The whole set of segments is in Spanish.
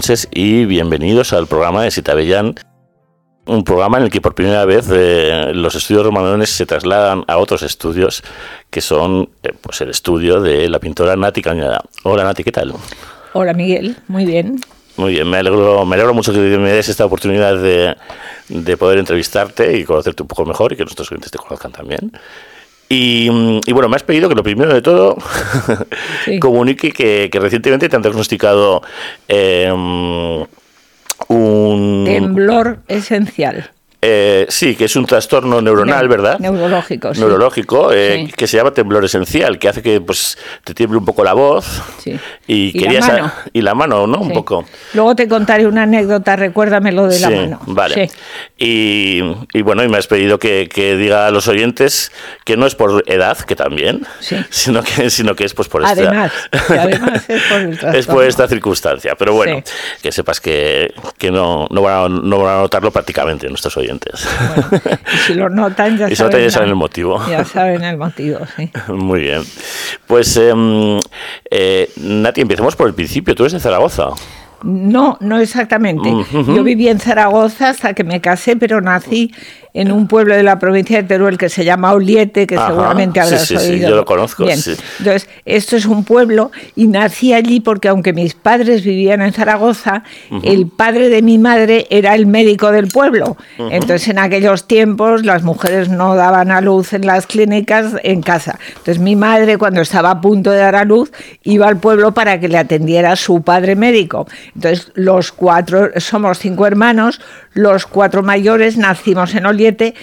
noches y bienvenidos al programa de Sitabellán, un programa en el que por primera vez eh, los estudios romanones se trasladan a otros estudios que son eh, pues el estudio de la pintora Nati Cañada. Hola Nati, ¿qué tal? Hola Miguel, muy bien. Muy bien, me alegro, me alegro mucho que me des esta oportunidad de, de poder entrevistarte y conocerte un poco mejor y que nuestros clientes te conozcan también. Y, y, bueno, me has pedido que lo primero de todo sí. comunique que, que, recientemente te han diagnosticado eh, un... Temblor esencial. Eh, sí, que es un trastorno neuronal, Ne ¿verdad? Neurológico, sí. Neurológico, eh, Sí. que se llama temblor esencial, que hace que pues te tiemble un poco la voz Sí. y, Y la mano. y la mano, ¿no? Un poco. Luego te contaré una anécdota, recuérdame lo de la mano. Vale. Sí. Y, y bueno, y me has pedido que, que diga a los oyentes que no es por edad, que también, sino que sino que es pues por esta Además, es por el es por esta circunstancia. Pero bueno, que sepas que, que no, no, van a, no van a notarlo prácticamente nuestros oyentes. Y si lo notan, ya Y si notan, saben, ya saben el motivo. Ya saben el motivo, sí. Muy bien. Pues, em, eh, Nati, empecemos por el principio. Tú eres de Zaragoza. No, no exactamente. Ujú. Yo viví en Zaragoza hasta que me casé, pero nací en un pueblo de la provincia de Teruel que se llama Oliete, que Ajá. seguramente Sí, habrás sí, sí, oído. yo lo conozco, Bien. sí. Entonces, esto es un pueblo y nací allí porque aunque mis padres vivían en Zaragoza, el padre de mi madre era el médico del pueblo. Entonces, en aquellos tiempos las mujeres no daban a luz en las clínicas en casa. Entonces, mi madre cuando estaba a punto de dar a luz iba al pueblo para que le atendiera su padre médico. Entonces, los cuatro, somos cinco hermanos, los cuatro mayores nacimos en Oliete,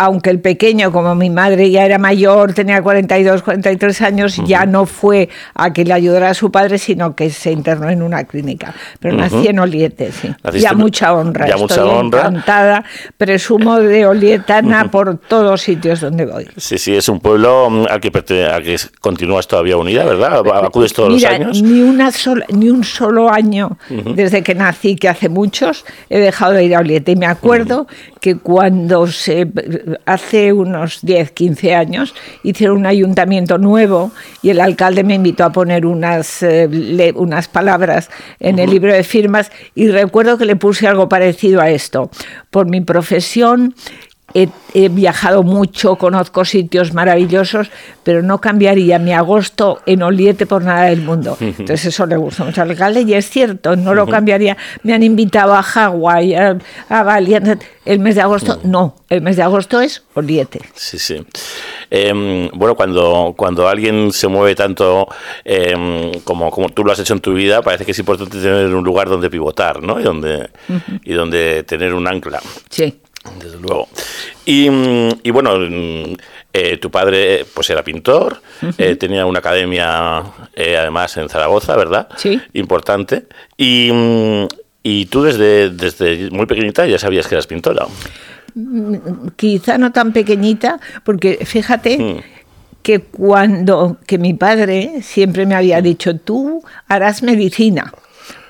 aunque el pequeño, como mi madre ya era mayor, tenía 42, 43 años, ya no fue a que le ayudara a su padre, sino que se internó en una clínica. Pero nací en Oliete, sí. Naciste Y a en- mucha honra. y a Estoy mucha honra. encantada. Presumo de Olietana por todos sitios donde voy. Sí, sí, es un pueblo mm, al que, perte- al que continúas todavía unida, ¿verdad? Acudes todos Mira, los años. Ni, una sola, ni un solo año desde que nací, que hace muchos, he dejado de ir a Oliete. Y me acuerdo que cuando se, hace unos 10, 15 años hicieron un ayuntamiento nuevo y el alcalde me invitó a poner unas, eh, le- unas palabras en el libro de firmas y recuerdo que le puse algo parecido a esto. Por mi profesión He, he viajado mucho, conozco sitios maravillosos, pero no cambiaría mi agosto en Oliete por nada del mundo. Entonces eso le gusta mucho al alcalde y es cierto, no lo cambiaría. Me han invitado a Hawái, a, a Bali, el mes de agosto, no, el mes de agosto es Oliete. Sí, sí. Em, bueno, cuando, cuando alguien se mueve tanto em, como, como tú lo has hecho en tu vida, parece que es importante tener un lugar donde pivotar, ¿no? Y donde, y donde tener un ancla. Sí. Desde luego. Y, mm, y bueno, mm, eh, tu padre pues era pintor, eh, tenía una academia eh, además en Zaragoza, ¿verdad? Sí. Importante. Y, mm, y tú desde, desde muy pequeñita ya sabías que eras pintora. quizá no tan pequeñita, porque fíjate Mm. que cuando que mi padre siempre me había dicho, tú harás medicina.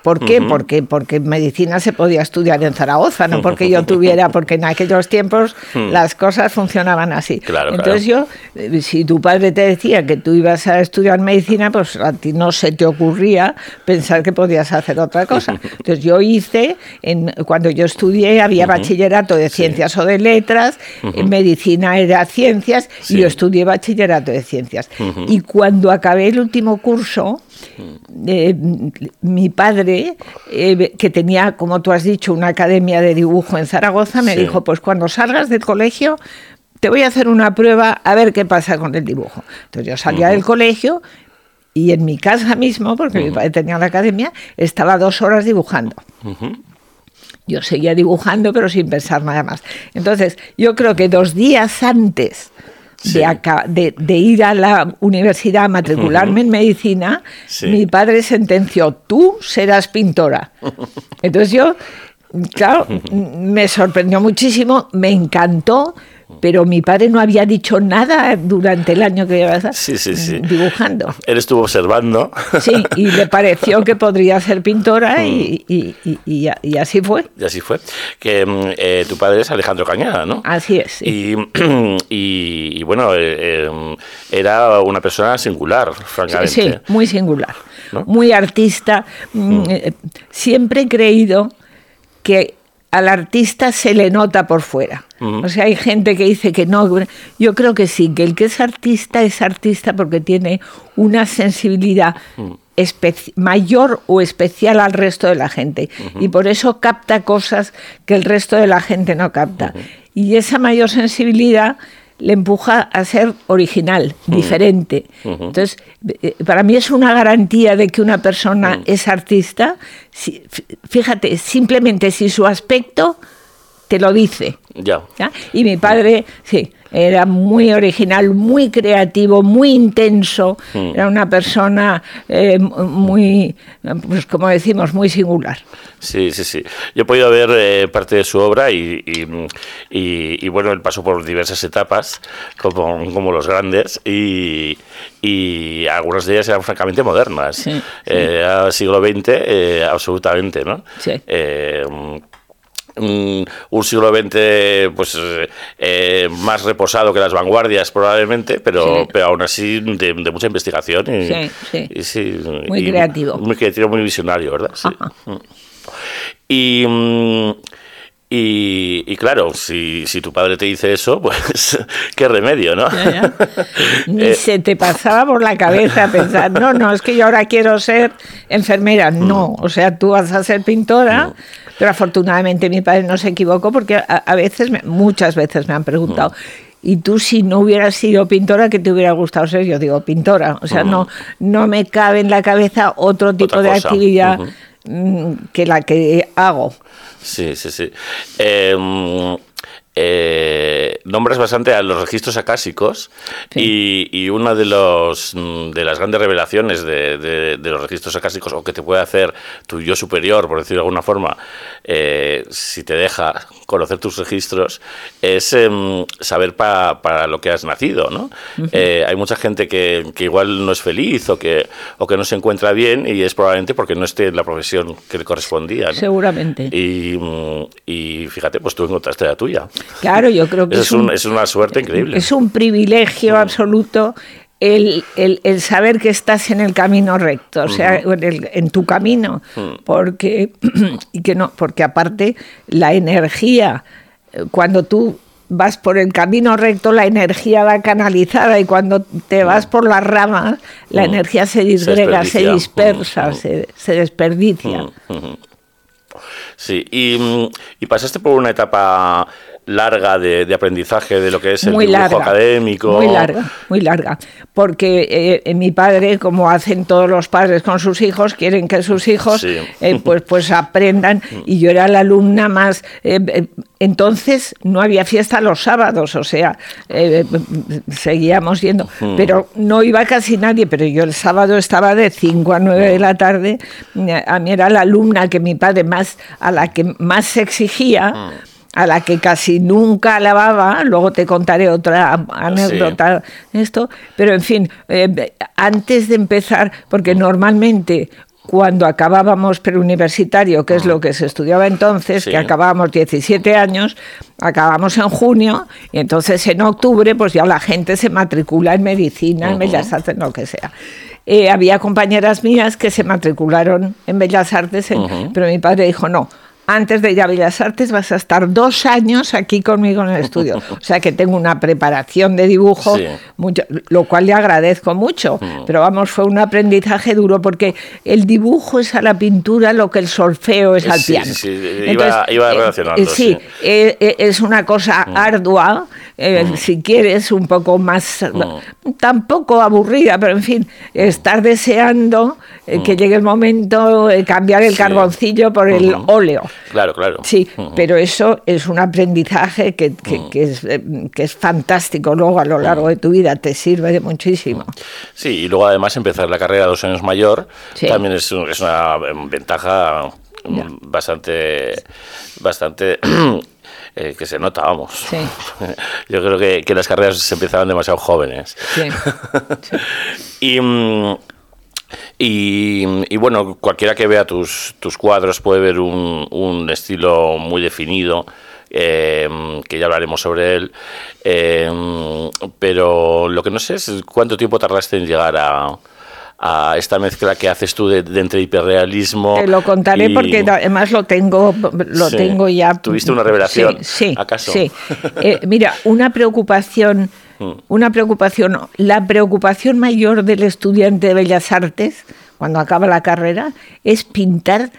¿Por qué? porque, porque medicina se podía estudiar en Zaragoza, no porque yo tuviera, porque en aquellos tiempos las cosas funcionaban así. Hmm. Claro, Entonces yo, eh, si tu padre te decía que tú ibas a estudiar medicina, pues a ti no se te ocurría pensar que podías hacer otra cosa. Entonces yo hice, en, cuando yo estudié, había bachillerato de ciencias o de letras, en medicina era ciencias, Sí. y yo estudié bachillerato de ciencias. Y cuando acabé el último curso, eh, mi padre, eh, que tenía, como tú has dicho, una academia de dibujo en Zaragoza, me Sí. dijo, pues cuando salgas del colegio, te voy a hacer una prueba a ver qué pasa con el dibujo. Entonces yo salía del colegio y en mi casa mismo, porque mi padre tenía la academia, estaba dos horas dibujando. Yo seguía dibujando, pero sin pensar nada más. Entonces, yo creo que dos días antes Sí. de, aca- de- de ir a la universidad a matricularme en medicina, Sí. mi padre sentenció, tú serás pintora. Entonces yo, claro, me sorprendió muchísimo, me encantó, pero mi padre no había dicho nada durante el año que llevaba Sí, sí, sí. dibujando. Él estuvo observando. Sí, y le pareció que podría ser pintora y, y- y- y así fue. Y así fue. Que mm, eh, tu padre es Alejandro Cañada, ¿no? Así es. sí. Y, bueno, eh, eh, era una persona singular, francamente. Sí, muy singular. ¿no? muy artista. Mm, Siempre he creído que al artista se le nota por fuera. O sea, hay gente que dice que no. Yo creo que sí, que el que es artista es artista porque tiene una sensibilidad mayor o especial al resto de la gente. Y por eso capta cosas que el resto de la gente no capta. Y esa mayor sensibilidad le empuja a ser original, diferente. Entonces, eh, para mí es una garantía de que una persona es artista. si- fíjate, simplemente si su aspecto te lo dice. Ya. ¿ya? Y mi padre, sí, era muy original, muy creativo, muy intenso. Era una persona eh, muy, pues como decimos, muy singular. Sí, sí, sí. Yo he podido ver eh, parte de su obra y, y, y- y, bueno, él pasó por diversas etapas, como, como los grandes, y, y algunas de ellas eran francamente modernas. Sí, sí. Eh, al siglo XX, absolutamente, ¿no? Sí. Eh, un, siglo XX pues eh, más reposado que las vanguardias probablemente, pero, Sí. pero aún así de, de mucha investigación y, Sí, sí. y sí, Muy y creativo. Muy creativo, muy visionario, ¿verdad? Y, mm, y, y claro, si, si tu padre te dice eso, pues qué remedio, ¿no? Ya, ya. Ni Eh, se te pasaba por la cabeza pensar, no, no, es que yo ahora quiero ser enfermera. Mm. No, o sea, tú vas a ser pintora. Pero afortunadamente mi padre no se equivocó porque a, a veces, me- muchas veces me han preguntado, Mm. ¿y tú si no hubieras sido pintora, qué te hubiera gustado ser? Yo digo, pintora. O sea, no, no me cabe en la cabeza otro tipo Mm. Otra de cosa. actividad mm, que la que hago. Sí, sí, sí. Eh, mm, eh, nombras bastante a los registros acásicos y, y una de los mm, de las grandes revelaciones de, de- de los registros acásicos o que te puede hacer tu yo superior, por decirlo de alguna forma, eh, si te deja conocer tus registros, es em, saber pa- para lo que has nacido, ¿no? Eh, hay mucha gente que, que igual no es feliz o que, o que no se encuentra bien y es probablemente porque no esté en la profesión que le correspondía. ¿no? Seguramente. Y, mm, y fíjate, pues tú encontraste la tuya. Claro, yo creo que es es, un- un- es una suerte increíble. Es un privilegio absoluto el, el- el saber que estás en el camino recto, o sea, en, el- en tu camino, porque, y que no, porque aparte la energía, eh, cuando tú vas por el camino recto, la energía va canalizada y cuando te vas por las ramas, la energía se disgrega, se, dispersa, Mm, mm. se, se desperdicia. Mm. Sí, y, mm, y pasaste por una etapa larga de, de aprendizaje de lo que es el muy dibujo larga, académico. Muy larga, muy larga. Porque eh, mi padre, como hacen todos los padres con sus hijos, quieren que sus hijos Sí. eh, pues, pues aprendan. Y yo era la alumna más. eh, entonces no había fiesta los sábados, o sea, seguíamos yendo. Pero no iba casi nadie, pero yo el sábado estaba de 5 a 9 de la tarde. A mí era la alumna que mi padre más, a la que más se exigía a la que casi nunca alababa, luego te contaré otra anécdota, esto, pero en fin, eh, antes de empezar, porque normalmente cuando acabábamos preuniversitario, que es lo que se estudiaba entonces, Sí. que acabábamos 17 años, acabamos en junio, y entonces en octubre pues ya la gente se matricula en medicina, en bellas artes, lo que sea. Eh, había compañeras mías que se matricularon en Bellas Artes, en- pero mi padre dijo, no, antes de ir a Bellas Artes vas a estar dos años aquí conmigo en el estudio. O sea que tengo una preparación de dibujo, Sí. mucho- lo cual le agradezco mucho. Pero vamos, fue un aprendizaje duro porque el dibujo es a la pintura lo que el solfeo es al Sí, piano. sí, sí, iba- iba eh, relacionando, eh, sí, eh, eh, es una cosa ardua, eh, si quieres, un poco más, tampoco aburrida, pero en fin, estar deseando eh, que llegue el momento de cambiar el Sí. carboncillo por el óleo. Claro, claro. Sí, pero eso es un aprendizaje que, que- que es, eh, que es fantástico luego a lo largo de tu vida, te sirve de muchísimo. Sí, y luego además empezar la carrera dos años mayor Sí. también es, un- es una ventaja mm, Ya. bastante, bastante eh, que se nota, vamos. Sí. Yo creo que, que las carreras se empezaban demasiado jóvenes. Sí. Y, mm, y, y, bueno, cualquiera que vea tus, tus cuadros puede ver un, un estilo muy definido, eh, que ya hablaremos sobre él. Eh, pero lo que no sé es cuánto tiempo tardaste en llegar a, a esta mezcla que haces tú de, de entre hiperrealismo. Te lo contaré y- porque además lo tengo, lo Sí. tengo ya. ¿Tuviste una revelación, Sí, sí, acaso? sí. Eh, mira, una preocupación, Mm. una preocupación, la preocupación mayor del estudiante de Bellas Artes cuando acaba la carrera es pintar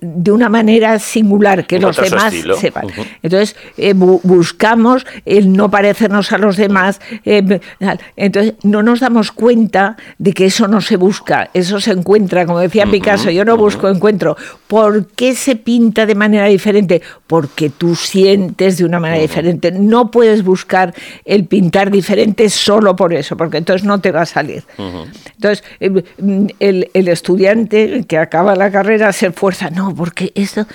de una manera singular que los demás sepan. Entonces eh, bu- buscamos el no parecernos a los demás. eh, entonces no nos damos cuenta de que eso no se busca, eso se encuentra. Como decía Picasso, yo no busco encuentro. ¿Por qué se pinta de manera diferente? Porque tú sientes de una manera diferente. No puedes buscar el pintar diferente solo por eso, porque entonces no te va a salir. Entonces, eh, mm, el, el estudiante que acaba la carrera se esfuerza, no, porque esto,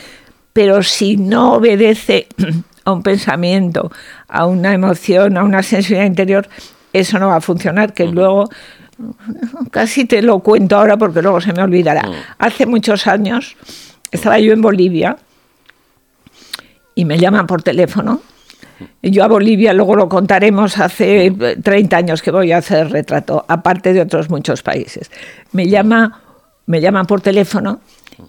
pero si no obedece a un pensamiento, a una emoción, a una sensibilidad interior, eso no va a funcionar, que luego casi te lo cuento ahora porque luego se me olvidará. Hace muchos años estaba yo en Bolivia y me llaman por teléfono. Yo a Bolivia, luego lo contaremos, hace eh, 30 años que voy a hacer retrato, aparte de otros muchos países. Me llama, me llaman por teléfono.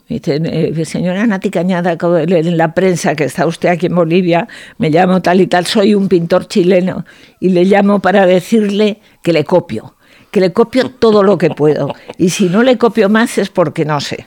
Me dicen, eh, señora Nati Cañada, en la prensa que está usted aquí en Bolivia, me llamo tal y tal, soy un pintor chileno y le llamo para decirle que le copio, que le copio todo lo que puedo. Y si no le copio más es porque no sé.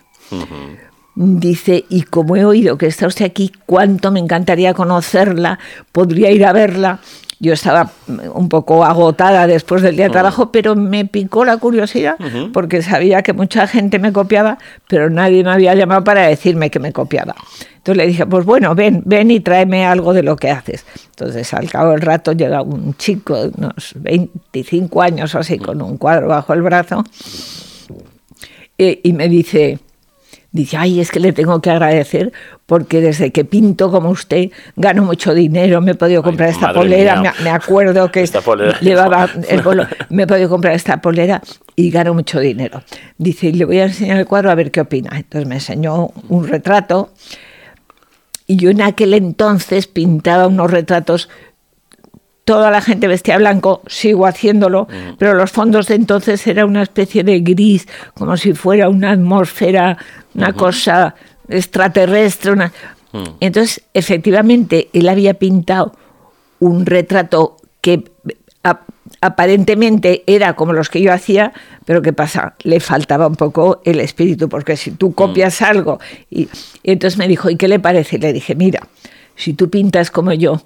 Dice, y como he oído que está usted aquí, cuánto me encantaría conocerla, podría ir a verla. Yo estaba mm, un poco agotada después del día de trabajo, pero me picó la curiosidad porque sabía que mucha gente me copiaba, pero nadie me había llamado para decirme que me copiaba. Entonces le dije, pues bueno, ven, ven y tráeme algo de lo que haces. Entonces al cabo del rato llega un chico de unos 25 años o así, con un cuadro bajo el brazo, eh, y me dice, dice, ay, es que le tengo que agradecer porque desde que pinto como usted gano mucho dinero, me he podido comprar esta polera, me, me acuerdo que llevaba el bolo, me he podido comprar esta polera y gano mucho dinero. Dice, y le voy a enseñar el cuadro a ver qué opina. Entonces me enseñó un retrato y yo en aquel entonces pintaba unos retratos toda la gente vestía blanco, sigo haciéndolo, pero los fondos de entonces era una especie de gris, como si fuera una atmósfera, una cosa extraterrestre. Una... Entonces, efectivamente, él había pintado un retrato que aparentemente era como los que yo hacía, pero ¿qué pasa? Le faltaba un poco el espíritu, porque si tú copias algo, y, y entonces me dijo, ¿y qué le parece? Y le dije, mira, si tú pintas como yo,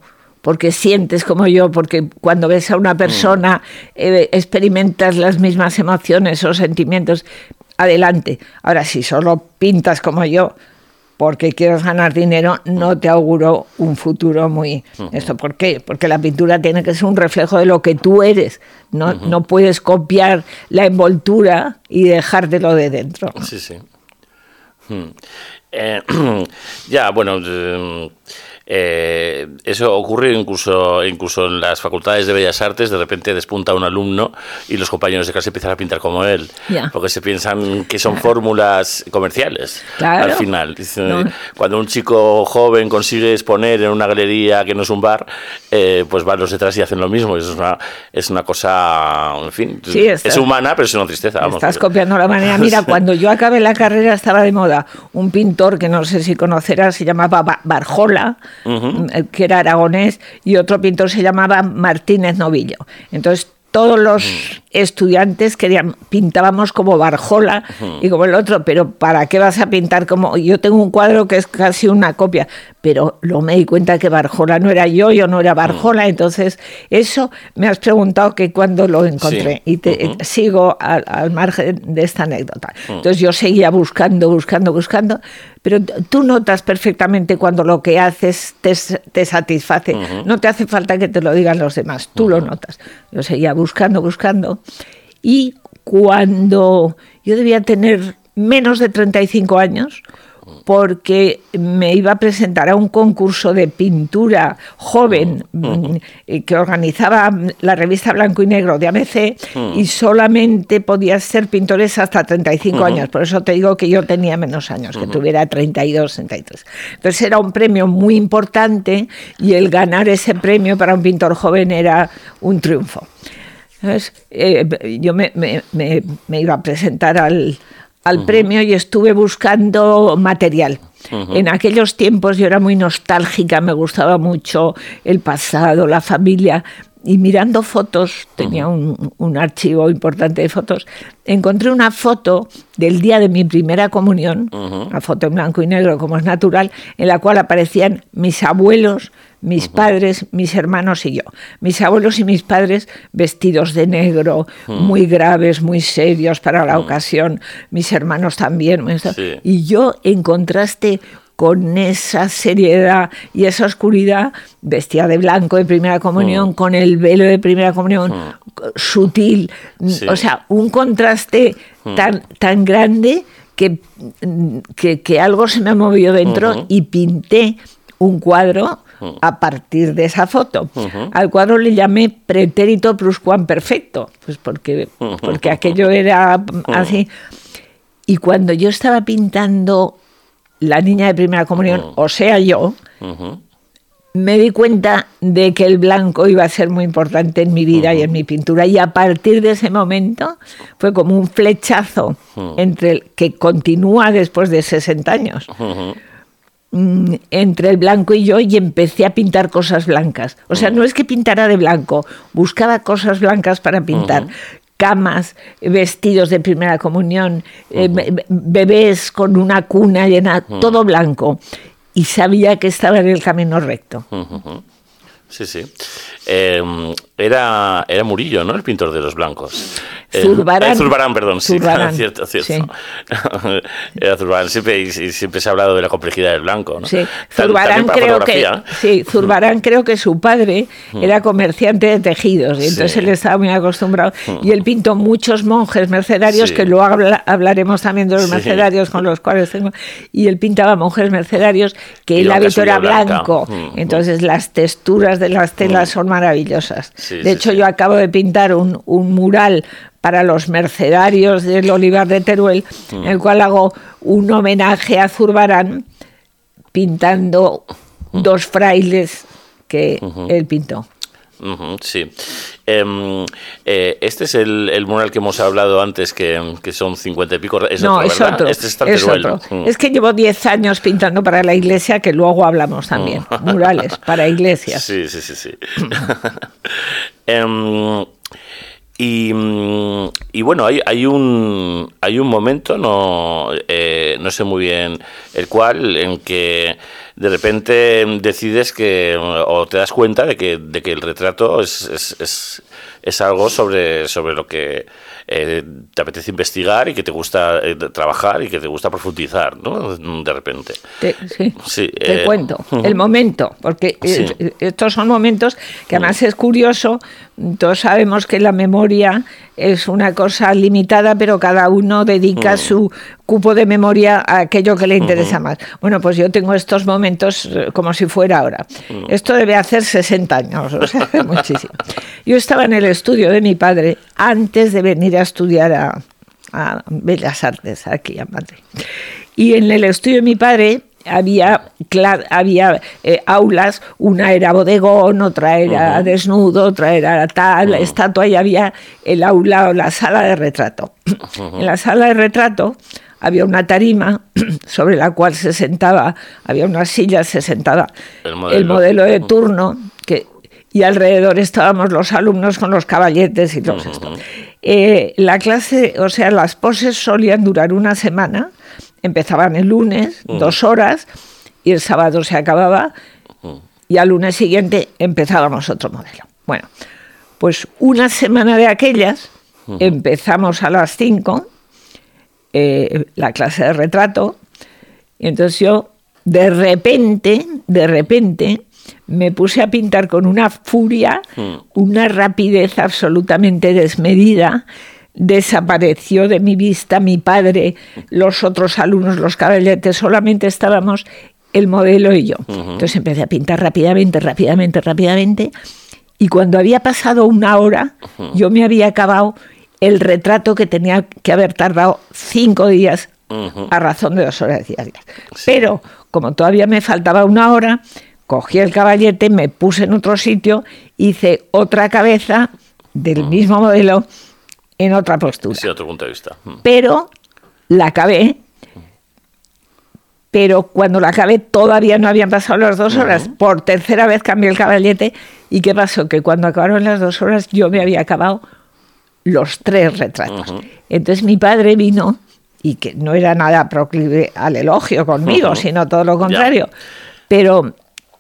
porque sientes como yo, porque cuando ves a una persona eh, experimentas las mismas emociones o sentimientos, adelante. Ahora, si solo pintas como yo, porque quieres ganar dinero, no te auguro un futuro muy... ¿Esto por qué? Porque la pintura tiene que ser un reflejo de lo que tú eres. No, no puedes copiar la envoltura y dejártelo de dentro. Sí, sí. Hmm. Eh, ya, bueno, eh, eh, eso ocurre incluso, incluso en las facultades de Bellas Artes, de repente despunta un alumno y los compañeros de clase empiezan a pintar como él, Ya. porque se piensan que son fórmulas comerciales Claro. al final. No. Cuando un chico joven consigue exponer en una galería que no es un bar, eh, pues van los detrás y hacen lo mismo. Eso es una, es una cosa, en fin, Sí, es humana, pero es una tristeza. Vamos, Estás copiando la manera. Mira, cuando yo acabé la carrera estaba de moda un pintor que no sé si conocerás, se llamaba Ba- Barjola, eh, que era aragonés, y otro pintor se llamaba Martínez Novillo. Entonces, todos los estudiantes querían, pintábamos como Barjola y como el otro, pero ¿para qué vas a pintar como.? Yo tengo un cuadro que es casi una copia, pero luego me di cuenta que Barjola no era yo, yo no era Barjola, entonces eso me has preguntado que cuando lo encontré Sí. y te, sigo al, al margen de esta anécdota. Entonces yo seguía buscando, buscando, buscando, pero tú notas perfectamente cuando lo que haces te, te satisface. No te hace falta que te lo digan los demás, tú lo notas. Yo seguía buscando, buscando. Y cuando yo debía tener menos de 35 años, porque me iba a presentar a un concurso de pintura joven mm, eh, que organizaba mm, la revista Blanco y Negro de ABC y solamente podías ser pintores hasta 35 años. Por eso te digo que yo tenía menos años, que tuviera 32, 33. Entonces era un premio muy importante y el ganar ese premio para un pintor joven era un triunfo. ¿Sabes? Eh, yo me, me- me- me iba a presentar al, al premio y estuve buscando material. En aquellos tiempos yo era muy nostálgica, me gustaba mucho el pasado, la familia. Y mirando fotos, tenía un, un archivo importante de fotos, encontré una foto del día de mi primera comunión, una foto en blanco y negro como es natural, en la cual aparecían mis abuelos, mis padres, mis hermanos y yo. Mis abuelos y mis padres vestidos de negro, muy graves, muy serios para la ocasión. Mis hermanos también. Sí. Y yo, en contraste con esa seriedad y esa oscuridad, vestía de blanco de primera comunión, con el velo de primera comunión, sutil. Sí. O sea, un contraste tan, tan grande que, que, que algo se me movió dentro y pinté un cuadro a partir de esa foto. Al cuadro le llamé pretérito pluscuamperfecto, pues porque, porque aquello era así. Y cuando yo estaba pintando la niña de primera comunión, o sea yo, Ujú. me di cuenta de que el blanco iba a ser muy importante en mi vida y en mi pintura. Y a partir de ese momento fue como un flechazo entre el que continúa después de 60 años. Mm, entre el blanco y yo y empecé a pintar cosas blancas. O sea, no es que pintara de blanco, buscaba cosas blancas para pintar. Camas, vestidos de primera comunión, eh, be- bebés con una cuna llena, todo blanco. Y sabía que estaba en el camino recto. Sí, sí. Eh, era, era Murillo, ¿no? El pintor de los blancos. Zurbarán. eh, Zurbarán, perdón, sí. Zurbarán, cierto, cierto. sí. era Zurbarán. Siempre, y, siempre se ha hablado de la complejidad del blanco, ¿no? Sí, Zurbarán creo que. Mm. sí, Zurbarán creo que su padre era comerciante de tejidos y entonces Sí. él estaba muy acostumbrado y él pintó muchos monjes mercenarios Sí. que luego habla- hablaremos también de los Sí. mercenarios con los cuales tengo y él pintaba monjes mercenarios que la hábito era blanco Mm, entonces las texturas de las telas son maravillosas Sí, de hecho sí. yo acabo de pintar un, un mural para los mercenarios del Olivar de Teruel, Mm. en el cual hago un homenaje a Zurbarán pintando dos frailes que él pintó. Sí. Em, eh, este es el, el mural que hemos hablado antes, que, que son cincuenta y pico. Es no, otro, es otro. Este es, Teruel. otro. Mm. es que llevo 10 años pintando para la iglesia, que luego hablamos también. Murales para iglesias. Sí, sí, sí, sí. Em, y, mm, y bueno, hay, hay un hay un momento, no, eh, no sé muy bien el cual, en que de repente decides que o te das cuenta de que, de que el retrato es, es, es, es algo sobre, sobre lo que eh, te apetece investigar y que te gusta eh, trabajar y que te gusta profundizar, ¿no? De repente. Te, sí, Sí, te eh, cuento el momento, porque Sí. eh, estos son momentos que además es curioso, todos sabemos que la memoria es una cosa limitada, pero cada uno dedica Mm. su cupo de memoria a aquello que le interesa más. Bueno, pues yo tengo estos momentos eh, como si fuera ahora. Mm. Esto debe hacer 60 años, o sea, muchísimo. Yo estaba en el estudio de mi padre antes de venir a estudiar a, a Bellas Artes aquí a Madrid. Y en el estudio de mi padre había, había eh, aulas, una era bodegón, otra era desnudo, otra era tal, estatua, y había el aula o la sala de retrato. En la sala de retrato había una tarima sobre la cual se sentaba, había unas sillas, se sentaba El el modelo. modelo, de turno, que, y alrededor estábamos los alumnos con los caballetes y todo esto. Eh, la clase, o sea, las poses solían durar una semana, empezaban el lunes, dos horas, y el sábado se acababa, y al lunes siguiente empezábamos otro modelo. Bueno, pues una semana de aquellas, empezamos a las 5, eh, la clase de retrato, y entonces yo, de repente, de repente, me puse a pintar con una furia, una rapidez absolutamente desmedida. Desapareció de mi vista mi padre, los otros alumnos, los caballetes, solamente estábamos el modelo y yo. Entonces empecé a pintar rápidamente, rápidamente, rápidamente. Y cuando había pasado una hora, yo me había acabado el retrato que tenía que haber tardado cinco días a razón de dos horas diarias. Pero como todavía me faltaba una hora, cogí el caballete, me puse en otro sitio, hice otra cabeza del mismo modelo en otra postura. Sí, otro punto de vista. Mm. Pero la acabé, pero cuando la acabé todavía no habían pasado las dos horas. Por tercera vez cambié el caballete. ¿Y qué pasó? Que cuando acabaron las dos horas yo me había acabado los tres retratos. Entonces mi padre vino y que no era nada proclive al elogio conmigo, sino todo lo contrario. Pero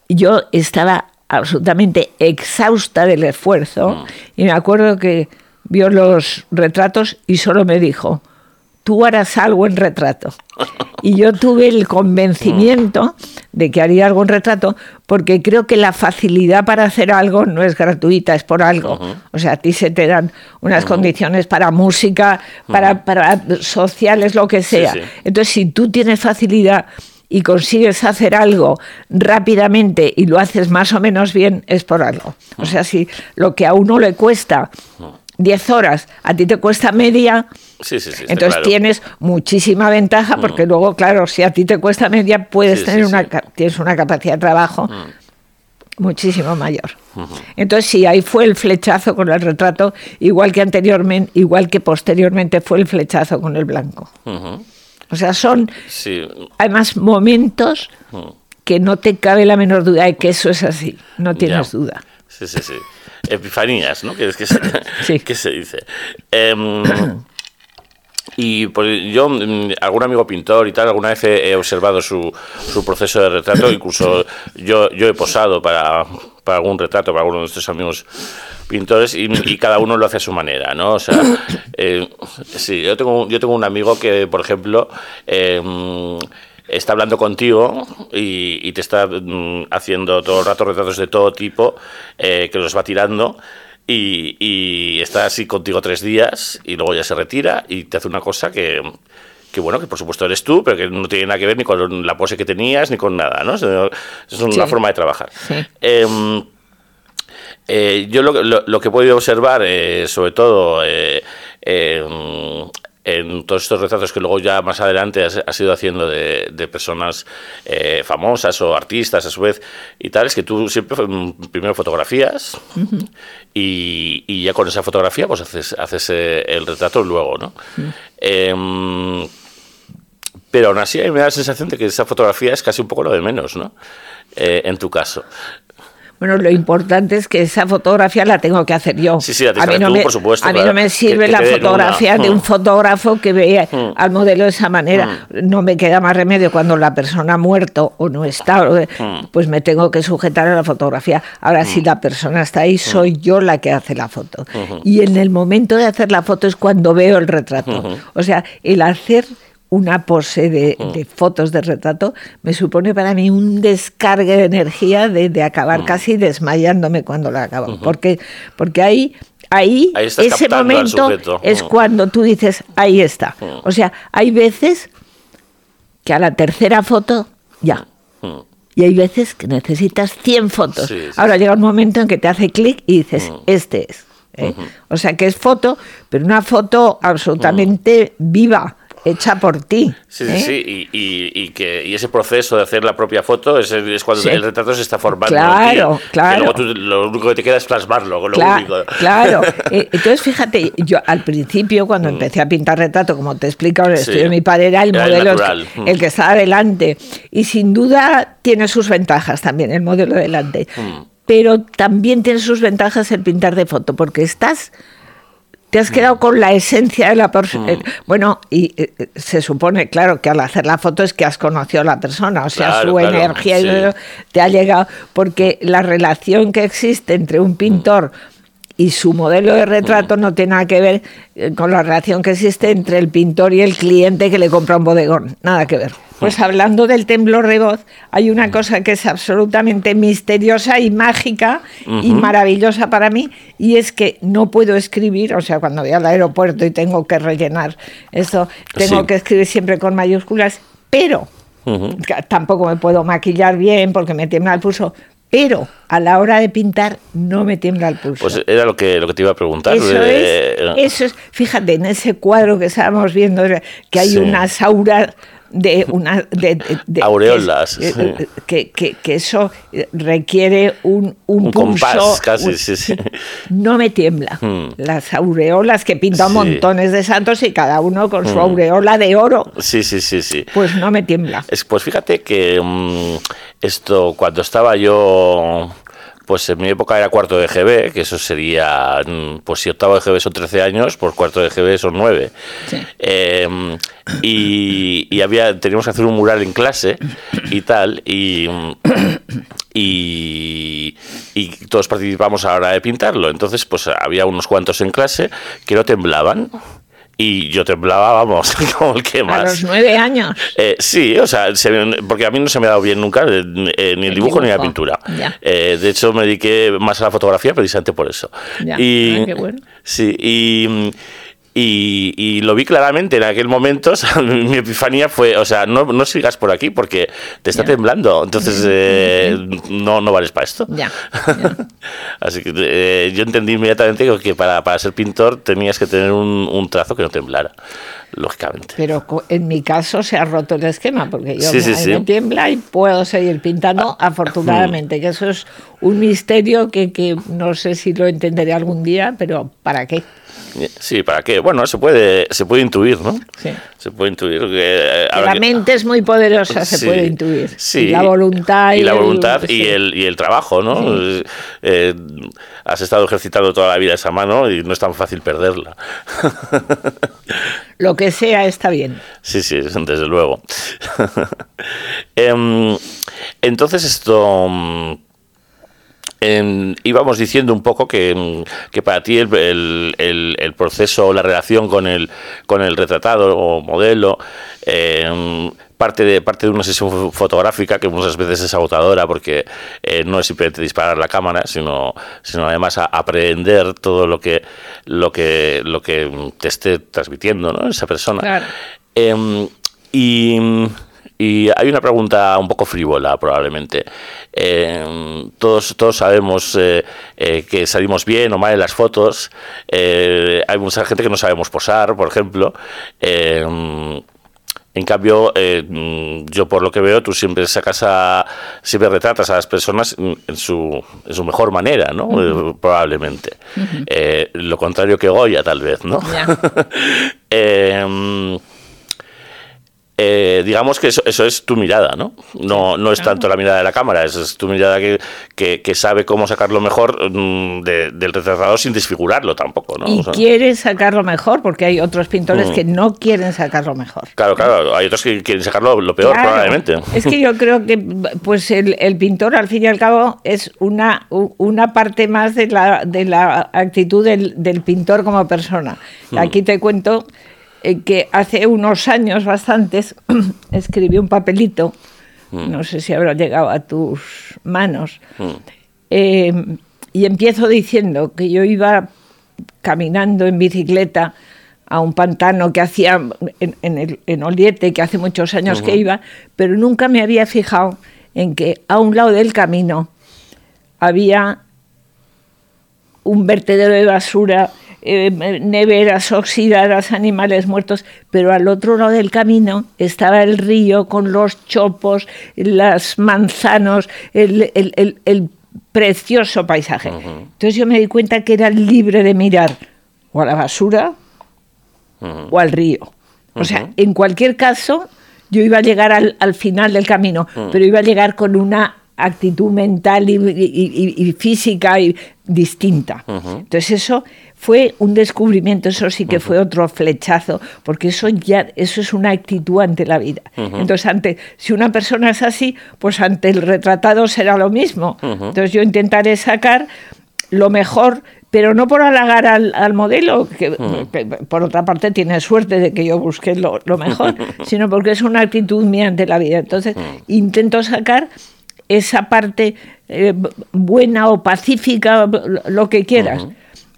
yo estaba absolutamente exhausta del esfuerzo y me acuerdo que vio los retratos y solo me dijo, tú harás algo en retrato. Y yo tuve el convencimiento de que haría algo en retrato porque creo que la facilidad para hacer algo no es gratuita, es por algo. O sea, a ti se te dan unas condiciones para música, para, para sociales, lo que sea. sí. Entonces, si tú tienes facilidad y consigues hacer algo rápidamente y lo haces más o menos bien, es por algo. O sea, si lo que a uno le cuesta 10 horas, a ti te cuesta media, Sí, sí, sí. está entonces claro. tienes muchísima ventaja porque luego, claro, si a ti te cuesta media, puedes tener una, tienes una capacidad de trabajo muchísimo mayor. Entonces, sí, ahí fue el flechazo con el retrato, igual que anteriormente, igual que posteriormente fue el flechazo con el blanco. O sea, son Sí. además momentos que no te cabe la menor duda de que eso es así, no tienes Ya. duda. Sí, sí, sí. Epifanías, ¿no? Que es que se, Sí. que se dice. Em, y pues yo, mm, algún amigo pintor y tal, alguna vez he, observado su, su proceso de retrato, incluso yo, yo he posado para, para algún retrato, para alguno de estos amigos pintores, y, y cada uno lo hace a su manera, ¿no? O sea, eh, sí, yo tengo, yo tengo un amigo que, por ejemplo, em, está hablando contigo y, y te está mm, haciendo todo el rato retratos de todo tipo eh, que los va tirando y, y está así contigo tres días y luego ya se retira y te hace una cosa que, que bueno, que por supuesto eres tú, pero que no tiene nada que ver ni con la pose que tenías ni con nada, ¿no? Es una Sí. forma de trabajar. Sí. Em, eh, yo lo, que- lo, lo que he podido observar, eh, sobre todo eh, em, en todos estos retratos que luego ya más adelante has, has ido haciendo de, de personas eh, famosas o artistas a su vez y tal, es que tú siempre mm, primero fotografías y, y ya con esa fotografía pues haces, haces eh, el retrato luego, ¿no? Em, pero aún así a mí me da la sensación de que esa fotografía es casi un poco lo de menos, ¿no? Eh, en tu caso. Bueno, lo importante es que esa fotografía la tengo que hacer yo. Sí, sí, la a mí no tú, me, por supuesto, A mí claro. no me sirve Que- la una. fotografía de un Mm. fotógrafo que vea Mm. al modelo de esa manera. No me queda más remedio cuando la persona ha muerto o no está, Mm. pues me tengo que sujetar a la fotografía. Ahora, si la persona está ahí, soy yo la que hace la foto. Y en el momento de hacer la foto es cuando veo el retrato. O sea, el hacer una pose de, de fotos de retrato me supone para mí un descargue de energía de, de acabar casi desmayándome cuando la acabo. Porque, porque ahí, ahí, ese momento es Mm. cuando tú dices, ahí está. O sea, hay veces que a la tercera foto, ya. Mm. Y hay veces que necesitas 100 fotos. Sí, sí, Ahora llega un momento en que te hace clic y dices, este es. ¿eh? O sea que es foto, pero una foto absolutamente viva, hecha por ti. Sí, sí, ¿eh? sí, y, y- y que, y ese proceso de hacer la propia foto es, es cuando Sí. el retrato se está formando. Claro, en ti, claro. Luego tú, lo único que te queda es plasmarlo, lo Cla- único. Claro, Eh, entonces fíjate, yo al principio cuando empecé a pintar retrato, como te he explicado en el Mm. Sí. estudio de mi padre, era el Era modelo el que, el que estaba delante. Y sin duda tiene sus ventajas también el modelo delante. Mm. Pero también tiene sus ventajas el pintar de foto, porque estás te has quedado con la esencia de la persona. Mm. Bueno, y eh, eh, se supone, claro, que al hacer la foto es que has conocido a la persona, o sea, Claro, su claro, energía y sí. te ha llegado, porque la relación que existe entre un pintor y su modelo de retrato no tiene nada que ver eh, con la relación que existe entre el pintor y el cliente que le compra un bodegón, nada que ver. Pues hablando del temblor de voz, hay una cosa que es absolutamente misteriosa y mágica y maravillosa para mí, y es que no puedo escribir, o sea, cuando voy al aeropuerto y tengo que rellenar esto, tengo Sí. que escribir siempre con mayúsculas, pero tampoco me puedo maquillar bien porque me tiembla el pulso, pero a la hora de pintar no me tiembla el pulso. Pues era lo que, lo que te iba a preguntar. Eso eh, es, eso es, fíjate, en ese cuadro que estábamos viendo, que hay Sí. unas auras de una de, de- de- Aureolas, que, sí. eh, que, que- que eso requiere un, un, Un pulso compás, casi, un- sí, sí. no me tiembla Mm. las aureolas que pintan montones de santos y cada uno con su aureola de oro Sí, sí, sí, sí. pues no me tiembla Es, pues fíjate que mm, esto, cuando estaba yo, pues en mi época era cuarto de GB, que eso sería, mm, pues si octavo de GB son 13 años, pues cuarto de GB son 9. Sí. Eh, y, y había, teníamos que hacer un mural en clase y tal, y, y, y todos participamos a la hora de pintarlo. Entonces, pues había unos cuantos en clase que no temblaban. Y yo temblaba, vamos, como el que más. a los nueve años Eh, sí, o sea, se- porque a mí no se me ha dado bien nunca eh, eh, ni el El dibujo, ni la pintura. Eh, de hecho, me dediqué más a la fotografía precisamente por eso. Ya, Y, ah, qué bueno. Sí, y, y, y lo vi claramente en aquel momento. o sea, mi epifanía fue, o sea, no, no sigas por aquí porque te está temblando. Entonces, eh, no, no vales para esto. Ya, ya. Así que eh, yo entendí inmediatamente que para, para ser pintor tenías que tener un, un trazo que no temblara, lógicamente. Pero en mi caso se ha roto el esquema, porque yo Sí, me, sí, a mí sí. me tiembla y puedo seguir pintando, Ah, afortunadamente, que eso es un misterio que, que no sé si lo entenderé algún día, pero ¿para qué? Sí, ¿para qué? Bueno, se puede, se puede intuir, ¿no? Sí. Se puede intuir que... eh, Que la que- mente es muy poderosa, se Sí, puede intuir. sí. Y la voluntad. Y la el- voluntad y, sí. el, y el trabajo, ¿no? Eh, eh, has estado ejercitando toda la vida esa mano y no es tan fácil perderla. Lo que sea está bien. Sí, sí, desde luego. Em, entonces esto... em, íbamos diciendo un poco que, mm, que para ti el, el- el- el proceso, la relación con el, con el retratado o modelo, em, parte, de, parte de una sesión fo- fotográfica que muchas veces es agotadora porque eh, no es simplemente disparar la cámara, sino, sino además a- aprender todo lo que, lo, que, lo que te esté transmitiendo ¿no? esa persona. Claro. Em, y, y hay una pregunta un poco frívola, probablemente. Em, todos, todos sabemos eh, eh, que salimos bien o mal en las fotos. Eh, hay mucha gente que no sabemos posar, por ejemplo. Em, en cambio, yo por lo que veo, tú siempre sacas a, siempre retratas a las personas en su, en su mejor manera, ¿no? Probablemente. Eh, lo contrario que Goya, tal vez, ¿no? Ya. Eh, digamos que eso, eso es tu mirada, ¿no? No, no es tanto la mirada de la cámara, es tu mirada que, que, que sabe cómo sacarlo mejor mm, de- del retratado sin desfigurarlo tampoco, ¿no? Y O sea, quiere sacarlo mejor, porque hay otros pintores Mm. que no quieren sacarlo mejor. Claro, claro, hay otros que quieren sacarlo lo peor, Claro. probablemente. Es que yo creo que pues el, el pintor, al fin y al cabo, es una, una parte más de la, de la actitud del, del pintor como persona. Hmm. Aquí te cuento eh, que hace unos años bastantes escribí un papelito, Hmm. no sé si habrá llegado a tus manos, eh, y empiezo diciendo que yo iba caminando en bicicleta a un pantano que hacía en, en, el, en Oliete, que hace muchos años que iba, pero nunca me había fijado en que a un lado del camino había un vertedero de basura, eh, neveras oxidadas, animales muertos, pero al otro lado del camino estaba el río con los chopos, las manzanos, el, el- el- el precioso paisaje. Entonces yo me di cuenta que era libre de mirar o a la basura o al río. O sea, en cualquier caso, yo iba a llegar al, al final del camino, pero iba a llegar con una actitud mental y, y- y- y física y distinta. Entonces eso fue un descubrimiento, eso sí que fue otro flechazo, porque eso ya eso es una actitud ante la vida. Entonces ante si una persona es así, pues ante el retratado será lo mismo. Entonces yo intentaré sacar lo mejor, pero no por halagar al, al modelo, que, que por otra parte tiene suerte de que yo busque lo, lo mejor, sino porque es una actitud mía ante la vida. Entonces intento sacar esa parte eh, buena o pacífica, lo que quieras.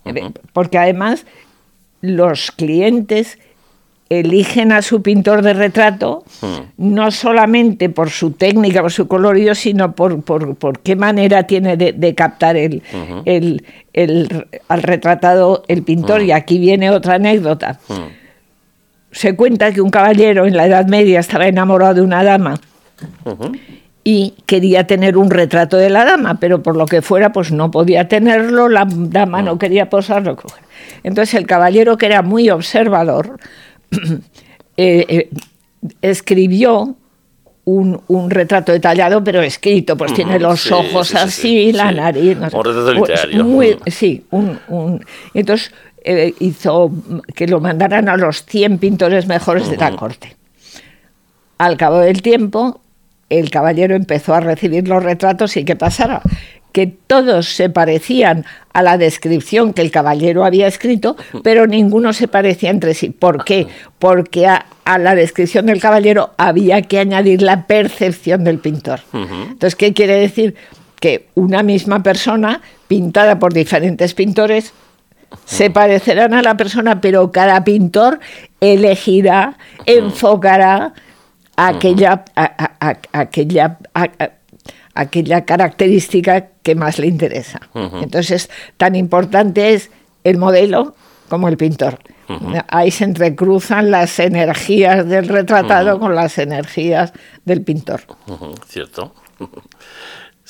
Eh, Porque además los clientes eligen a su pintor de retrato no solamente por su técnica, por su colorido, sino por, por, por qué manera tiene de, de captar el, el- el- al retratado el pintor. Y aquí viene otra anécdota. se cuenta que un caballero en la Edad Media estaba enamorado de una dama y quería tener un retrato de la dama, pero por lo que fuera, pues no podía tenerlo, la dama no quería posarlo. Entonces el caballero, que era muy observador, eh, eh, escribió un, un, retrato detallado, pero escrito, pues tiene los sí, ojos sí, sí, así, sí, la nariz. no sé. Un retrato Pues literario. muy- sí, un, un- entonces eh, hizo que lo mandaran a los 100 pintores mejores de la corte. Al cabo del tiempo, el caballero empezó a recibir los retratos y ¿qué pasara? Que todos se parecían a la descripción que el caballero había escrito, pero ninguno se parecía entre sí. ¿Por qué? Porque a, a la descripción del caballero había que añadir la percepción del pintor. Entonces, ¿qué quiere decir? Que una misma persona, pintada por diferentes pintores, se parecerán a la persona, pero cada pintor elegirá, enfocará aquella, a- a- a- aquella, aquella característica que más le interesa. Entonces, tan importante es el modelo como el pintor. Ahí se entrecruzan las energías del retratado con las energías del pintor. Cierto.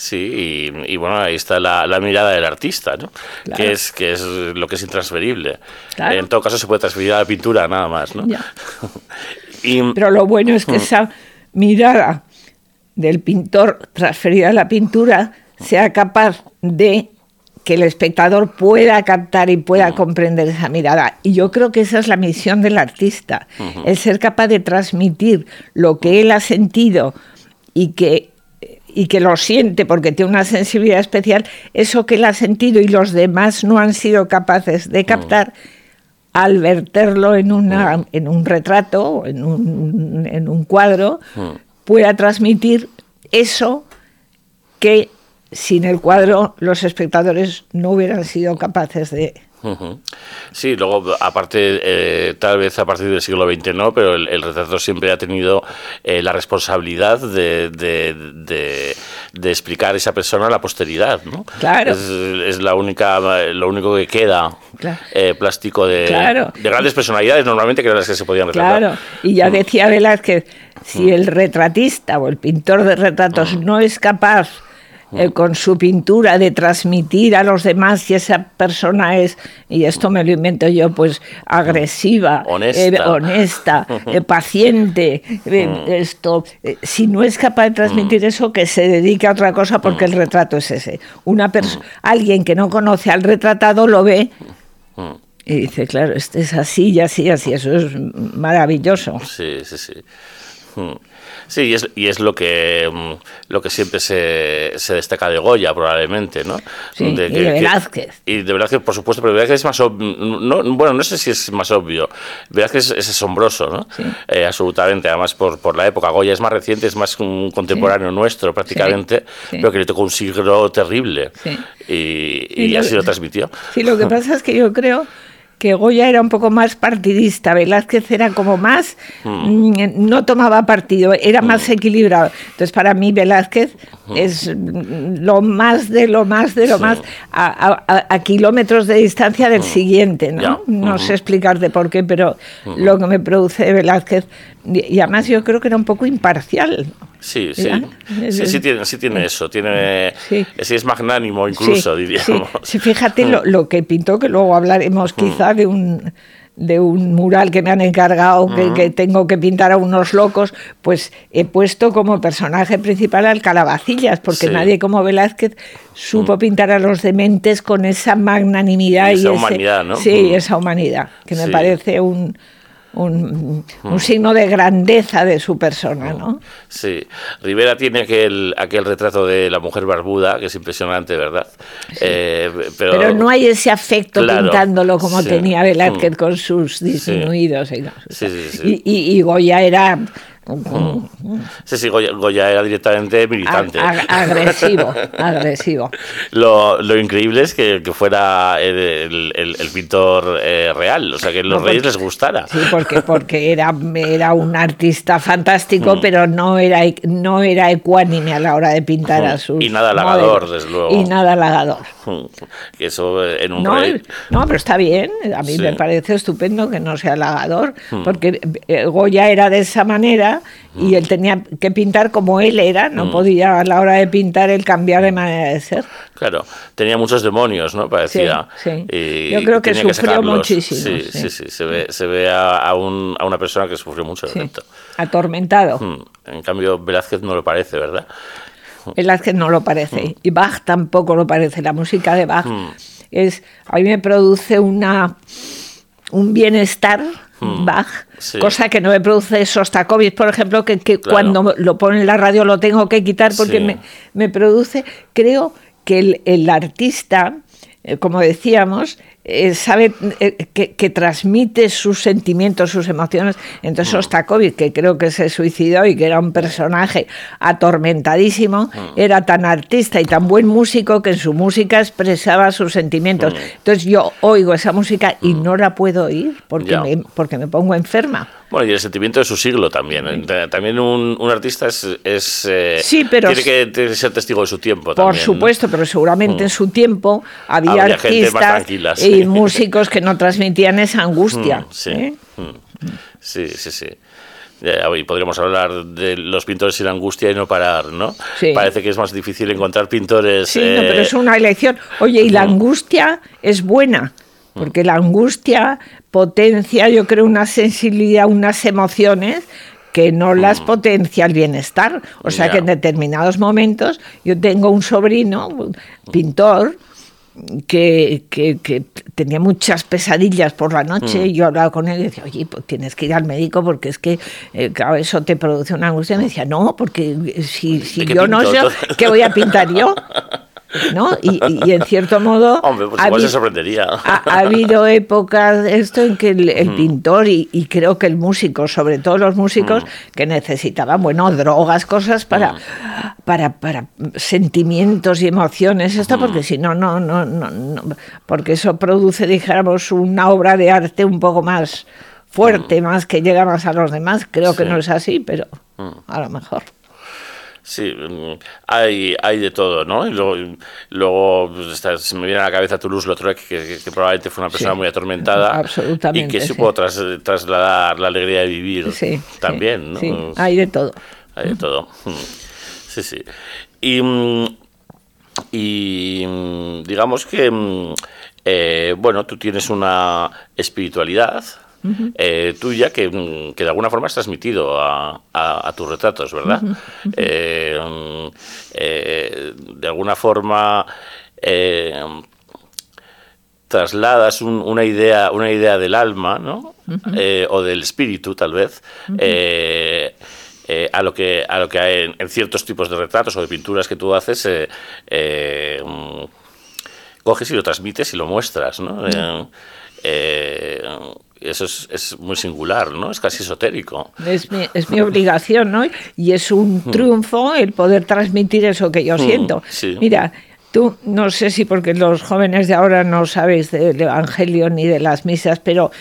Sí, y, y bueno, ahí está la, la mirada del artista, ¿no? Claro. Que, es, que es lo que es intransferible. Claro. En todo caso se puede transferir a la pintura nada más, ¿no? Ya. y, Pero lo bueno es que esa mirada del pintor transferida a la pintura sea capaz de que el espectador pueda captar y pueda comprender esa mirada. Y yo creo que esa es la misión del artista, el ser capaz de transmitir lo que él ha sentido y que, y que lo siente porque tiene una sensibilidad especial, eso que él ha sentido y los demás no han sido capaces de captar al verterlo en, una, en un retrato, en un, en un cuadro, pueda transmitir eso que sin el cuadro los espectadores no hubieran sido capaces de... Sí, luego, aparte, eh, tal vez a partir del siglo XX no, pero el, el retrato siempre ha tenido eh, la responsabilidad de, de, de- de explicar esa persona a la posteridad, ¿no? Claro. Es, es la única, lo único que queda Claro. eh, plástico de, Claro. de grandes personalidades, normalmente que eran las que se podían retratar. Claro, y ya decía Velázquez, si el retratista o el pintor de retratos no es capaz eh, con su pintura de transmitir a los demás si esa persona es, y esto me lo invento yo, pues agresiva, Honesta. eh, honesta, eh, paciente, eh, esto, eh, si no es capaz de transmitir eso, que se dedique a otra cosa porque el retrato es ese. Una alguien que no conoce al retratado lo ve y dice, claro, este es así y así, así, eso es maravilloso. Sí, sí, sí. Mm. Sí, y es, y es lo que mm, lo que siempre se, se destaca de Goya, probablemente, ¿no? Sí, y de Velázquez. y de Velázquez, por supuesto, pero Velázquez es más obvio. No, bueno, no sé si es más obvio. Velázquez es, es asombroso, ¿no? Sí. Eh, absolutamente, además por, por la época. Goya es más reciente, es más un contemporáneo nuestro, prácticamente, pero que le tocó un siglo terrible. Y, Y y lo- así lo transmitió. Sí, lo que pasa es que yo creo que Goya era un poco más partidista, Velázquez era como más, mm, no tomaba partido, era más equilibrado. Entonces, para mí, Velázquez es mm, lo más de lo más de lo Sí. más a, a- a- a kilómetros de distancia del siguiente, ¿no? No Ujú. sé explicarte por qué, pero lo que me produce Velázquez, y y además yo creo que era un poco imparcial. Sí, sí. ¿Ya? Sí, sí tiene, sí tiene eso. Tiene, Sí. es magnánimo incluso, sí, diríamos. Sí, fíjate lo, lo que pintó, que luego hablaremos quizá de un de un mural que me han encargado que, que tengo que pintar a unos locos, pues he puesto como personaje principal al Calabacillas, porque Sí. nadie como Velázquez supo pintar a los dementes con esa magnanimidad Y y, esa ese- humanidad, ¿no? Sí, Mm. esa humanidad, que me Sí. parece un, un, Mm. signo de grandeza de su persona, ¿no? Sí, Rivera tiene aquel, aquel retrato de la mujer barbuda, que es impresionante, ¿verdad? Eh, pero, Pero no hay ese afecto Claro, pintándolo como sí. tenía Velázquez Mm. con sus disminuidos. y no. Sí, sí, sí. Y, y- y Goya era Sí, sí, Goya, Goya era directamente militante. Ag- ag- agresivo, agresivo. Lo, lo increíble es que, que fuera el, el- pintor eh, real, o sea, que los No, reyes porque- les gustara. Sí, porque, porque era, era un artista fantástico, Mm. pero no era, no era ecuánime a la hora de pintar a Mm. sus. Y nada halagador, modelos. desde luego. Y nada halagador. Que eso eh, en un No, rey. no, pero está bien. A mí Sí. me parece estupendo que no sea halagador, porque eh, Goya era de esa manera Hmm. y él tenía que pintar como él era. No podía a la hora de pintar él cambiar de manera de ser. Claro, tenía muchos demonios, ¿no? Parecía. Sí, sí. Y Yo creo que sufrió muchísimo, Sí, sí. sí, sí. Se ve, se ve a, a un- a una persona que sufrió mucho. Atormentado. Mm. En cambio, Velázquez no lo parece, ¿verdad? Velázquez no lo parece Hmm. y Bach tampoco lo parece. La música de Bach es a mí me produce una un bienestar Bach, Hmm. Sí. cosa que no me produce Sostakovich, por ejemplo, que, que Claro. cuando lo pone en la radio lo tengo que quitar porque Sí. me, me produce, creo que el, el artista, eh, como decíamos, eh, sabe eh, que, que transmite sus sentimientos, sus emociones. Entonces Sostakovich, que creo que se suicidó y que era un personaje atormentadísimo, era tan artista y tan buen músico que en su música expresaba sus sentimientos. Entonces yo oigo esa música y no la puedo oír porque, me, porque me pongo enferma. Bueno, y el sentimiento de su siglo también. Eh, También un, un artista es. es, eh, Sí, pero- Tiene que, tiene que ser testigo de su tiempo Por también. supuesto, pero seguramente en su tiempo había más artistas sí. y músicos que no transmitían esa angustia. Mm, sí. ¿eh? Mm. sí, sí, sí. Y podríamos hablar de los pintores sin angustia y no parar, ¿no? Sí. Parece que es más difícil encontrar pintores. Sí, no, pero es una elección. Oye, y la angustia es buena, porque la angustia potencia, yo creo, una sensibilidad, unas emociones que no las potencia el bienestar. O sea que en determinados momentos yo tengo un sobrino, un pintor, que, que- que tenía muchas pesadillas por la noche y yo hablaba con él y decía, oye, pues tienes que ir al médico porque es que, eh, claro, eso te produce una angustia. Y me decía, no, porque eh, si, si ¿De qué yo no sé? ¿qué voy a pintar yo? ¿No? Y, y- en cierto modo... Hombre, pues ha se sorprendería. Ha, ha habido épocas esto en que el, el pintor y, y creo que el músico, sobre todo los músicos, que necesitaban, bueno, drogas, cosas para, para, para sentimientos y emociones, esto, porque si no, no, no, no, porque eso produce, dijéramos, una obra de arte un poco más fuerte, más que llega más a los demás. Creo que no es así, pero a lo mejor. Sí, mm, hay, hay de todo, ¿no? Y luego, luego pues, está- se me viene a la cabeza Toulouse-Lautrec, que, que- que probablemente fue una persona Sí, muy atormentada. absolutamente, Y que sí. supo tras- trasladar la alegría de vivir Sí, también, ¿no? sí, hay de todo. Hay de todo. Sí, sí. Y, mm, y mm, digamos que, eh, bueno, tú tienes una espiritualidad eh, tuya que, mm, que de alguna forma has transmitido a, a- a tus retratos, ¿verdad? Eh, mm, eh, de alguna forma... eh, trasladas un- una idea una idea del alma ¿no? Eh, o del espíritu tal vez eh, eh, a lo que a lo que hay en, en ciertos tipos de retratos o de pinturas que tú haces mm, coges y lo transmites y lo muestras ¿no? Eh, eso es, es muy singular no es casi esotérico Es mi, es mi obligación, ¿no? Y es un triunfo el poder transmitir eso que yo siento. sí. Mira, tú no sé si porque los jóvenes de ahora no sabéis del Evangelio ni de las misas, pero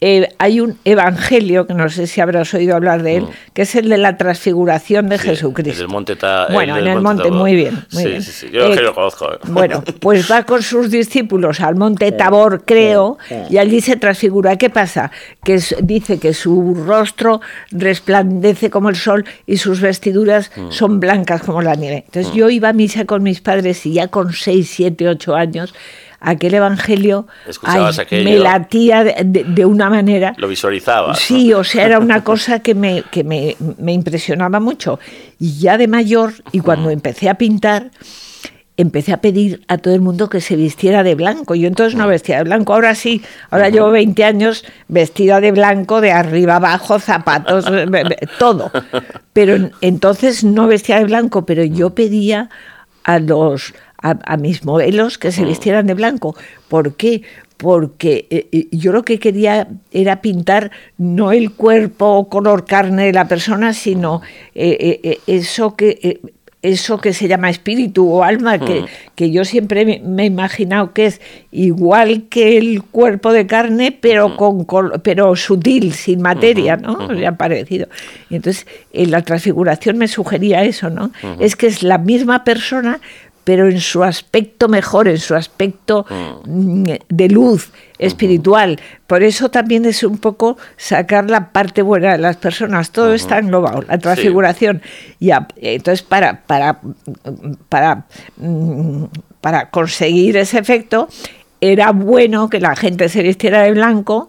eh, hay un Evangelio, que no sé si habrás oído hablar de él, que es el de la transfiguración de Sí, Jesucristo. el del monte Ta- bueno, el en el monte muy bien. Muy Sí, bien. sí, sí, yo que lo conozco, eh. Bueno, pues va con sus discípulos al monte Tabor, creo, y allí se transfigura. ¿Qué pasa? Que es- dice que su rostro resplandece como el sol y sus vestiduras Mm. son blancas como la nieve. Entonces yo iba a misa con mis padres y ya con 6, 7, 8 años, aquel evangelio Escuchabas ay, aquello. me latía de, de- de una manera. lo visualizabas ¿no? Sí, o sea, era una cosa que me, que me, me impresionaba mucho. Y ya de mayor, y cuando empecé a pintar, empecé a pedir a todo el mundo que se vistiera de blanco. Yo entonces no vestía de blanco, ahora sí, ahora llevo 20 años vestida de blanco, de arriba abajo, zapatos, todo. Pero en- entonces no vestía de blanco, pero yo pedía a los a, a mis modelos que se vistieran de blanco. ¿Por qué? porque eh, yo lo que quería era pintar no el cuerpo color carne de la persona, sino eh, eh, eso que eso que se llama espíritu o alma, que, Mm. que yo siempre me, he imaginado que es igual que el cuerpo de carne, pero con pero sutil, sin materia, ¿no? O sea, parecido. Y entonces en la transfiguración me sugería eso, ¿no? Es que es la misma persona, pero en su aspecto mejor, en su aspecto mm, de luz espiritual. Por eso también es un poco sacar la parte buena de las personas. Todo está englobado, la transfiguración. Entonces, para, para, para, mm, para conseguir ese efecto, era bueno que la gente se vistiera de blanco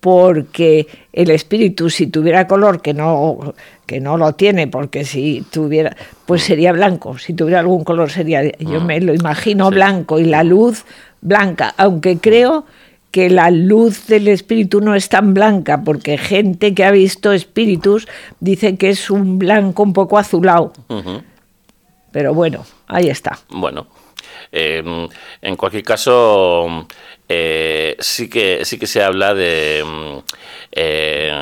porque el espíritu si tuviera color que no que no lo tiene porque si tuviera pues sería blanco. Si tuviera algún color sería yo me lo imagino Sí. blanco y la luz blanca. Aunque creo que la luz del espíritu no es tan blanca porque gente que ha visto espíritus dice que es un blanco un poco azulado. Pero bueno ahí está. Bueno, eh, en cualquier caso, eh, sí que sí que se habla de mm, eh,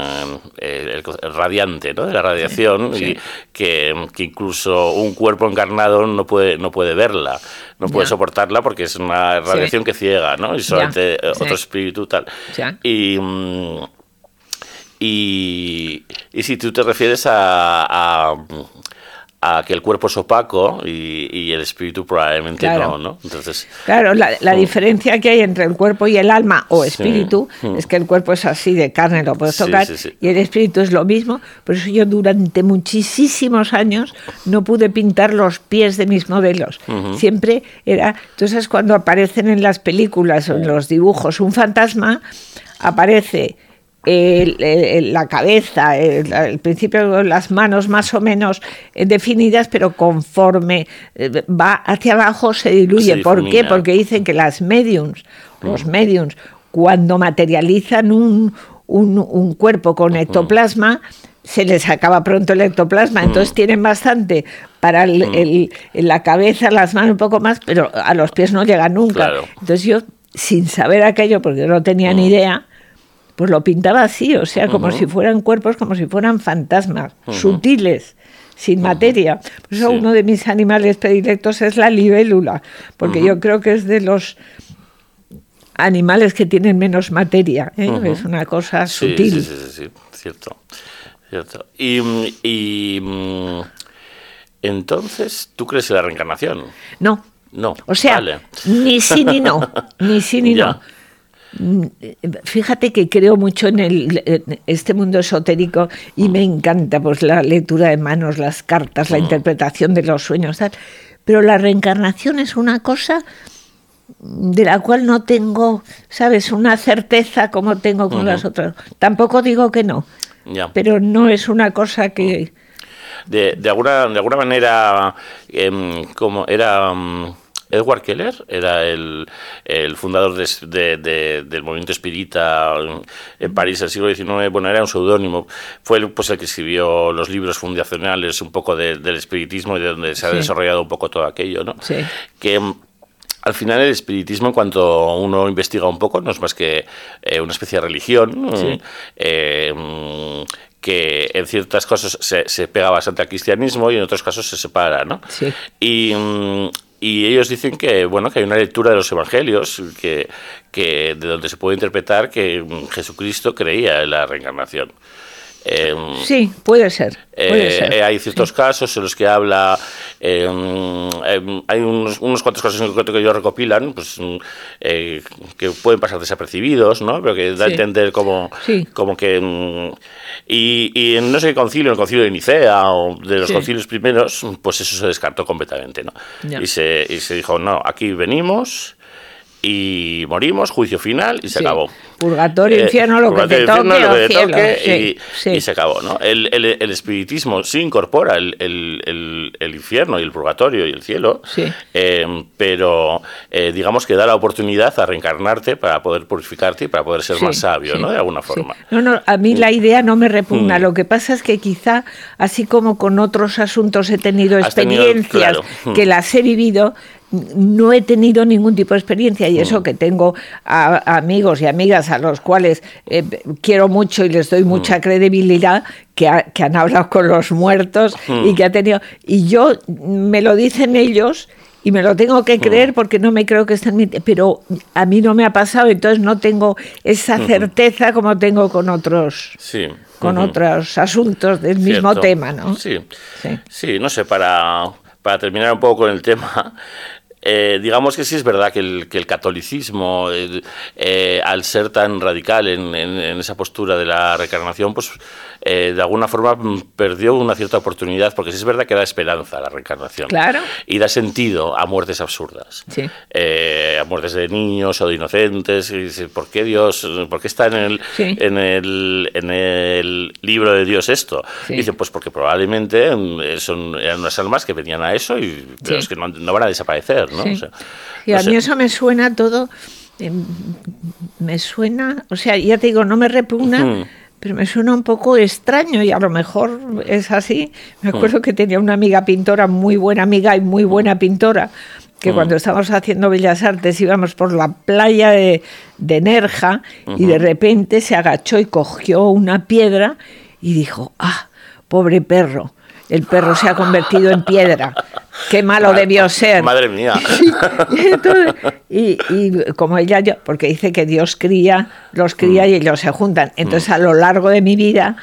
el, radiante, ¿no? De la radiación y que, que incluso un cuerpo encarnado no puede no puede verla, no puede Ya. soportarla porque es una radiación que ciega, ¿no? Y solamente eh, otro espíritu tal. Ya. Y y, y si tú te refieres a, a, a que el cuerpo es opaco y, y el espíritu probablemente Claro. no, ¿no? Entonces, Claro, la, la diferencia que hay entre el cuerpo y el alma o Sí. espíritu Mm. es que el cuerpo es así de carne, lo puedes Sí, tocar, sí, y el espíritu es lo mismo. Por eso yo durante muchísimos años no pude pintar los pies de mis modelos. Siempre era. Entonces, cuando aparecen en las películas o en los dibujos un fantasma, aparece. El- el- la cabeza, el, al principio las manos más o menos eh, definidas, pero conforme eh, va hacia abajo se diluye. Se ¿Por qué? Porque dicen que las mediums, los mediums, cuando materializan un, un- un cuerpo con ectoplasma, se les acaba pronto el ectoplasma, entonces tienen bastante para el- el- la cabeza, las manos un poco más, pero a los pies no llegan nunca. Claro. Entonces yo, sin saber aquello, porque yo no tenía ni idea, pues lo pintaba así, o sea, como si fueran cuerpos, como si fueran fantasmas, sutiles, sin materia. Por eso Sí. uno de mis animales predilectos es la libélula, porque yo creo que es de los animales que tienen menos materia, ¿eh? es una cosa sí, sutil. sí, sí, sí, sí, cierto. cierto. Y, y, mm, entonces, ¿tú crees en la reencarnación? No, No. o sea, vale. ni sí ni no, ni sí ni Ya. no. Mm, Fíjate que creo mucho en, el, en este mundo esotérico y me encanta pues la lectura de manos, las cartas, la interpretación de los sueños, tal. Pero la reencarnación es una cosa de la cual no tengo, ¿sabes?, una certeza como tengo con las otras. Tampoco digo que no, pero no es una cosa que... De, de alguna, de alguna manera, em, como era mm, Edward Keller, era el, el fundador de- de- de- del movimiento espírita en, en París del siglo XIX, bueno, era un seudónimo, fue el, pues, el que escribió los libros fundacionales un poco de- del espiritismo y de donde se ha Sí. desarrollado un poco todo aquello, ¿no? Sí. Que mm, al final el espiritismo, en cuanto uno investiga un poco, no es más que eh, una especie de religión Sí. eh, mm, que en ciertas cosas se, se pega bastante al cristianismo y en otros casos se separa, ¿no? Sí. Y, mm, y ellos dicen que bueno que hay una lectura de los evangelios que, que de donde se puede interpretar que mm, Jesucristo creía en la reencarnación. Eh, Sí, puede ser. Puede eh, ser. eh, hay ciertos casos en los que habla, eh, mm, eh, hay unos, unos cuantos casos en concreto que ellos recopilan, pues mm, eh, que pueden pasar desapercibidos, ¿no? Pero que da a entender como, Sí. como que... mm, y, y en no sé qué concilio, en el concilio de Nicea o de los concilios primeros, pues eso se descartó completamente, ¿no? Ya. Y, se, y se dijo, no, aquí venimos y morimos, juicio final y se Sí. acabó. Purgatorio, infierno, lo que te Eh, toque, infierno, lo que te toque, y, se acabó, ¿no? El, el- el espiritismo sí incorpora el, infierno y el purgatorio y el cielo, Sí. eh, pero eh, digamos que da la oportunidad a reencarnarte para poder purificarte y para poder ser Sí, más sabio, sí, ¿no? De alguna forma. No, no, a mí la idea no me repugna. Mm. Lo que pasa es que quizá, así como con otros asuntos he tenido experiencias claro. Mm. que las he vivido, no he tenido ningún tipo de experiencia y eso que tengo a, a amigos y amigas a los cuales eh, quiero mucho y les doy mucha credibilidad, que, ha- que han hablado con los muertos y que ha tenido... Y yo, me lo dicen ellos y me lo tengo que creer porque no me creo que estén pero a mí no me ha pasado, entonces no tengo esa certeza como tengo con otros Sí. con otros asuntos del mismo tema, ¿no? Sí. Sí. Sí, no sé, para, para terminar un poco con el tema, eh, digamos que sí es verdad que el, que el catolicismo, el, eh, al ser tan radical en, en- en esa postura de la reencarnación, pues eh, de alguna forma perdió una cierta oportunidad, porque sí es verdad que da esperanza a la reencarnación. Claro. Y da sentido a muertes absurdas. Sí. Eh, a muertes de niños o de inocentes. Y dice, ¿Por qué Dios? ¿Por qué está en el, Sí. en el, en el libro de Dios esto? Sí. Dicen, pues porque probablemente mm, son, eran unas almas que venían a eso, y, pero es que no, no van a desaparecer, ¿no? Sí. O sea, y no a sé. mí eso me suena todo, eh, me suena, o sea, ya te digo, no me repugna, pero me suena un poco extraño y a lo mejor es así. Me acuerdo que tenía una amiga pintora, muy buena amiga y muy buena pintora, que cuando estábamos haciendo Bellas Artes íbamos por la playa de, de Nerja y de repente se agachó y cogió una piedra y dijo, ah, pobre perro. El perro se ha convertido en piedra. Qué malo debió ser. Madre mía. Y, entonces- y- y como ella, yo, porque dice que Dios cría, los cría y ellos se juntan. Entonces, a lo largo de mi vida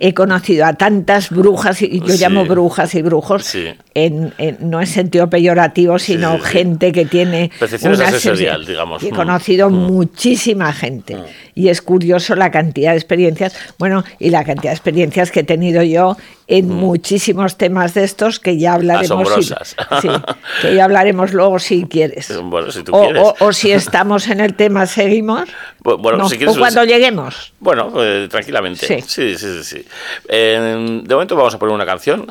he conocido a tantas brujas, y yo Sí. llamo brujas y brujos, Sí. en, en- no en sentido peyorativo, sino sí, gente que tiene. Una sensorial, sensi- digamos. y He Mm. conocido muchísima gente. Y es curioso la cantidad de experiencias, bueno, y la cantidad de experiencias que he tenido yo en muchísimos temas de estos que ya hablaremos. si- sí, que ya hablaremos luego si quieres. Bueno, si tú o, quieres. o- o si estamos en el tema, seguimos. Bu- bueno, No, si quieres, o cuando lleguemos. Bueno, eh, tranquilamente. Sí. Sí, sí, sí. sí. Eh, de momento vamos a poner una canción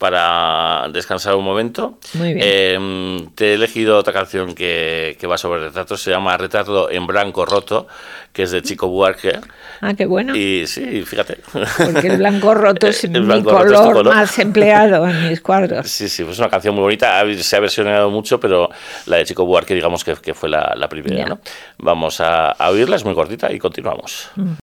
para descansar un momento. Muy bien. Eh, te he elegido otra canción que, que va sobre retratos, se llama Retrato en blanco roto, que es de Chico Buarque. Ah, qué bueno. Y sí, fíjate. Porque el blanco roto es El mi blanco roto color, es color. más empleado en mis cuadros. Sí, sí, pues es una canción muy bonita. Se ha versionado mucho, pero la de Chico Buarque, digamos que, que fue la, la primera. ¿no? Vamos a, a oírla, es muy cortita y continuamos. Já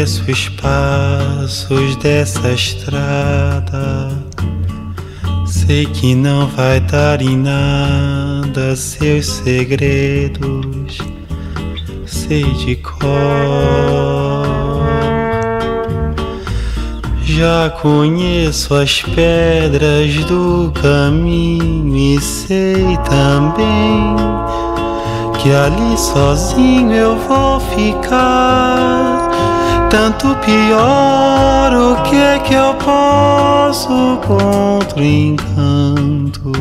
conheço espaços dessa estrada. Sei que não vai dar em nada seus segredos. Sei de cor. Já conheço as pedras do caminho e sei também que ali sozinho eu vou ficar. Tanto pior, o que é que eu posso contra o encanto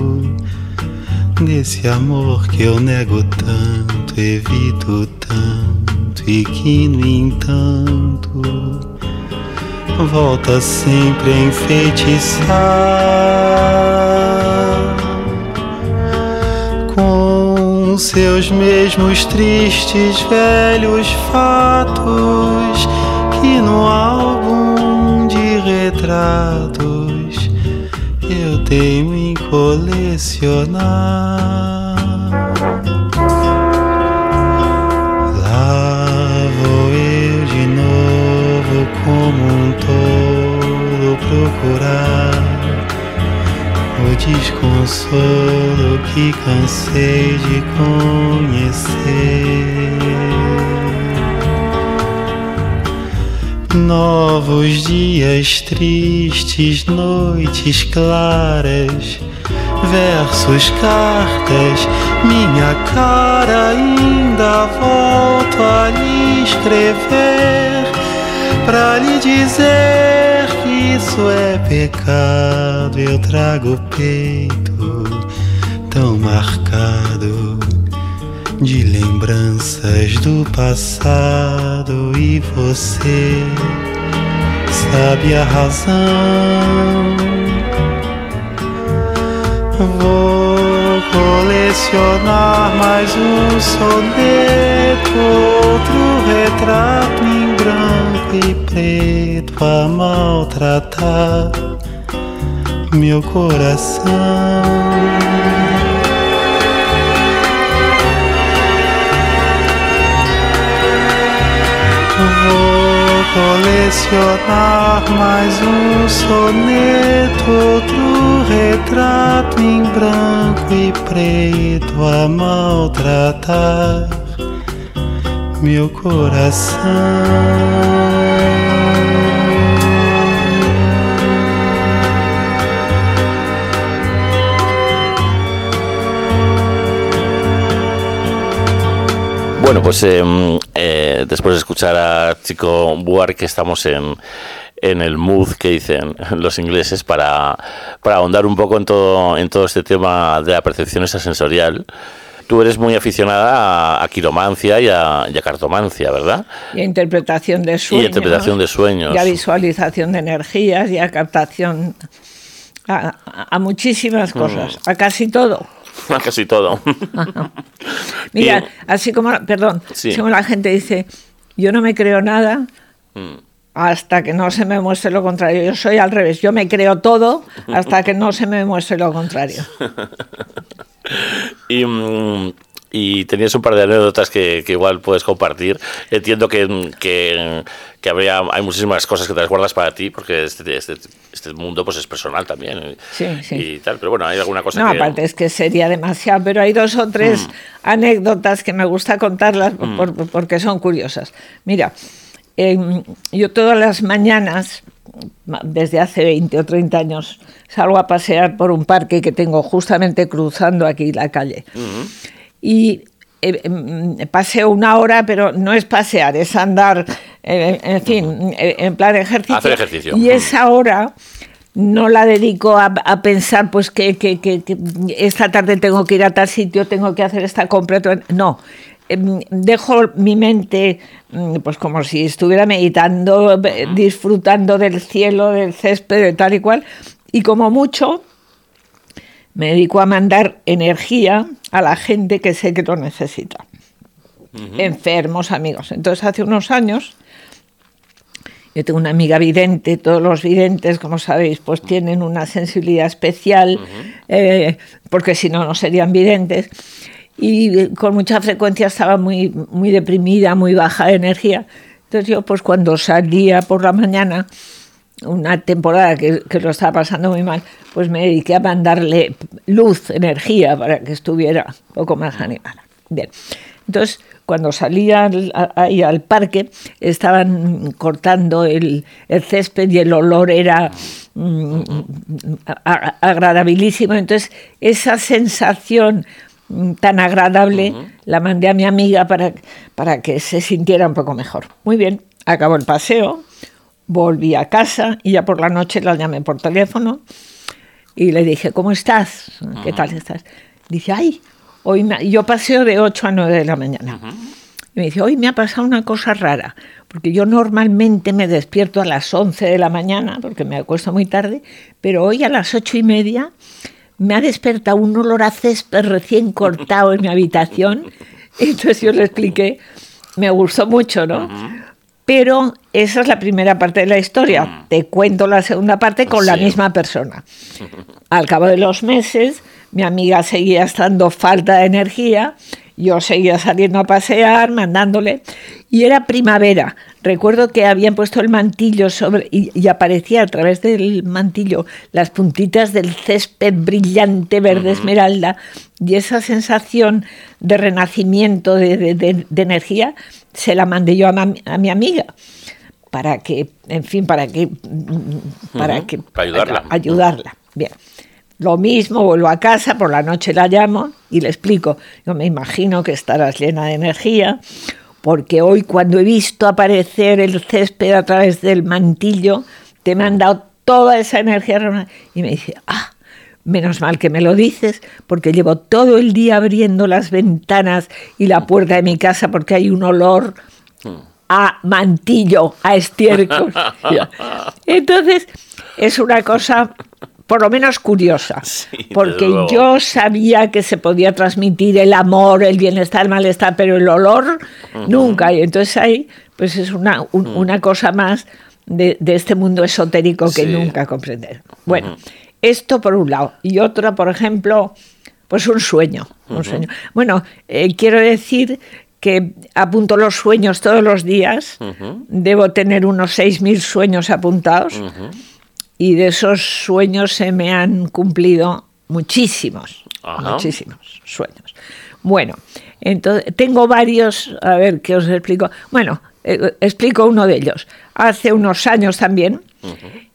desse amor que eu nego tanto, evito tanto e que no entanto volta sempre a enfeitiçar com seus mesmos tristes velhos fatos que no álbum de retratos eu teimo em colecionar. Lá vou eu de novo como um tolo procurar o desconsolo que cansei de conhecer. Novos dias tristes, noites claras, versos, cartas, minha cara ainda volto a lhe escrever pra lhe dizer que isso é pecado. Eu trago o peito tão marcado de lembranças do passado e você sabe a razão. Vou colecionar mais um soneto, outro retrato em branco e preto a maltratar meu coração. Vou colecionar mais um soneto, outro retrato em branco e preto a maltratar meu coração. Bueno, pues em, eh, después de escuchar a Chico Buarque, estamos en, en el mood que dicen los ingleses para, para ahondar un poco en todo, en todo este tema de la percepción esa sensorial. Tú eres muy aficionada a, a quiromancia y a, y a cartomancia, ¿verdad? Y a interpretación de sueños. Y a interpretación de sueños. Y a visualización de energías y a captación. A, a- a muchísimas Mm. cosas, a casi todo. Casi todo. Mira, Y- así como, perdón, Sí. así como la gente dice, yo no me creo nada Mm. hasta que no se me muestre lo contrario. Yo soy al revés, yo me creo todo hasta que no se me muestre lo contrario. Y, mm, y tenías un par de anécdotas que, que igual puedes compartir. Entiendo que, que, que habría, hay muchísimas cosas que te las guardas para ti, porque este, este, este mundo pues es personal también. Sí, sí. Y tal, pero bueno, hay alguna cosa No, que... aparte es que sería demasiado, pero hay dos o tres Mm. anécdotas que me gusta contarlas por- por- porque son curiosas. Mira, em, yo todas las mañanas, ma- desde hace 20 o 30 años, salgo a pasear por un parque que tengo justamente cruzando aquí la calle. Y eh, em, paseo una hora, pero no es pasear, es andar, eh, en fin, eh, en plan ejercicio. Hacer ejercicio. Y esa hora no la dedico a, a pensar pues que, que- que- que esta tarde tengo que ir a tal sitio, tengo que hacer esta compra. No, Em, dejo mi mente mm, pues como si estuviera meditando, disfrutando del cielo, del césped, de tal y cual, y como mucho me dedico a mandar energía a la gente que sé que lo necesita. Enfermos, amigos. Entonces hace unos años yo tengo una amiga vidente, todos los videntes, como sabéis, pues tienen una sensibilidad especial, eh, porque si no, no serían videntes. Y con mucha frecuencia estaba muy, muy deprimida, muy baja de energía. Entonces yo, pues cuando salía por la mañana, una temporada que, que lo estaba pasando muy mal, pues me dediqué a mandarle luz, energía, para que estuviera un poco más animada. Bien, entonces cuando salía al- ahí al parque, estaban cortando el, el césped y el olor era mm, a- agradabilísimo. Entonces esa sensación mm, tan agradable la mandé a mi amiga para, para que se sintiera un poco mejor. Muy bien, acabó el paseo, volví a casa y ya por la noche la llamé por teléfono y le dije, ¿cómo estás? ¿Qué tal estás? Dice, ay, hoy me ha-". yo paseo de 8 a 9 de la mañana. Y me dice, hoy me ha pasado una cosa rara, porque yo normalmente me despierto a las 11 de la mañana, porque me acuesto muy tarde, pero hoy a las ocho y media me ha despertado un olor a césped recién cortado en mi habitación. Entonces yo le expliqué, me gustó mucho, ¿no? Pero esa es la primera parte de la historia. Te cuento la segunda parte con la misma persona. Al cabo de los meses, mi amiga seguía estando falta de energía, yo seguía saliendo a pasear, mandándole, y era primavera. Recuerdo que habían puesto el mantillo sobre y, y aparecía a través del mantillo las puntitas del césped brillante verde esmeralda y esa sensación de renacimiento de, de- de- de energía se la mandé yo a, ma- a mi amiga para que, en fin, para que, para Ujú, que para ayudarla. ayudarla. Bien. Lo mismo, vuelvo a casa, por la noche la llamo y le explico. Yo me imagino que estarás llena de energía, porque hoy cuando he visto aparecer el césped a través del mantillo, te me han dado toda esa energía. Y me dice, ah, menos mal que me lo dices, porque llevo todo el día abriendo las ventanas y la puerta de mi casa porque hay un olor a mantillo, a estiércol. Entonces, es una cosa por lo menos curiosa, Sí, porque yo sabía que se podía transmitir el amor, el bienestar, el malestar, pero el olor nunca. Y entonces ahí, pues es una, un- una cosa más de, de este mundo esotérico que Sí. nunca comprender. Bueno, esto por un lado. Y otra, por ejemplo, pues un sueño. un sueño. Bueno, eh, quiero decir que apunto los sueños todos los días. Debo tener unos 6.000 sueños apuntados. Y de esos sueños se me han cumplido muchísimos, Ajá. muchísimos sueños. Bueno, entonces tengo varios, a ver qué os explico. Bueno, eh, explico uno de ellos. Hace unos años también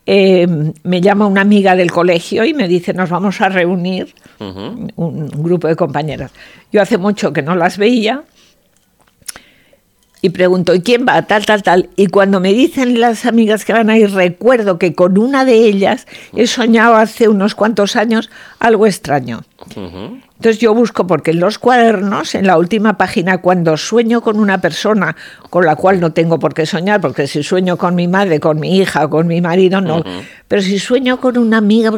eh, me llama una amiga del colegio y me dice nos vamos a reunir un, un grupo de compañeras. Yo hace mucho que no las veía y pregunto, ¿y quién va? Tal, tal, tal. Y cuando me dicen las amigas que van a ir, recuerdo que con una de ellas he soñado hace unos cuantos años algo extraño. Entonces yo busco, porque en los cuadernos, en la última página, cuando sueño con una persona con la cual no tengo por qué soñar, porque si sueño con mi madre, con mi hija, con mi marido, no. Pero si sueño con una amiga,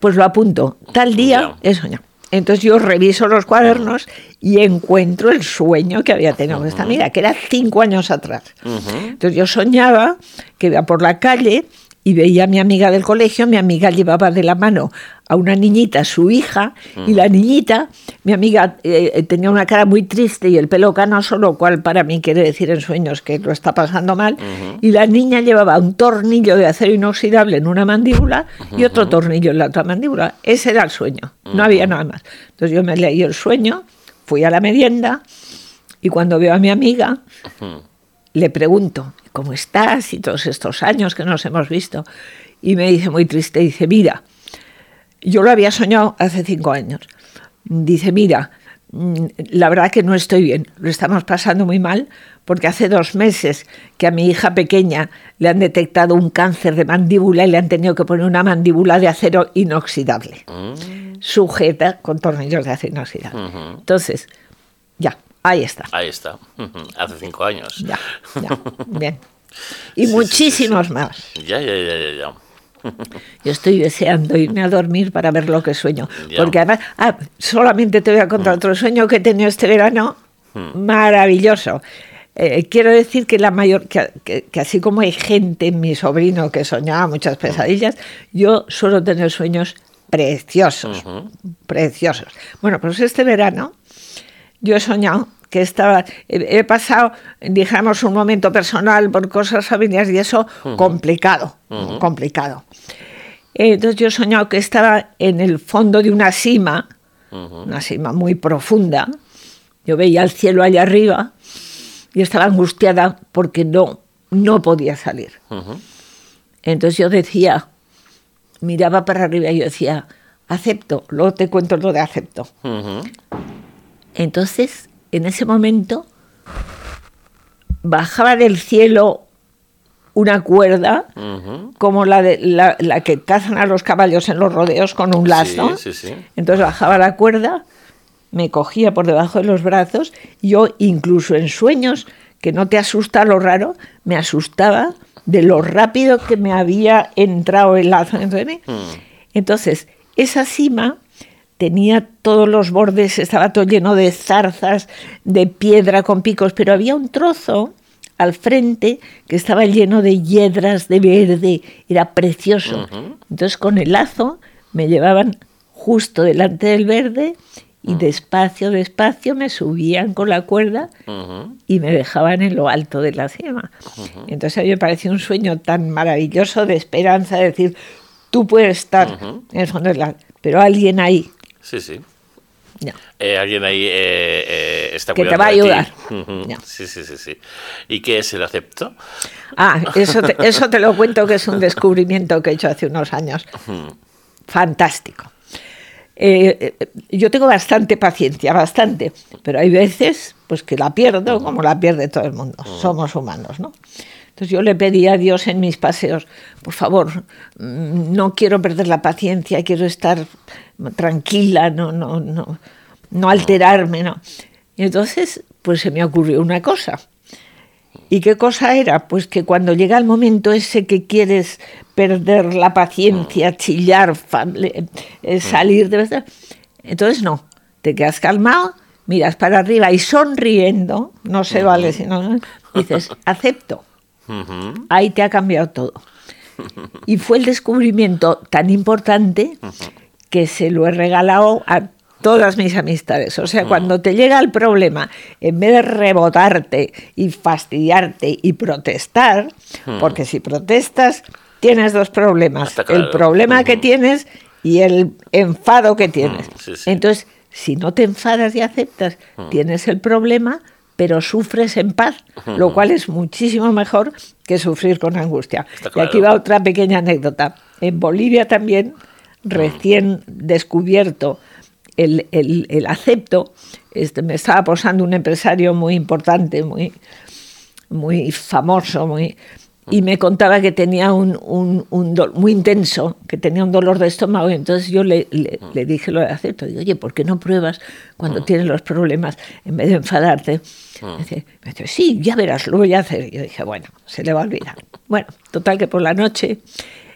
pues lo apunto. Tal día he soñado. Entonces yo reviso los cuadernos y encuentro el sueño que había tenido esta amiga, que era cinco años atrás. Entonces yo soñaba que iba por la calle y veía a mi amiga del colegio, mi amiga llevaba de la mano a una niñita, su hija, y la niñita, mi amiga eh, tenía una cara muy triste y el pelo canoso, lo cual para mí quiere decir en sueños que lo está pasando mal, y la niña llevaba un tornillo de acero inoxidable en una mandíbula y otro tornillo en la otra mandíbula. Ese era el sueño, no había nada más. Entonces yo me leí el sueño, fui a la merienda y cuando veo a mi amiga, le pregunto, ¿cómo estás? Y todos estos años que nos hemos visto. Y me dice muy triste, dice, mira, yo lo había soñado hace cinco años. Dice, mira, mm, la verdad que no estoy bien, lo estamos pasando muy mal, porque hace dos meses que a mi hija pequeña le han detectado un cáncer de mandíbula y le han tenido que poner una mandíbula de acero inoxidable, sujeta con tornillos de acero inoxidable. Entonces, ya, ahí está. Ahí está. Hace cinco años. Ya, ya, bien. Y Sí, sí, sí, muchísimos más. Ya, ya, ya, ya, ya. Yo estoy deseando irme a dormir para ver lo que sueño. Ya. Porque además, ah, solamente te voy a contar otro sueño que he tenido este verano maravilloso. Eh, quiero decir que la mayor, que, que- que así como hay gente, mi sobrino, que soñaba muchas pesadillas, yo suelo tener sueños preciosos, preciosos. Bueno, pues este verano yo he soñado que estaba, he, he pasado, dijéramos, un momento personal por cosas familiares y eso complicado, complicado. Entonces yo he soñado que estaba en el fondo de una sima, una sima muy profunda. Yo veía el cielo allá arriba y estaba angustiada porque no, no podía salir. Entonces yo decía, miraba para arriba y yo decía, acepto, luego te cuento lo de acepto. Entonces, en ese momento, bajaba del cielo una cuerda, como la, de, la, la que cazan a los caballos en los rodeos con un lazo. Sí, sí, sí. Entonces bajaba la cuerda, me cogía por debajo de los brazos, yo incluso en sueños, que no te asusta lo raro, me asustaba de lo rápido que me había entrado el lazo dentro de mí. Entonces, esa cima tenía todos los bordes, estaba todo lleno de zarzas, de piedra con picos, pero había un trozo al frente que estaba lleno de hiedras de verde, era precioso. Entonces con el lazo me llevaban justo delante del verde y despacio, despacio me subían con la cuerda y me dejaban en lo alto de la cima. Entonces a mí me pareció un sueño tan maravilloso de esperanza, de decir, tú puedes estar en el fondo de la... Pero alguien ahí, Sí, sí. no. Eh, alguien ahí eh, eh, está Que te va a ayudar. Sí, sí, sí, sí. ¿Y qué es el acepto? Ah, eso te, eso te lo cuento que es un descubrimiento que he hecho hace unos años. Fantástico. Eh, eh, yo tengo bastante paciencia, bastante, pero hay veces pues que la pierdo como la pierde todo el mundo. Somos humanos, ¿no? Entonces yo le pedí a Dios en mis paseos, por favor, mm, no quiero perder la paciencia, quiero estar tranquila, no, no, no, no alterarme, ¿no? Y entonces, pues se me ocurrió una cosa. ¿Y qué cosa era? Pues que cuando llega el momento ese que quieres perder la paciencia, chillar, fa- le- eh, salir de verdad, entonces no, te quedas calmado, miras para arriba y sonriendo, no se vale si no, dices, acepto. Ahí te ha cambiado todo. Y fue el descubrimiento tan importante que se lo he regalado a todas mis amistades. O sea, cuando te llega el problema, en vez de rebotarte y fastidiarte y protestar, porque si protestas, tienes dos problemas. Claro. El problema que tienes y el enfado que tienes. sí, sí. Entonces, si no te enfadas y aceptas, tienes el problema, pero sufres en paz, lo cual es muchísimo mejor que sufrir con angustia. Y aquí va otra pequeña anécdota. En Bolivia también, recién descubierto el, el- el acepto, este, me estaba posando un empresario muy importante, muy, muy famoso, muy, y me contaba que tenía un, un, un do- muy intenso, que tenía un dolor de estómago, y entonces yo le, le- le dije lo de acepto, digo, oye, ¿por qué no pruebas cuando tienes los problemas en vez de enfadarte? Me dice, me dice, sí, ya verás, lo voy a hacer. Y yo dije, bueno, se le va a olvidar. Bueno, total que por la noche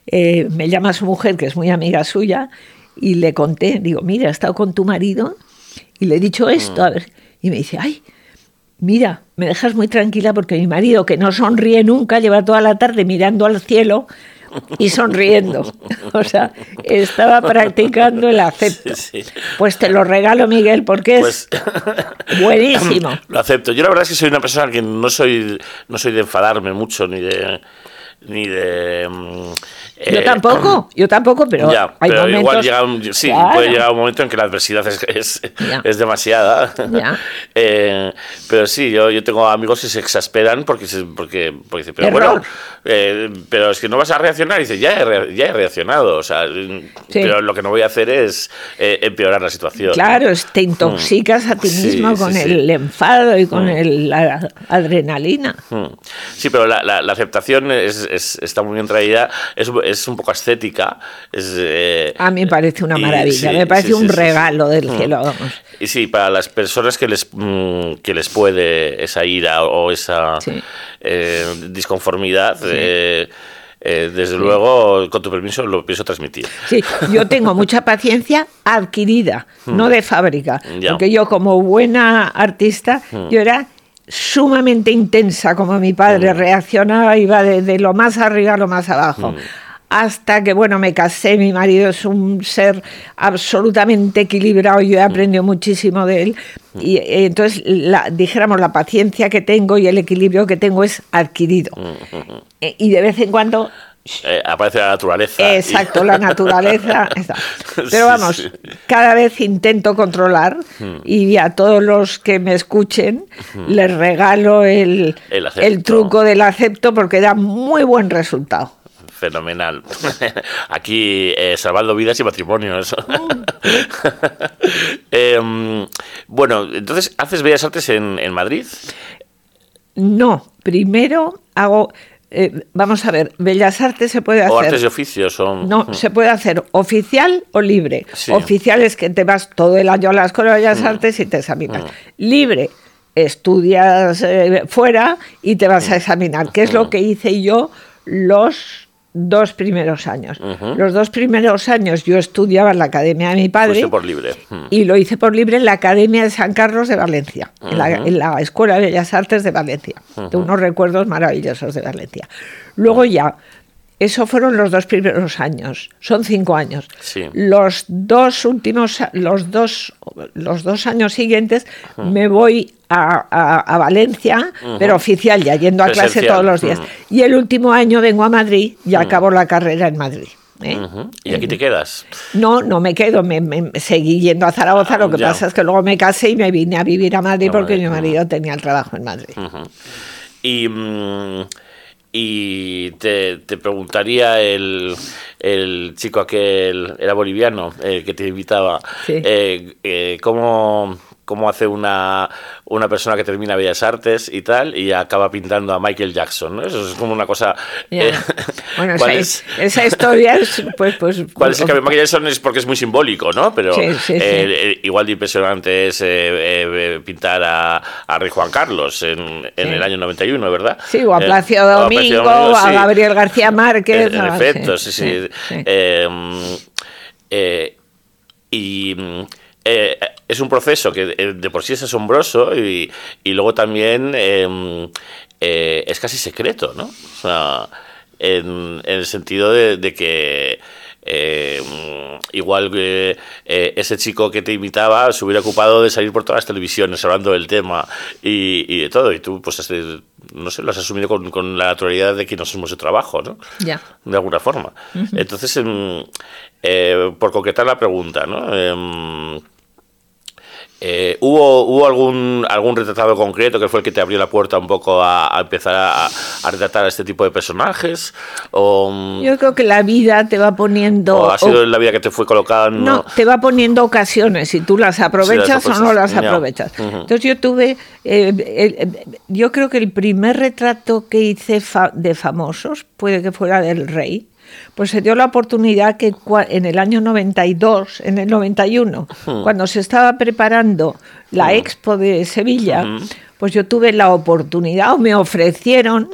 eh, me llama su mujer, que es muy amiga suya, y le conté, digo, mira, he estado con tu marido y le he dicho esto, a ver, y me dice, ay, mira, me dejas muy tranquila porque mi marido, que no sonríe nunca, lleva toda la tarde mirando al cielo y sonriendo. O sea, estaba practicando el acepto. Sí, sí. Pues te lo regalo, Miguel, porque Pues es buenísimo. lo acepto. Yo la verdad es que soy una persona que no soy, no soy de enfadarme mucho ni de ni de mm, Yo eh, tampoco, yo tampoco, pero ya, hay pero momentos... igual llega un, sí, Claro. puede llegar un momento en que la adversidad es, es, es demasiada. Eh, pero sí, yo, yo tengo amigos que se exasperan porque se- porque, porque dicen, pero Error. bueno, eh, pero es que no vas a reaccionar. Y dice, ya he, ya he reaccionado. O sea, mm, Sí. pero lo que no voy a hacer es empeorar la situación. Claro, es- te intoxicas a ti mismo sí, con sí. el enfado y con el- la adrenalina. Mm. Sí, pero la, la- la aceptación es, es- está muy bien traída, es, es un poco ascética. Es, eh, A mí me parece una y- maravilla, sí, me parece sí, un regalo del Mm. cielo, vamos. Y sí, para las personas que les, mm, que les puede esa ira o esa eh, disconformidad, eh, eh, desde luego, con tu permiso, lo pienso transmitir. Sí, yo tengo mucha paciencia adquirida, no de fábrica. Ya. Porque yo como buena artista, yo era sumamente intensa, como mi padre reaccionaba, iba de, de lo más arriba a lo más abajo. Hasta que, bueno, me casé, mi marido es un ser absolutamente equilibrado, yo he aprendido muchísimo de él. Y eh, entonces, la, dijéramos, la paciencia que tengo y el equilibrio que tengo es adquirido. Eh, Y de vez en cuando Eh, aparece la naturaleza. y- Exacto, la naturaleza. Pero vamos, sí. cada vez intento controlar y a todos los que me escuchen les regalo el, El acepto. el truco del acepto porque da muy buen resultado. Fenomenal. Aquí eh, salvando vidas y matrimonios. Em, bueno, entonces, ¿haces Bellas Artes en, en Madrid? No, primero hago, eh, vamos a ver, Bellas Artes se puede ¿O hacer. artes y oficios? O... No, se puede hacer oficial o libre. Sí. Oficial es que te vas todo el año a la Escuela de Bellas Artes y te examinas. Libre, estudias eh, fuera y te vas a examinar, que es lo que hice yo los dos primeros años. Los dos primeros años yo estudiaba en la academia de mi padre por libre. Mm. y lo hice por libre en la Academia de San Carlos de Valencia, en, la, en la Escuela de Bellas Artes de Valencia. De unos recuerdos maravillosos de Valencia. Luego ya, eso fueron los dos primeros años, son cinco años. Sí. Los dos últimos, los dos, los dos años siguientes me voy a, a- a Valencia, pero oficial, ya yendo a clase todos los días. Ujú. Y el último año vengo a Madrid y acabo la carrera en Madrid. ¿eh? ¿Y aquí te quedas? No, no me quedo, me, me- seguí yendo a Zaragoza, lo que Ya. pasa es que luego me casé y me vine a vivir a Madrid A porque Madrid, mi marido tenía el trabajo en Madrid. Y, mm, y te, te preguntaría el, el chico aquel, era boliviano, el que te invitaba, Sí. eh, eh, ¿cómo, cómo hace una, una persona que termina Bellas Artes y tal y acaba pintando a Michael Jackson, ¿no? Eso es como una cosa... Eh, Bueno, ¿cuál esa, es- esa historia es, pues, pues... ¿Cuál es el cambio? Michael Jackson es porque es muy simbólico, ¿no? Pero Sí, sí, sí. eh, eh, igual de impresionante es eh, pintar a, a Rey Juan Carlos en, en el año 91, ¿verdad? Sí, o a Eh, Plácido o a Domingo, Domingo. Gabriel García Márquez. En, efecto, sí, sí. mm, y eh, es un proceso que eh, de por sí es asombroso y, y luego también eh, mm, eh, es casi secreto, ¿no? O sea, en, en el sentido de, de que eh, mm, igual que eh, ese chico que te imitaba se hubiera ocupado de salir por todas las televisiones hablando del tema y, y de todo, y tú, pues, has, no sé, lo has asumido con, con la naturalidad de que nos hemos de trabajo, ¿no? Ya. de alguna forma. Entonces, em, eh, por concretar la pregunta, ¿no? Eh, ¿hubo, ¿Hubo algún, algún retratado concreto que fue el que te abrió la puerta un poco a, a empezar a, a retratar a este tipo de personajes? ¿O, mm, Yo creo que la vida te va poniendo... o ha sido o- la vida que te fue colocando? No, te va poniendo ocasiones y tú las aprovechas las o no las aprovechas. Entonces yo tuve, eh, el- yo creo que el primer retrato que hice fa- de famosos puede que fuera del rey. Pues se dio la oportunidad que en el año 92, en el 91, cuando se estaba preparando la expo de Sevilla, pues yo tuve la oportunidad o me ofrecieron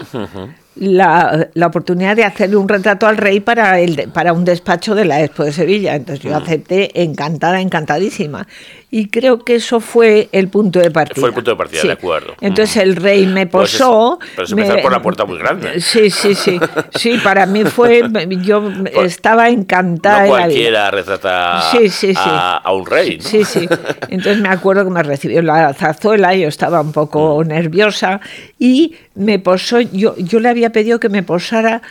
la, la oportunidad de hacerle un retrato al rey para, el, para un despacho de la Expo de Sevilla. Entonces yo acepté encantada, encantadísima. Y creo que eso fue el punto de partida. Fue el punto de partida, de acuerdo. Entonces el rey me Pues es- posó. pero es me- empezar por la puerta muy grande. Sí, sí, sí. Sí, para mí fue. Yo Por- estaba encantada. No cualquiera retrata Sí, sí, sí. A, a un rey, ¿no? Sí, sí. Entonces me acuerdo que me recibió la zarzuela, yo estaba un poco Mm. nerviosa y me posó, yo, yo le había pedido que me posara,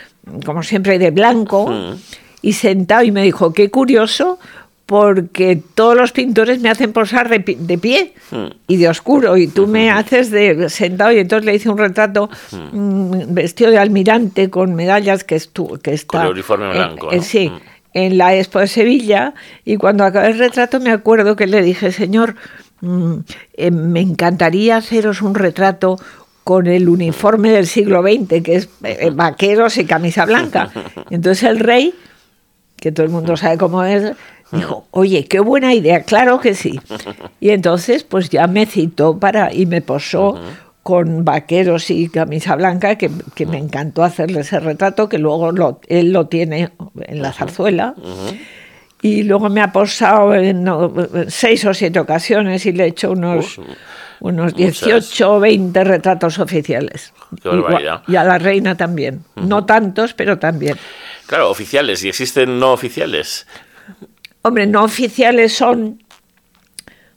como siempre, de blanco Mm. y sentado y me dijo, qué curioso. Porque todos los pintores me hacen posar de, pi- de pie Mm. y de oscuro, y tú me haces de sentado. Y entonces le hice un retrato mm, vestido de almirante con medallas que, estu que está. el uniforme blanco, en- ¿no? sí, en la Expo de Sevilla y cuando acabé el retrato me acuerdo que le dije, señor, mm, eh, me encantaría haceros un retrato con el uniforme del siglo XX, que es eh, vaqueros y camisa blanca. Entonces el rey, que todo el mundo sabe cómo es, dijo, oye, qué buena idea, claro que sí. Y entonces pues ya me citó para y me posó con vaqueros y camisa blanca, que, que me encantó hacerle ese retrato, que luego lo- él lo tiene en la zarzuela. Y luego me ha posado en seis o siete ocasiones y le he hecho unos, unos muchas. 18 o 20 retratos oficiales. Qué barbaridad. y a la reina también. No tantos, pero también. Claro, oficiales, y existen no oficiales. Hombre, no oficiales son,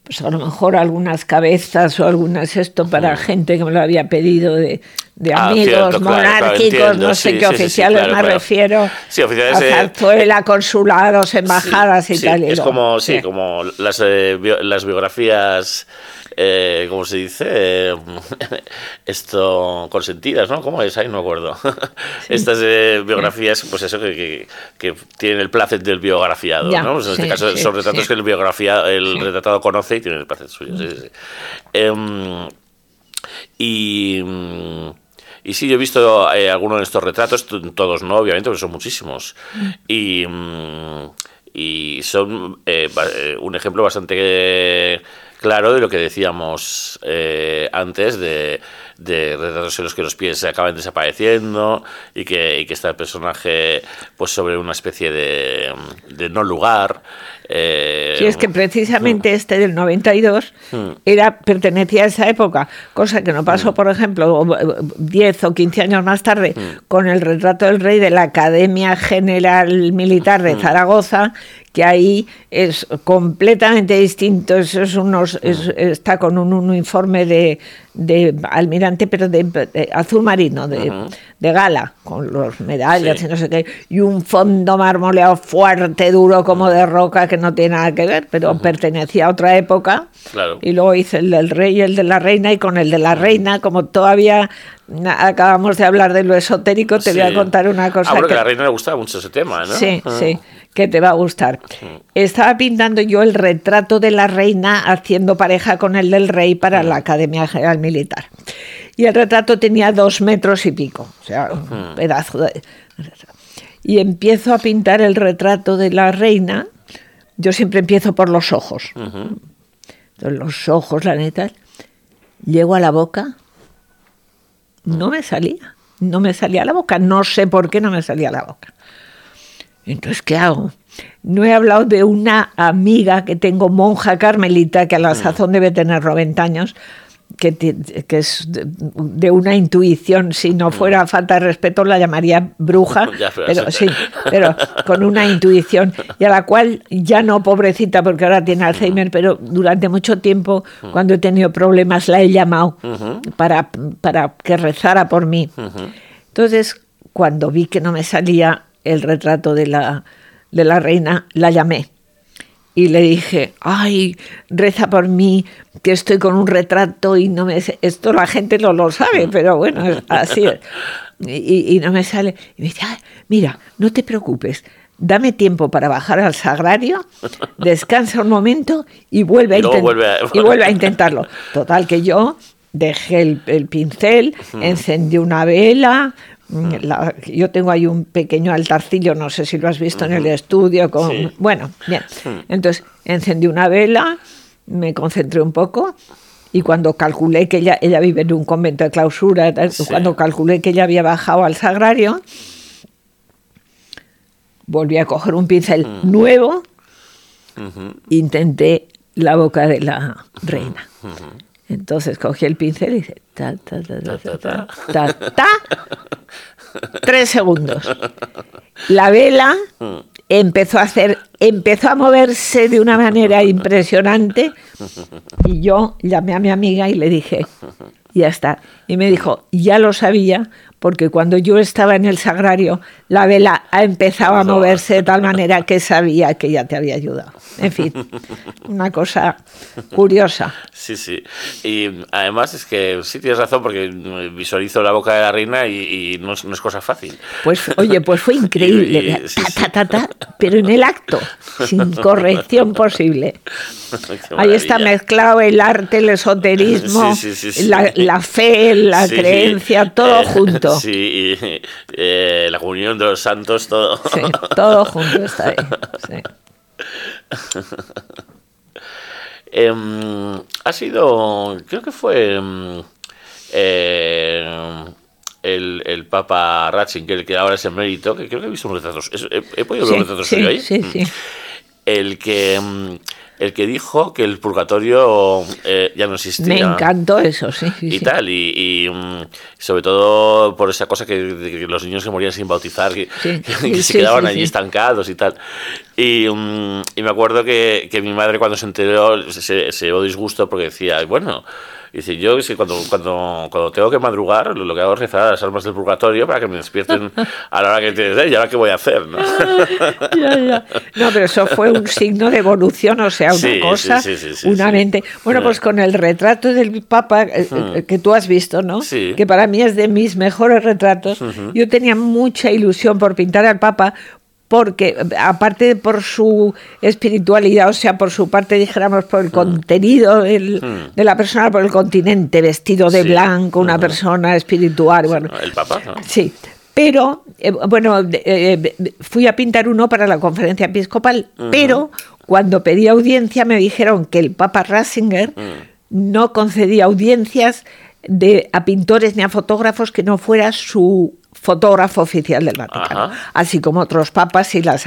pues a lo mejor algunas cabezas o algunas esto para gente que me lo había pedido de, de Ah, amigos cierto, claro, claro, monárquicos, no sé sí, qué sí, sí, sí, oficiales claro, me refiero. Sí, oficiales, a eh, zarzuela, consulados, embajadas y tal. y es como, sí, sí. como las, eh, bio- las biografías, eh, ¿cómo se dice? Eh, esto, consentidas, ¿no? ¿Cómo es? Ahí no me acuerdo. Estas eh, biografías, pues eso, que, que, que tienen el placer del biografiado, Ya, ¿no? Pues en este caso sí, son retratos que el, biografía, el retratado conoce y tiene el placer suyo. Em, y... mm, y sí, yo he visto eh, algunos de estos retratos, todos no, obviamente, porque son muchísimos. Y, mm, y son eh, un ejemplo bastante claro de lo que decíamos eh, antes, de, de retratos en los que los pies se acaban desapareciendo y que, y que está el personaje pues sobre una especie de, de no lugar. eh, Sí, es que precisamente este del 92 Mm. era, pertenecía a esa época, cosa que no pasó, por ejemplo, 10 o 15 años más tarde, Mm. con el retrato del rey de la Academia General Militar de Zaragoza, que ahí es completamente distinto, eso es unos, es- está con un uniforme de, de almirante, pero de, de azul marino, de, de gala, con los medallas Sí. y no sé qué, y un fondo marmoleado fuerte, duro como de roca, que no tiene nada que ver, pero pertenecía a otra época. Claro. Y luego hice el del rey y el de la reina, y con el de la reina, como todavía acabamos de hablar de lo esotérico, te voy a contar una cosa Ah, bueno, que, que- a la reina le gustaba mucho ese tema, ¿no? Sí, Ah. sí, que te va a gustar. Estaba pintando yo el retrato de la reina haciendo pareja con el del rey para la Academia General Militar. Y el retrato tenía dos metros y pico, o sea, un pedazo de... Y empiezo a pintar el retrato de la reina. Yo siempre empiezo por los ojos. Entonces, los ojos, la neta. Llego a la boca. No me salía. No me salía la boca. No sé por qué no me salía la boca. Entonces, ¿qué hago? No he hablado de una amiga que tengo, monja carmelita, que a la sazón debe tener 90 años, que, es de, una intuición, si no fuera falta de respeto, la llamaría bruja, pero sí. sí, pero con una intuición, y a la cual ya no, pobrecita, porque ahora tiene Alzheimer, pero durante mucho tiempo, cuando he tenido problemas, la he llamado para, para que rezara por mí. Entonces, cuando vi que no me salía el retrato de la, de la reina, la llamé. Y le dije, ay, reza por mí, que estoy con un retrato y no me... sé-". Esto la gente no lo sabe, pero bueno, así es. Y, y no me sale. Y me dice, "Ay, mira, no te preocupes, dame tiempo para bajar al sagrario, descansa un momento y vuelve a, Y luego intent- vuelve a- y vuelve a intentarlo. Total, que yo dejé el, el pincel, encendí una vela. Mm, la- yo tengo ahí un pequeño altarcillo, no sé si lo has visto en el estudio. Con, Sí. Bueno, bien. Entonces encendí una vela, me concentré un poco y cuando calculé que ella, ella vive en un convento de clausura, Sí. cuando calculé que ella había bajado al sagrario, volví a coger un pincel nuevo, intenté la boca de la reina. Entonces cogí el pincel y hice ta, ta, ta, ta, ta, ta, ta, ta. Tres segundos. La vela empezó a hacer, empezó a moverse de una manera impresionante y yo llamé a mi amiga y le dije, ya está. Y me dijo, ya lo sabía, porque cuando yo estaba en el sagrario, la vela ha empezado a moverse de tal manera que sabía que ya te había ayudado. En fin, una cosa curiosa. Sí, sí. Y además es que sí tienes razón porque visualizo la boca de la reina y, y no, es, no es cosa fácil. Pues, oye, pues fue increíble. Y- y- sí, Ta, ta, ta, ta, pero en el acto, sin corrección posible. Ahí está mezclado el arte, el esoterismo, Sí, sí. La, la fe, la creencia, todo eh, junto. Sí, eh, la comunión de los santos, todo. Sí, todo junto está ahí. Em, ha sido, creo que fue em, eh, el, el Papa Ratzinger, que ahora es emérito, que creo que he visto un retrato. He, he podido ver Sí, un retrato sí, suyo ahí. sí, sí. El que, mm, el que dijo que el purgatorio eh, ya no existía. Me encantó eso, sí. sí, y sí. tal, y, y, mm, sobre todo por esa cosa que, que los niños que morían sin bautizar, que, Sí, que sí, se quedaban allí estancados y tal. Y, mm, y me acuerdo que, que mi madre cuando se enteró se, se, se llevó disgusto porque decía, bueno, dice, yo sí, cuando, cuando, cuando tengo que madrugar, lo, que hago es rezar a las almas del purgatorio para que me despierten a la hora que te ¿y ahora qué voy a hacer? ¿no? Ya, ya. No, pero eso fue un signo de evolución, o sea, una Sí, cosa, sí, sí, una mente. Bueno, pues con el retrato del Papa eh, eh, que tú has visto, ¿no? Sí. Que para mí es de mis mejores retratos. Yo tenía mucha ilusión por pintar al Papa. Porque, aparte por su espiritualidad, o sea, por su parte, dijéramos, por el contenido del- de la persona, por el continente, vestido de Sí. blanco, una persona espiritual, bueno, El Papa, ¿no? Sí, pero eh, bueno, eh, fui a pintar uno para la conferencia episcopal, pero cuando pedí audiencia me dijeron que el Papa Ratzinger no concedía audiencias de, a pintores ni a fotógrafos que no fuera su fotógrafo oficial del Vaticano, Ajá. así como otros papas y las...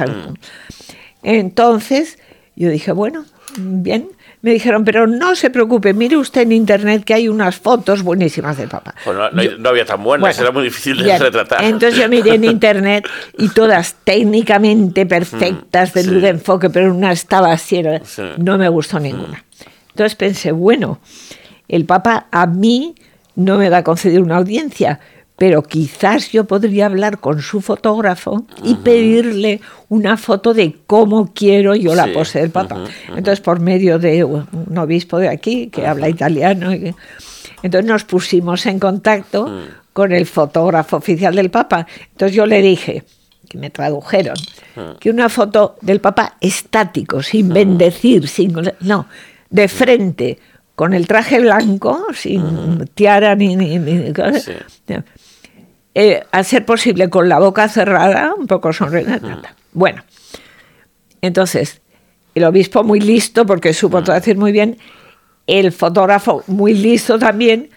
Entonces, yo dije, bueno, bien. Me dijeron, pero no se preocupe, mire usted en internet que hay unas fotos buenísimas del Papa. Bueno, no, no había tan buenas, Bueno, era muy difícil de bien. retratar. Entonces yo miré en internet y todas técnicamente perfectas de Mm, sí. luz de enfoque, pero una estaba así, era- Sí. no me gustó ninguna. Entonces pensé, bueno, el Papa a mí no me va a conceder una audiencia, pero quizás yo podría hablar con su fotógrafo y pedirle una foto de cómo quiero yo la Sí, pose del Papa. Entonces, por medio de un obispo de aquí que habla italiano, y entonces nos pusimos en contacto con el fotógrafo oficial del Papa. Entonces yo le dije, que me tradujeron, que una foto del Papa estático, sin bendecir, sin... No, de frente, con el traje blanco, sin tiara ni... ni, ni- Sí. Eh, a ser posible con la boca cerrada, un poco sonriente. Bueno, entonces, el obispo muy listo, porque supo traducir muy bien, el fotógrafo muy listo también,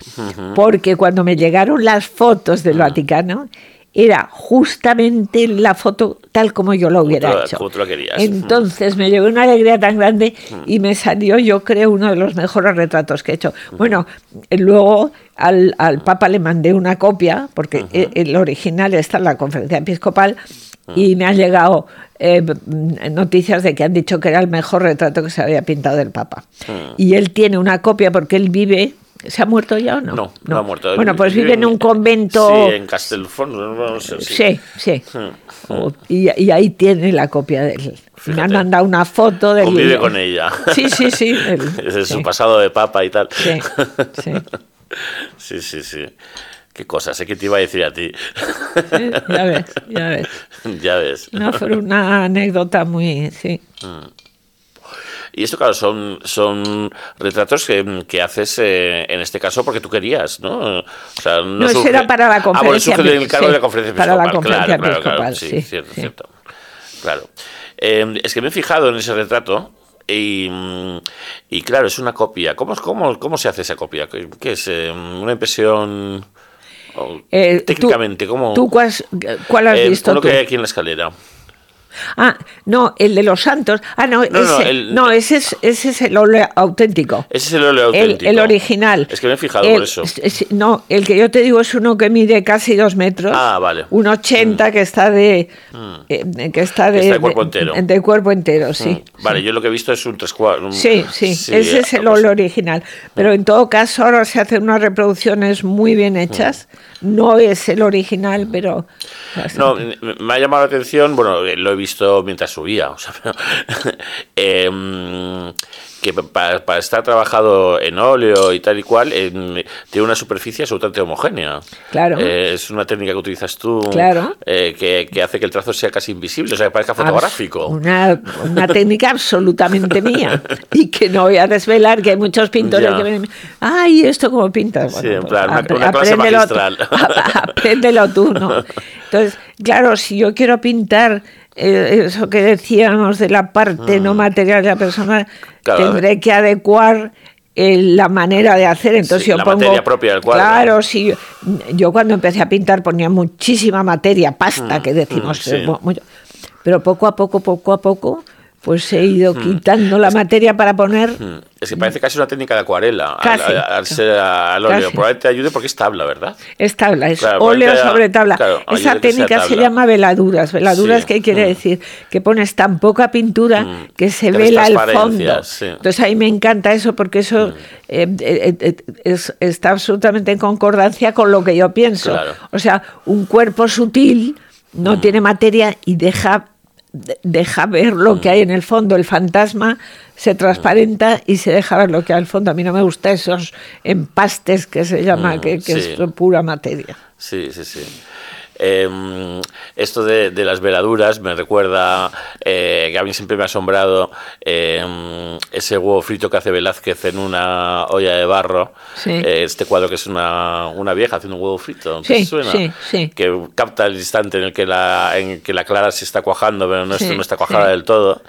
porque cuando me llegaron las fotos del Vaticano, era justamente la foto tal como yo lo hubiera la- hecho. como tú la querías. Entonces me llevó una alegría tan grande y me salió, yo creo, uno de los mejores retratos que he hecho. Bueno, eh, luego al, al Papa le mandé una copia, porque eh, el original está en la conferencia episcopal, y me han llegado eh, b- noticias de que han dicho que era el mejor retrato que se había pintado del Papa. Y él tiene una copia porque él vive. ¿Se ha muerto ya o no? No, no, ha muerto. Bueno, pues vive en un convento. Sí, en Castelfons, no sé, sí. Sí, sí. Mm. O- y, y ahí tiene la copia de él. Me Fíjate. han mandado una foto del. Convive con ella. Sí, sí, sí. del- Es de su pasado de papa y tal. Sí, sí. Sí, sí, sí. Qué cosa, sé que te iba a decir a ti. Sí, ya ves, ya ves. ya ves. No, fue una anécdota muy. Sí. Y esto, claro, son, son retratos que, que haces eh, en este caso porque tú querías, ¿no? O sea, no, No, eso era para la Ah, bueno, conferencia surge epi- cargo sí, de la conferencia para episcopal. la conferencia claro, claro, claro. episcopal, Sí, sí, cierto, cierto. Claro. Eh, es que me he fijado en ese retrato y, y claro, es una copia. ¿Cómo, cómo, cómo se hace esa copia? ¿Qué, es? eh, ¿Una impresión? Eh, tú- técnicamente, ¿cómo? ¿Tú cuál, has- cuál has Eh, visto tú? que hay aquí en la escalera. Ah, no, el de los santos. Ah, no, No, no, ese, el- no, ese, es, ese es el óleo auténtico. Ese es el óleo El, auténtico. el original. Es que me he fijado El- por eso. es- no, el que yo te digo es uno que mide casi dos metros. Ah, vale. Un 80 que está de. eh, que está de, Que está de cuerpo entero. De, cuerpo entero, sí. Mm, Vale, yo lo que he visto es un tres cuartos. Sí, sí, ese es el óleo original. Pero en todo caso, ahora se hacen unas reproducciones muy bien hechas. No es el original, pero. No, me ha llamado la atención, bueno, eh, lo he visto mientras subía, o sea, pero, em, que para, para estar trabajado en óleo y tal y cual, em, tiene una superficie absolutamente homogénea. Claro. Eh, es una técnica que utilizas tú Claro. eh, que, que hace que el trazo sea casi invisible, o sea, que parezca fotográfico. Una, una técnica absolutamente mía. Y que no voy a desvelar, que hay muchos pintores Ya. que vienen. ¡Ay, esto cómo pintas! Sí, en plan, una- una clase magistral. apréndelo tú, ¿no? Entonces, claro, si yo quiero pintar eh, eso que decíamos de la parte no material de la persona. Claro. tendré que adecuar eh, la manera de hacer. Entonces Sí, yo la pongo. materia propia del cuadro. Claro, sí. Yo, yo cuando empecé a pintar ponía muchísima materia, pasta, que decimos. mm, sí. eh, mucho. Pero poco a poco, poco a poco, pues he ido quitando la materia para poner. Es que parece casi una técnica de acuarela, Casi. al, al ser al óleo. Casi. Probablemente te ayude porque es tabla, ¿verdad? Es tabla, es Claro, óleo sobre tabla. claro, Esa técnica se llama veladuras. Veladuras, Sí, ¿qué quiere mm. decir? Que pones tan poca pintura que se que vela el fondo. sí. Entonces a mí me encanta eso porque eso eh, eh, eh, es- está absolutamente en concordancia con lo que yo pienso. Claro. O sea, un cuerpo sutil no tiene materia y deja de- deja ver lo que hay en el fondo. El fantasma se transparenta y se deja ver lo que hay al fondo. A mí no me gusta esos empastes que se llama, Mm, que, que sí. es pura materia. Sí, sí, sí. Em, esto de, de las veladuras me recuerda eh, que a mí siempre me ha asombrado em, ese huevo frito que hace Velázquez en una olla de barro. Sí. Eh, este cuadro que es una, una vieja haciendo un huevo frito. ¿te Sí, suena? sí, sí. Que capta el instante en el que la, en que la clara se está cuajando, pero no, está cuajada del todo.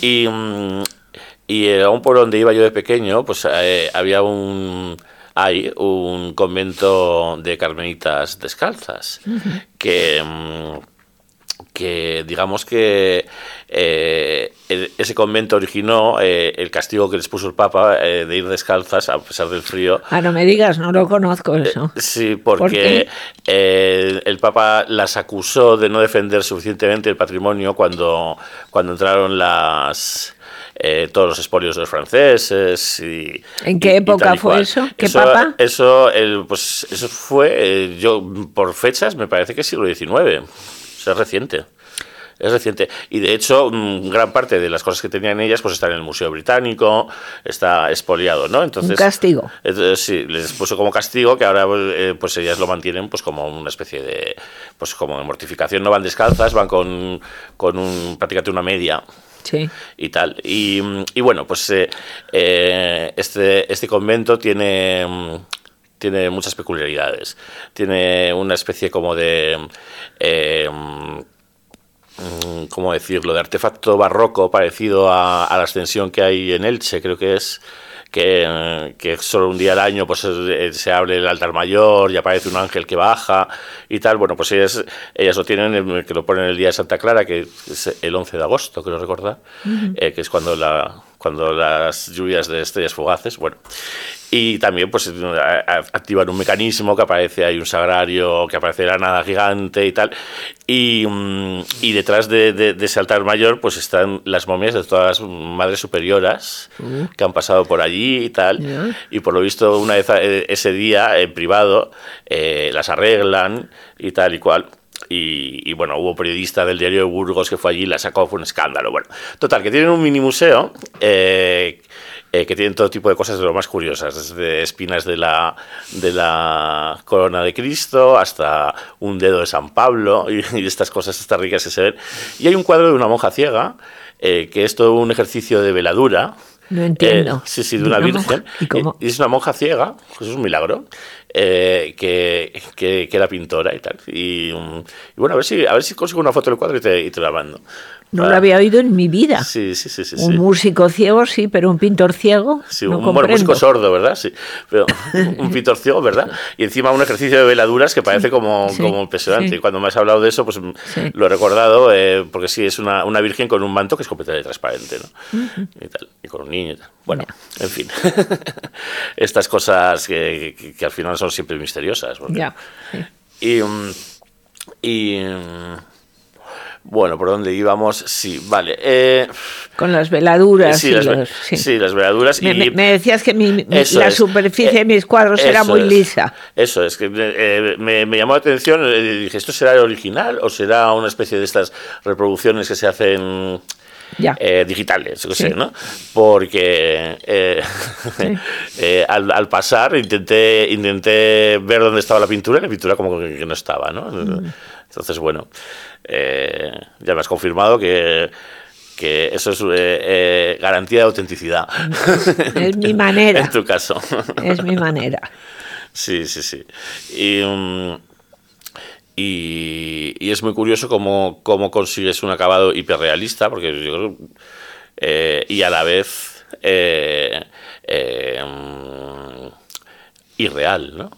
Y, mm, y eh, aún por donde iba yo de pequeño, pues eh, había un hay un convento de carmelitas descalzas que mm, que digamos que eh, el- ese convento originó eh, el castigo que les puso el Papa eh, de ir descalzas a pesar del frío Ah, no me digas, no lo conozco eso. Sí, ¿Por porque eh, el Papa las acusó de no defender suficientemente el patrimonio cuando, cuando entraron las eh, todos los espolios de los franceses y ¿En qué y- época y fue eso? ¿Qué papa? Eso, el, pues, eso fue, eh, yo por fechas me parece que es siglo XIX, o sea, es reciente. Es reciente. Y de hecho, mm, gran parte de las cosas que tenían ellas pues están en el Museo Británico, está expoliado, ¿no? Entonces, Un castigo. entonces, sí, les puso como castigo que ahora eh, pues ellas lo mantienen pues como una especie de pues como de mortificación, no van descalzas, van con, con un prácticamente una media Y tal. Y, bueno, pues eh, eh, este, este convento tiene, tiene muchas peculiaridades. Tiene una especie como de... eh, ¿Cómo decirlo? De artefacto barroco parecido a, a la extensión que hay en Elche, creo que es. Que, que solo un día al año pues eh, se abre el altar mayor y aparece un ángel que baja y tal. Bueno, pues ellas, ellas lo tienen, que lo ponen el día de Santa Clara, que es el 11 de agosto, creo recordar, eh, que es cuando, la, cuando las lluvias de estrellas fugaces. Bueno, y también pues activan un mecanismo que aparece hay un sagrario que aparece la nada gigante y tal. Y, mm, y detrás de, de- de ese altar mayor pues están las momias de todas las madres superioras que han pasado por allí y tal. Y por lo visto una vez eh, ese día en privado eh, las arreglan y tal y cual. Y, y, bueno, hubo periodista del diario de Burgos que fue allí y la sacó, fue un escándalo. Bueno, total, que tienen un mini museo eh, eh, que tienen todo tipo de cosas de lo más curiosas, desde espinas de la, de la corona de Cristo hasta un dedo de San Pablo y, y estas cosas estas ricas que se ven. Y hay un cuadro de una monja ciega, eh, que es todo un ejercicio de veladura. No entiendo. Eh, sí, sí, de ¿De una, virgen. ¿Y cómo? Y es una monja ciega, pues es un milagro, eh, que, que, que era pintora y tal. Y, mm, y bueno, a ver si, a ver si consigo una foto del cuadro y te, y te la mando. No lo había oído en mi vida. Sí, sí, sí, sí. Un sí. músico ciego, sí, pero un pintor ciego. Sí, no un bueno, comprendo. músico sordo, ¿verdad? Sí, pero un pintor ciego, ¿verdad? Y encima un ejercicio de veladuras que parece como, sí, como impresionante. Y cuando me has hablado de eso, pues lo he recordado, eh, porque sí, es una, una virgen con un manto que es completamente transparente, ¿no? Y tal, y con un niño y tal. Bueno, en fin. Estas cosas que, que- que al final son siempre misteriosas. porque- y, mm, y, mm, bueno, ¿por dónde íbamos? Sí, vale. Eh, Con las veladuras. sí, y las, los- sí. sí, las veladuras. Me, y, me- me decías que mi- la es. superficie Eh, de mis cuadros era muy es. lisa. Eso es, que eh, me, me llamó la atención, eh, dije, ¿esto será el original o será una especie de estas reproducciones que se hacen Ya. eh, digitales, Sí. sé, ¿no? Porque eh, eh, al, al pasar intenté, intenté ver dónde estaba la pintura y la pintura como que, que no estaba, ¿no? Mm. Entonces, bueno, eh, ya me has confirmado que que eso es eh, eh, garantía de autenticidad. Es mi manera. en tu caso. Es mi manera. Sí, sí, sí. Y, y, y es muy curioso cómo, cómo consigues un acabado hiperrealista, porque yo creo, eh, y a la vez eh, eh, mm, irreal, ¿no?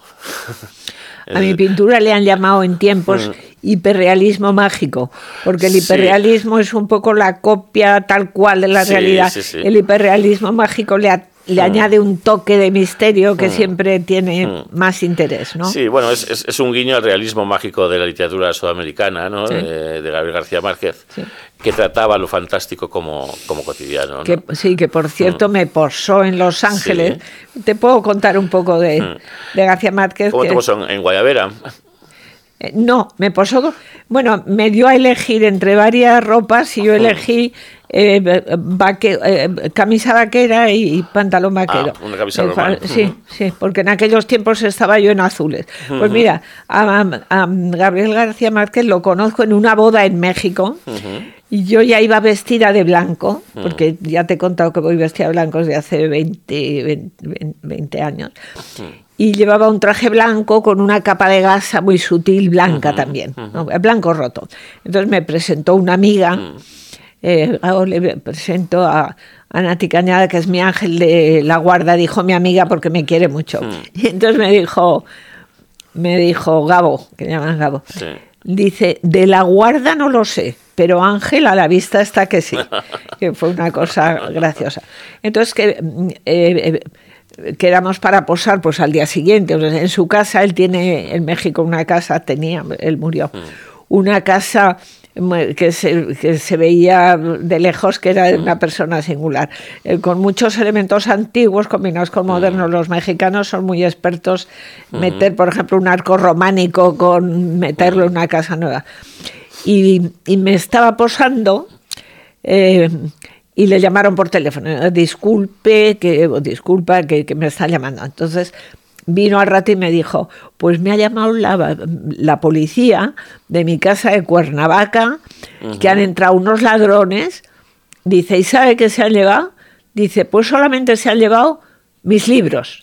A mi pintura le han llamado en tiempos Mm. Hiperrealismo mágico, porque el Sí. hiperrealismo es un poco la copia tal cual de la Sí, realidad. sí. El hiperrealismo mágico le, a- le añade un toque de misterio que siempre tiene Mm. más interés, ¿no? Sí, bueno, es, es- es un guiño al realismo mágico de la literatura sudamericana, ¿no? Sí. De, de Gabriel García Márquez, Sí. que trataba lo fantástico como, como cotidiano. ¿no? Que, sí, que por cierto me posó en Los Ángeles. Te puedo contar un poco de, de García Márquez. ¿Cómo que- te puso? en Guayabera? Eh, No, me posó. Bueno, me dio a elegir entre varias ropas y yo elegí eh, vaque- eh, camisa vaquera y pantalón vaquero. Ah, una camisa normal. Sí, sí, porque en aquellos tiempos estaba yo en azules. Pues mira, a, a Gabriel García Márquez lo conozco en una boda en México. Y yo ya iba vestida de blanco, porque ya te he contado que voy vestida de blanco desde hace 20, 20, 20 años. Y llevaba un traje blanco con una capa de gasa muy sutil, blanca también, ¿no? blanco roto. Entonces me presentó una amiga, eh, ahora le presento a, a Nati Cañada, que es mi ángel de la guarda, dijo mi amiga porque me quiere mucho. Y entonces me dijo, me dijo Gabo, que llaman Gabo. Sí. Dice, de la guarda no lo sé, pero Ángel a la vista está que sí, que fue una cosa graciosa. Entonces, que mm, eh, eh, quedamos para posar pues al día siguiente. En su casa, él tiene en México una casa, tenía, él murió, una casa mu- que se, que se veía de lejos que era de una persona singular, eh, con muchos elementos antiguos combinados con modernos. Los mexicanos son muy expertos meter, por ejemplo, un arco románico con meterlo en una casa nueva. y, y me estaba posando eh, y le llamaron por teléfono, disculpe, que, o disculpa que, que me está llamando. Entonces vino al rato y me dijo, pues me ha llamado la, la policía de mi casa de Cuernavaca, que han entrado unos ladrones, dice, ¿y sabe qué se han llevado? Dice, pues solamente se han llevado mis libros.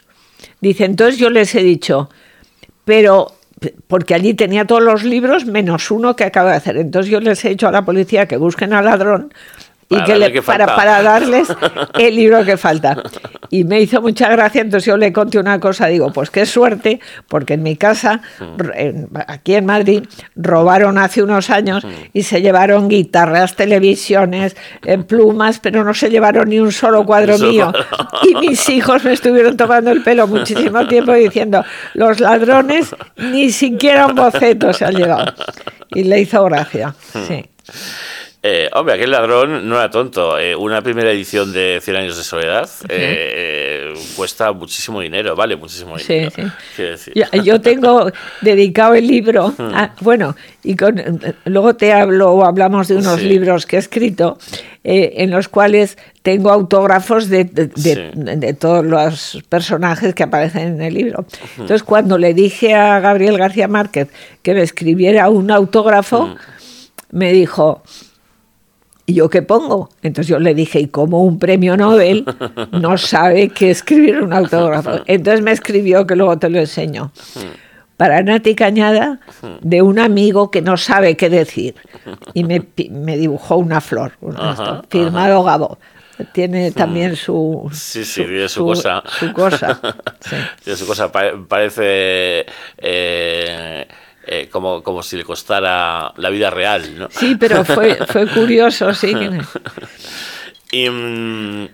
Dice, entonces yo les he dicho, pero porque allí tenía todos los libros menos uno que acaba de hacer. Entonces yo les he dicho a la policía que busquen al ladrón y que le- que para, para darles el libro que falta. Y me hizo mucha gracia, entonces yo le conté una cosa, digo, pues qué suerte, porque en mi casa, en- aquí en Madrid, robaron hace unos años y se llevaron guitarras, televisiones, eh, plumas, pero no se llevaron ni un solo cuadro mío. Y mis hijos me estuvieron tomando el pelo muchísimo tiempo diciendo, los ladrones ni siquiera un boceto se han llevado. Y le hizo gracia, sí. Eh, hombre, aquel ladrón no era tonto. Eh, una primera edición de 100 años de soledad eh, eh, cuesta muchísimo dinero, vale muchísimo Sí, dinero. sí. Quiero decir. Yo, yo tengo dedicado el libro, Hmm. a- bueno, y con, luego te hablo o hablamos de unos Sí. libros que he escrito, en los cuales tengo autógrafos de, de- de- Sí. de todos los personajes que aparecen en el libro. Entonces, cuando le dije a Gabriel García Márquez que me escribiera un autógrafo, Hmm. me dijo, ¿Y yo qué pongo? Entonces yo le dije, y como un premio Nobel no sabe qué escribir un autógrafo. Entonces me escribió, que luego te lo enseño, para Nati Cañada, de un amigo que no sabe qué decir. Y me, me dibujó una flor, una Ajá, esto, firmado Gabo. Tiene también su, Sí, sí, tiene su cosa. Su cosa. sí. Tiene su cosa. pa- parece eh, eh, como, como si le costara la vida real, ¿no? Sí, pero fue, fue curioso, sí. Y, mm,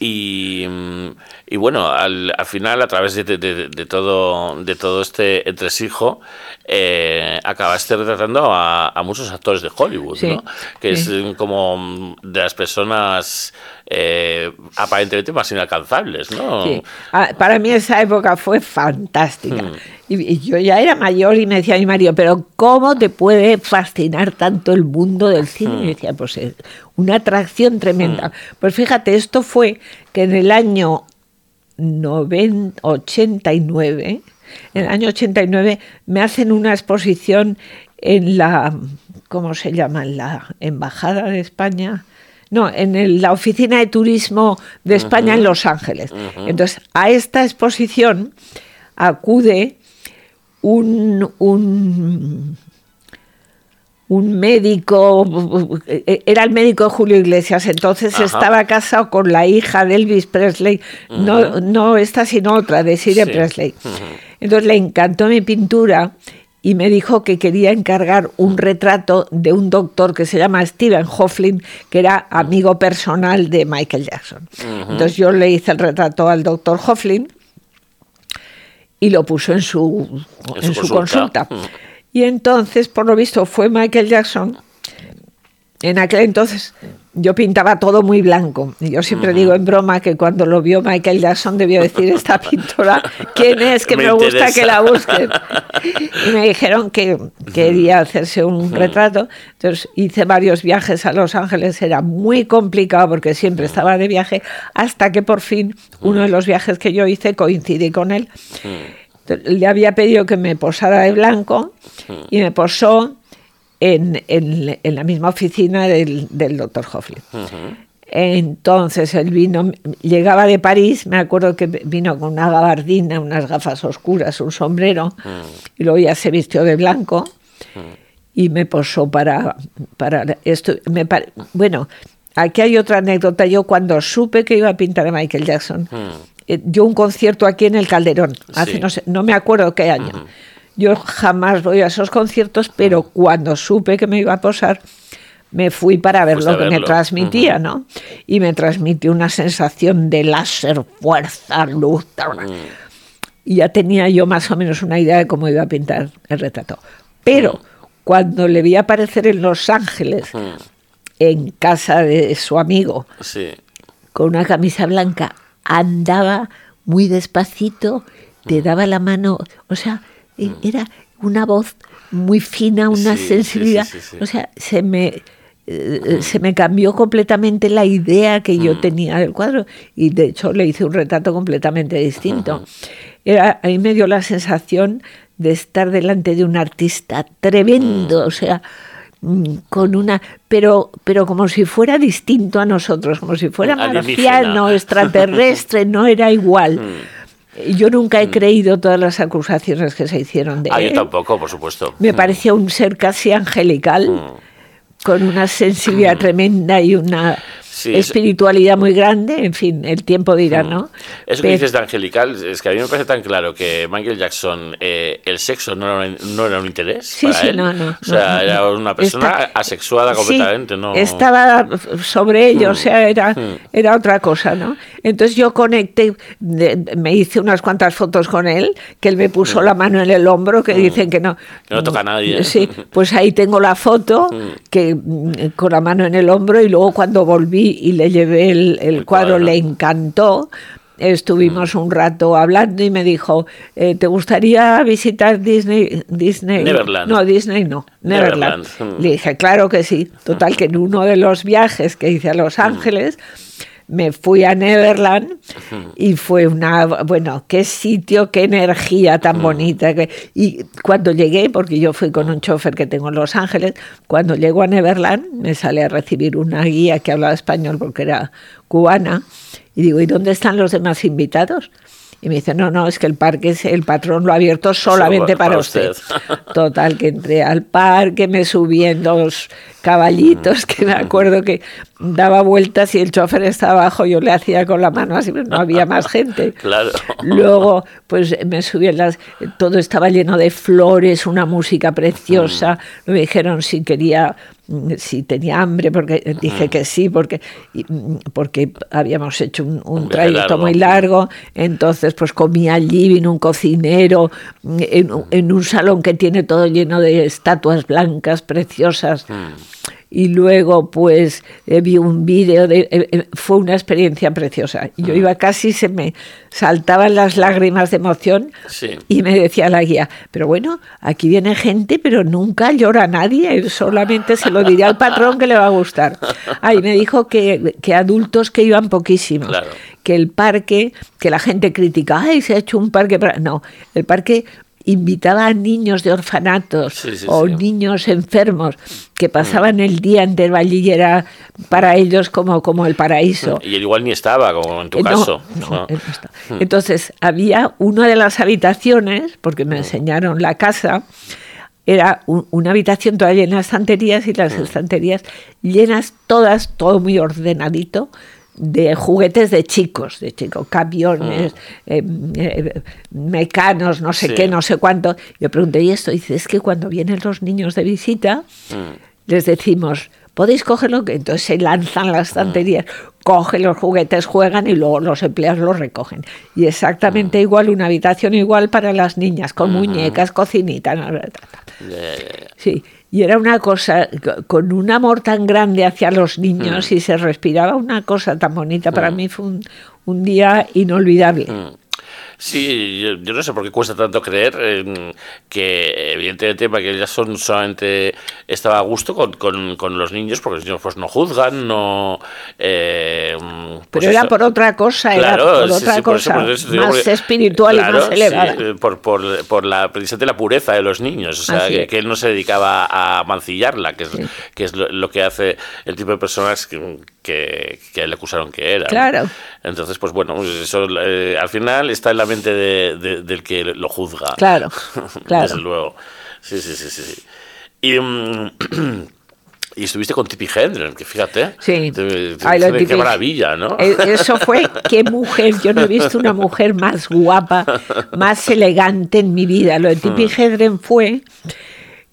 y, mm, y bueno, al, al final, a través de, de- todo, de todo este entresijo, eh, acabaste retratando a, a muchos actores de Hollywood, Sí, ¿no? Que sí. es como de las personas eh, aparentemente más inalcanzables, ¿no? Sí. Ah, Para mí esa época fue fantástica. Mm. Y, y yo ya era mayor y me decía mi marido, pero ¿cómo te puede fascinar tanto el mundo del cine? Mm. Y decía, pues es una atracción tremenda. Pues fíjate, esto fue que en el año 90 89, en el año 89 me hacen una exposición en la, ¿cómo se llama? En la Embajada de España. No, en el- la oficina de turismo de España en Los Ángeles. Entonces, a esta exposición acude un, un, un médico, era el médico de Julio Iglesias, entonces Ajá. estaba casado con la hija de Elvis Presley, no, no esta sino otra, de Siria Sí. Presley. Entonces le encantó mi pintura y me dijo que quería encargar un retrato de un doctor que se llama Stephen Hofflin, que era amigo personal de Michael Jackson. Entonces yo le hice el retrato al doctor Hofflin y lo puso en su, En en su su consulta. consulta. Y entonces, por lo visto, fue Michael Jackson. En aquel entonces yo pintaba todo muy blanco. Y yo siempre digo en broma que cuando lo vio Michael Jackson debió decir esta pintora, ¿quién es? Que Me me, gusta que la busquen. Y me dijeron que quería hacerse un retrato. Entonces hice varios viajes a Los Ángeles. Era muy complicado porque siempre estaba de viaje. Hasta que por fin uno de los viajes que yo hice coincidí con él. Le había pedido que me posara de blanco y me posó en, en- la misma oficina del, del doctor Hofflin. Entonces él vino, llegaba de París, me acuerdo que vino con una gabardina, unas gafas oscuras, un sombrero, y luego ya se vistió de blanco y me posó para, para esto. Bueno, aquí hay otra anécdota. Yo cuando supe que iba a pintar a Michael Jackson, eh, dio un concierto aquí en el Calderón, hace Sí. no sé, no me acuerdo qué año. Yo jamás voy a esos conciertos, pero cuando supe que me iba a posar, me fui para ver Fuiste lo que me transmitía, ¿no? Y me transmitió una sensación de láser, fuerza, luz. Y ya tenía yo más o menos una idea de cómo iba a pintar el retrato. Pero cuando le vi aparecer en Los Ángeles, en casa de su amigo, Sí. con una camisa blanca, andaba muy despacito, te daba la mano, o sea, e- era una voz muy fina, una Sí, sensibilidad. sí, sí, sí. O sea, se me, eh, se me cambió completamente la idea que yo tenía del cuadro. Y de hecho le hice un retrato completamente distinto. Era, a mí me dio la sensación de estar delante de un artista tremendo, o sea, mm, con una pero pero como si fuera distinto a nosotros como si fuera Alienígena. marciano extraterrestre no era igual yo nunca he creído todas las acusaciones que se hicieron de Ah, yo él tampoco, por supuesto. me parecía un ser casi angelical, Mm. con una sensibilidad tremenda y una Sí, es- espiritualidad muy grande. En fin, el tiempo dirá, ¿no? Mm. Eso que Pero- dices de angelical, es que a mí me parece tan claro que Michael Jackson, eh, el sexo no era, un- no era un interés Sí, para sí, él. no, no, o sea, no, no, era no. una persona Está- asexuada Sí, completamente, ¿no? Estaba sobre ello, o sea, era, Mm. era otra cosa, ¿no? Entonces yo conecté, de- me hice unas cuantas fotos con él, que él me puso la mano en el hombro, que dicen que no. Mm. Que no toca a nadie. Sí, pues ahí tengo la foto, que mm, con la mano en el hombro, y luego cuando volví y le llevé el, el El cuadro, cuadro. le encantó. Estuvimos un rato hablando y me dijo, eh, ¿te gustaría visitar Disney? Disney? Neverland. No, Disney no, Neverland. Neverland. Le dije, claro que sí. Total, que en uno de los viajes que hice a Los Ángeles, me fui a Neverland y fue una, bueno, qué sitio, qué energía tan bonita. que- y cuando llegué, porque yo fui con un chofer que tengo en Los Ángeles, cuando llego a Neverland me sale a recibir una guía que hablaba español porque era cubana y digo, ¿y dónde están los demás invitados? Y me dice, no, no, es que el parque, es, el patrón lo ha abierto solamente para para usted. usted. Total, que entré al parque, me subí en dos caballitos, que me acuerdo que daba vueltas y el chofer estaba abajo, yo le hacía con la mano así, pero no había más gente. Claro. Luego, pues me subí en las. Todo estaba lleno de flores, una música preciosa. Mm. Me dijeron si quería, si tenía hambre, porque dije Mm. que sí, porque, mm, porque habíamos hecho un, trayecto largo. muy largo. Entonces, pues comí allí, vino un cocinero, mm, en, en un salón que tiene todo lleno de estatuas blancas preciosas. Y luego, pues, eh, vi un vídeo, de, eh, eh, fue una experiencia preciosa. Yo iba casi, se me saltaban las lágrimas de emoción Sí. y me decía la guía, pero bueno, aquí viene gente, pero nunca llora nadie, solamente se lo diré al patrón que le va a gustar. Ahí me dijo que, que adultos que iban poquísimos, Claro. que el parque, que la gente critica, ay, se ha hecho un parque para... No, el parque invitaba a niños de orfanatos Sí, sí, o sí. niños enfermos que pasaban el día entero allí y era para ellos como, como el paraíso. Y él igual ni estaba, como en tu Eh, no, caso. está. Entonces, había una de las habitaciones, porque me enseñaron la casa, era un- una habitación toda llena de estanterías y las estanterías llenas todas, todo muy ordenadito, de juguetes de chicos, de chicos, camiones, eh, eh, mecanos, no sé Sí. qué, no sé cuánto. Yo pregunté, ¿y esto? Y dice, es que cuando vienen los niños de visita, les decimos, ¿podéis cogerlo? Que Entonces se lanzan las estanterías, cogen los juguetes, juegan y luego los empleados los recogen. Y exactamente igual, una habitación igual para las niñas, con muñecas, cocinita. no, no, no, no. Ya, ya, ya. Sí, y era una cosa co- con un amor tan grande hacia los niños y se respiraba una cosa tan bonita. Para mí fue un, un día inolvidable. Sí, yo, yo no sé por qué cuesta tanto creer eh, que evidentemente Michael Jackson solamente estaba a gusto con, con, con los niños porque los niños pues no juzgan, no... eh, pues Pero era eso. por otra cosa, Claro, era por sí, otra sí, por eso- cosa, por eso más porque- espiritual claro, y más elevada. sí, por, por, por la, precisamente la pureza de los niños, o sea, que, que él no se dedicaba a mancillarla, que es, que es lo, lo que hace el tipo de personas que, que, que le acusaron que era. ¿no? Claro. Entonces, pues bueno, pues eso eh, al final está en la mente de- de- del que lo juzga. Claro, claro. Desde luego. Sí, sí, sí, sí. Y, mm, y estuviste con Tippi Hedren, que fíjate. Sí. Te- te- Ay, lo qué maravilla, ¿no? Eh, Eso fue, qué mujer, yo no he visto una mujer más guapa, más elegante en mi vida. Lo de Tippi Hmm. Hedren fue,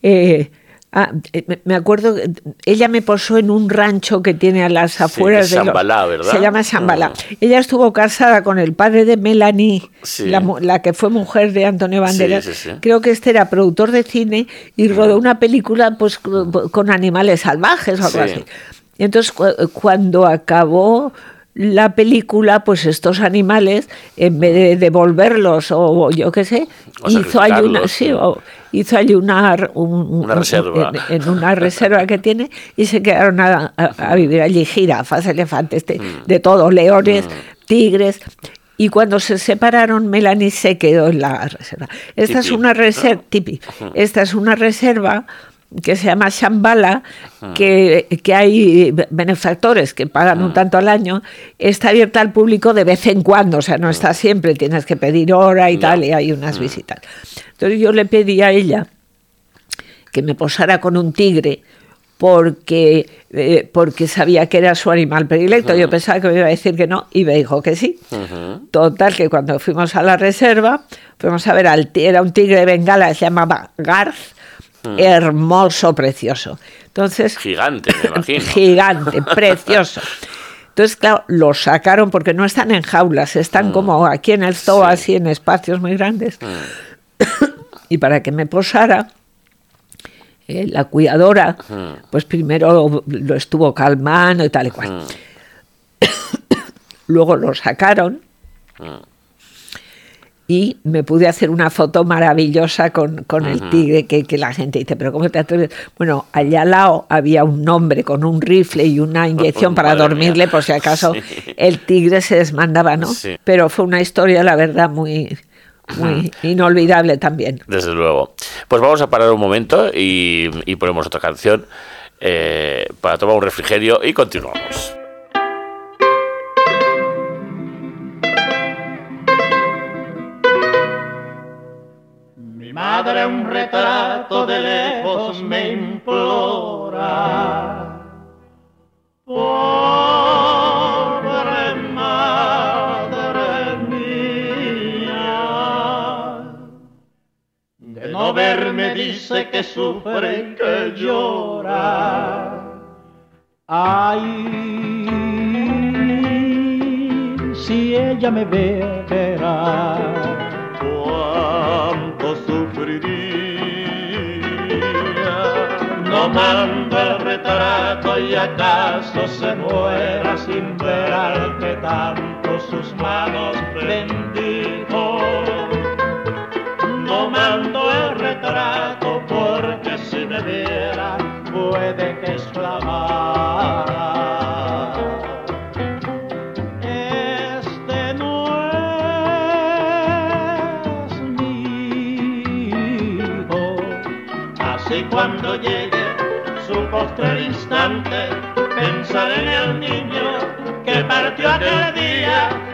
eh, ah, eh, me- acuerdo, ella me posó en un rancho que tiene a las afueras de... lo- Shambhala, ¿verdad? Se llama Shambhala. Mm. Ella estuvo casada con el padre de Melanie, Sí. la, que fue mujer de Antonio Banderas. sí, sí. Creo que este era productor de cine y rodó una película pues con animales salvajes o algo Sí. así. Entonces, cu- cuando acabó la película, pues estos animales, en vez de devolverlos o, yo qué sé, O hizo allí una, sí, o hizo allí una, un- Una reserva. En, en una reserva que tiene y se quedaron a, a- a vivir allí jirafas, elefantes, de, Mm. de todo, leones, tigres. Y cuando se separaron, Melanie se quedó en la reserva. Esta es una reserva, tipi. Esta es una reserva que se llama Shambhala, que, que hay benefactores que pagan un tanto al año, está abierta al público de vez en cuando, o sea, no está siempre, tienes que pedir hora y tal, y hay unas visitas. Entonces yo le pedí a ella que me posara con un tigre porque, eh, porque sabía que era su animal predilecto. Yo pensaba que me iba a decir que no y me dijo que sí. Total, que cuando fuimos a la reserva, fuimos a ver al era un tigre de Bengala, se llamaba Garth, hermoso, precioso. Entonces, Gigante, me imagino. gigante, precioso. Entonces, claro, los sacaron porque no están en jaulas, están como aquí en el zoo, Mm. Sí. Mm. así en espacios muy grandes. y para que me posara, eh, la cuidadora, Mm. pues primero lo estuvo calmando y tal y cual. Luego lo sacaron y me pude hacer una foto maravillosa con, con el tigre que, que la gente dice, pero ¿cómo te atreves? Bueno, allá al lado había un hombre con un rifle y una inyección para dormirle mía. por si acaso Sí. el tigre se desmandaba, ¿no? Sí. Pero fue una historia, la verdad, muy, muy inolvidable también. Desde luego. Pues vamos a parar un momento y, y ponemos otra canción eh, para tomar un refrigerio y continuamos. Madre un retrato de lejos me implora. Pobre madre mía. De no verme dice que sufre y que llora. Ay, si ella me verá No mando el retrato y acaso se muera sin ver al que tanto sus manos bendijo. Postrer instante, pensaré en el niño que partió aquel día,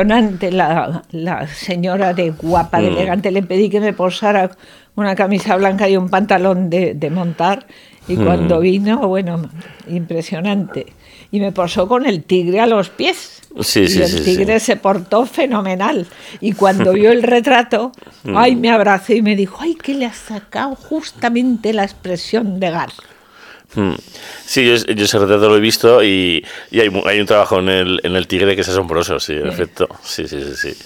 Impresionante la, la señora de guapa, de Mm. elegante. Le pedí que me posara una camisa blanca y un pantalón de, de montar. Y Mm. cuando vino, bueno, impresionante. Y me posó con el tigre a los pies. Sí, y sí, el sí, tigre se portó fenomenal. Y cuando vio el retrato, Mm. ay, me abrazó y me dijo, ay, que le has sacado justamente la expresión de Gar. Mm. Sí, yo, yo ese retrato lo he visto y, y hay, hay un trabajo en el, en el tigre que es asombroso, sí, en efecto. Sí, sí, sí, sí.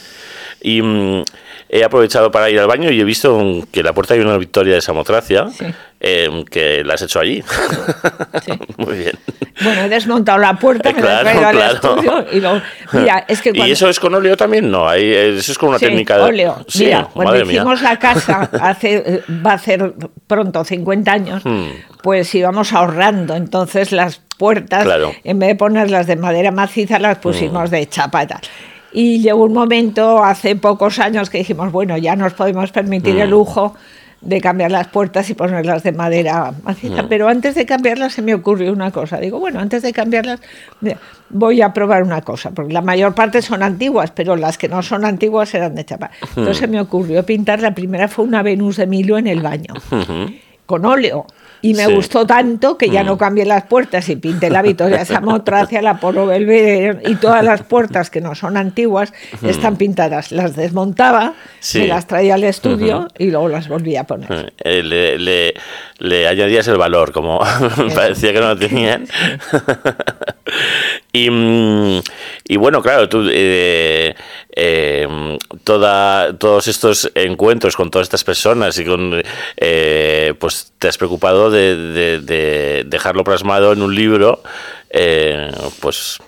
Y mm, he aprovechado para ir al baño y he visto que la puerta hay una victoria de Samotracia, Sí. eh, que la has hecho allí. Sí. Muy bien. Bueno, he desmontado la puerta, me la he Claro, al claro. estudio y luego- Mira, es que cuando... ¿Y eso es con óleo también? No, eh, eso es con una Sí, técnica de... óleo. Sí, Mira, cuando madre mía. hicimos la casa, hace, eh, va a hacer pronto 50 años, Hmm. pues íbamos ahorrando. Entonces las puertas, Claro. Hmm. en vez de ponerlas de madera maciza, las pusimos de chapa y llegó un momento, hace pocos años, que dijimos, bueno, ya nos podemos permitir el lujo de cambiar las puertas y ponerlas de madera maciza. Pero antes de cambiarlas se me ocurrió una cosa. Digo, bueno, antes de cambiarlas voy a probar una cosa, porque la mayor parte son antiguas, pero las que no son antiguas eran de chapa. Entonces se me ocurrió pintar, la primera fue una Venus de Milo en el baño, con óleo. Y me Sí. gustó tanto que ya no cambié las puertas y pinté la Victoria Samotracia, la Polo Belvedere y todas las puertas que no son antiguas están pintadas. Las desmontaba, Sí. me las traía al estudio y luego las volví a poner. Eh, le, le- le añadías el valor, como parecía que no lo tenían. Y, mm, y bueno, claro, tú eh, eh, toda, todos estos encuentros con todas estas personas y con eh, pues te has preocupado de, de- de dejarlo plasmado en un libro, eh, pues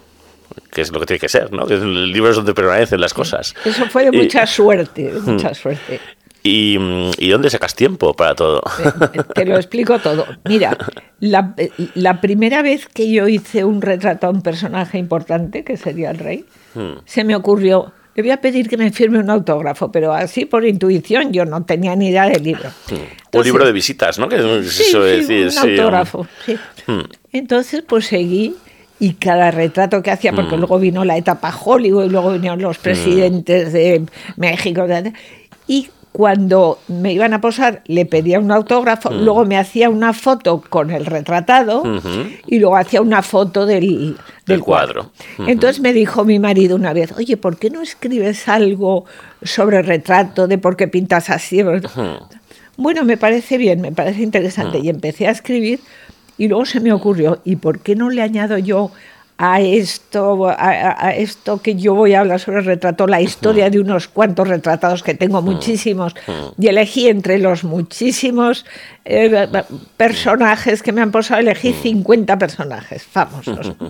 que es lo que tiene que ser, ¿no? Que el libro es donde permanecen las cosas. Eso fue de mucha suerte, de mucha suerte. Y, ¿Y dónde sacas tiempo para todo? Te lo explico todo. Mira, la, la primera vez que yo hice un retrato a un personaje importante, que sería el rey, Hmm. se me ocurrió, le voy a pedir que me firme un autógrafo, pero así por intuición, yo no tenía ni idea del libro. un Entonces- libro de visitas, ¿no? Que Sí, suele sí, decir, un sí, autógrafo. sí. Hmm. Entonces, pues seguí y cada retrato que hacía, Hmm. porque luego vino la etapa Hollywood, y luego vinieron los presidentes de México, y cuando me iban a posar le pedía un autógrafo, Hmm. luego me hacía una foto con el retratado y luego hacía una foto del, Del cuadro. Entonces me dijo mi marido una vez, oye, ¿por qué no escribes algo sobre retrato, de por qué pintas así? Bueno, me parece bien, me parece interesante. Y empecé a escribir y luego se me ocurrió, ¿y por qué no le añado yo a esto, a, a- esto que yo voy a hablar sobre el retrato, la historia de unos cuantos retratados que tengo muchísimos? Y elegí entre los muchísimos eh, personajes que me han posado, elegí 50 personajes famosos.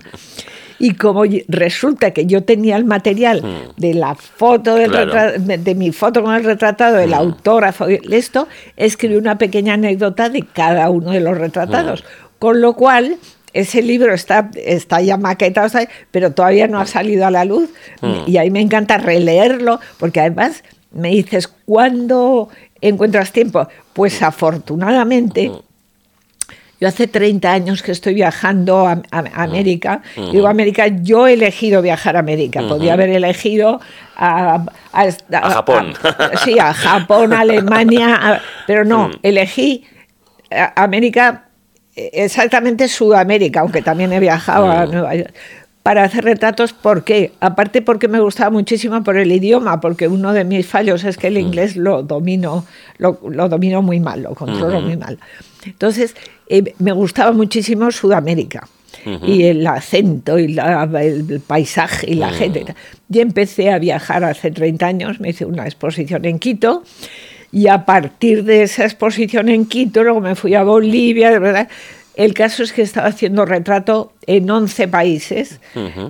Y como resulta que yo tenía el material de la foto del Claro. de, de mi foto con el retratado, el autógrafo, esto, escribí una pequeña anécdota de cada uno de los retratados. Con lo cual, ese libro está, está ya maquetado, pero todavía no ha salido a la luz. Y ahí me encanta releerlo, porque además me dices, ¿cuándo encuentras tiempo? Pues afortunadamente. Yo hace 30 años que estoy viajando a, a- a América. Digo América, yo he elegido viajar a América. Podía haber elegido a, a- Japón. sí, a Japón, Alemania, pero no, elegí a- América, eh, exactamente Sudamérica, aunque también he viajado a Nueva York. Para hacer retratos, ¿por qué? Aparte porque me gustaba muchísimo por el idioma, porque uno de mis fallos es que el inglés lo domino, lo, lo domino muy mal, lo controlo muy mal. Entonces, eh, me gustaba muchísimo Sudamérica. Y el acento y la- el paisaje y la gente. Y empecé a viajar hace 30 años, me hice una exposición en Quito y a partir de esa exposición en Quito, luego me fui a Bolivia, de verdad. El caso es que estaba haciendo retrato en 11 países,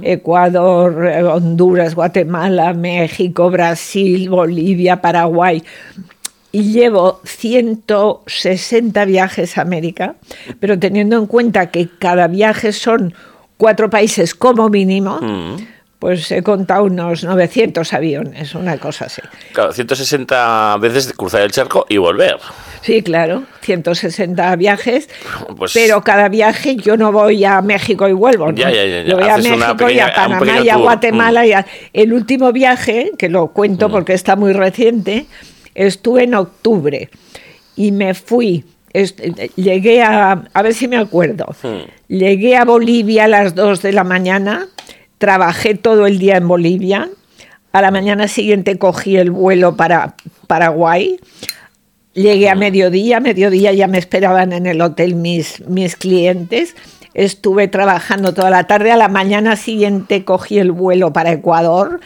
Ecuador, Honduras, Guatemala, México, Brasil, Bolivia, Paraguay. Y llevo 160 viajes a América, pero teniendo en cuenta que cada viaje son cuatro países como mínimo, pues he contado unos 900 aviones, una cosa así. Claro, 160 veces cruzar el charco y volver. Sí, claro, 160 viajes, Pues- pero cada viaje yo no voy a México y vuelvo. ¿no? Ya, ya, ya. Yo voy a Haces México y a Panamá y a. Guatemala. Mm. Y a- El último viaje, que lo cuento porque está muy reciente, estuve en octubre y me fui. llegué a, a ver si me acuerdo, llegué a Bolivia a las 2 de la mañana, trabajé todo el día en Bolivia, a la mañana siguiente cogí el vuelo para Paraguay, Llegué a mediodía, mediodía ya me esperaban en el hotel mis, mis clientes. Estuve trabajando toda la tarde. A la mañana siguiente cogí el vuelo para Ecuador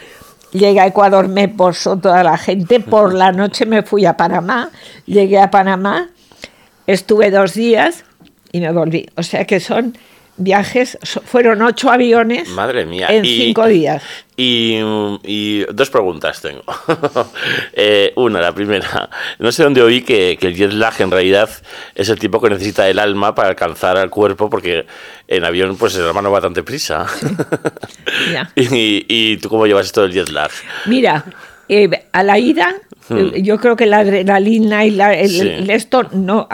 Llegué a Ecuador, me posó toda la gente. Por la noche me fui a Panamá. Llegué a Panamá, estuve dos días y me volví. O sea que son viajes, fueron ocho aviones Madre mía. en Y- cinco días. Y, y dos preguntas tengo. Eh, una, la primera. No sé dónde oí que, que el jet lag en realidad es el tipo que necesita el alma para alcanzar al cuerpo, porque en avión pues el alma no va. Ya. y, ¿Y tú cómo llevas esto del jet lag? Mira, eh, a la ida, eh, yo creo que la adrenalina y la, el, Hmm. Sí. el esto no,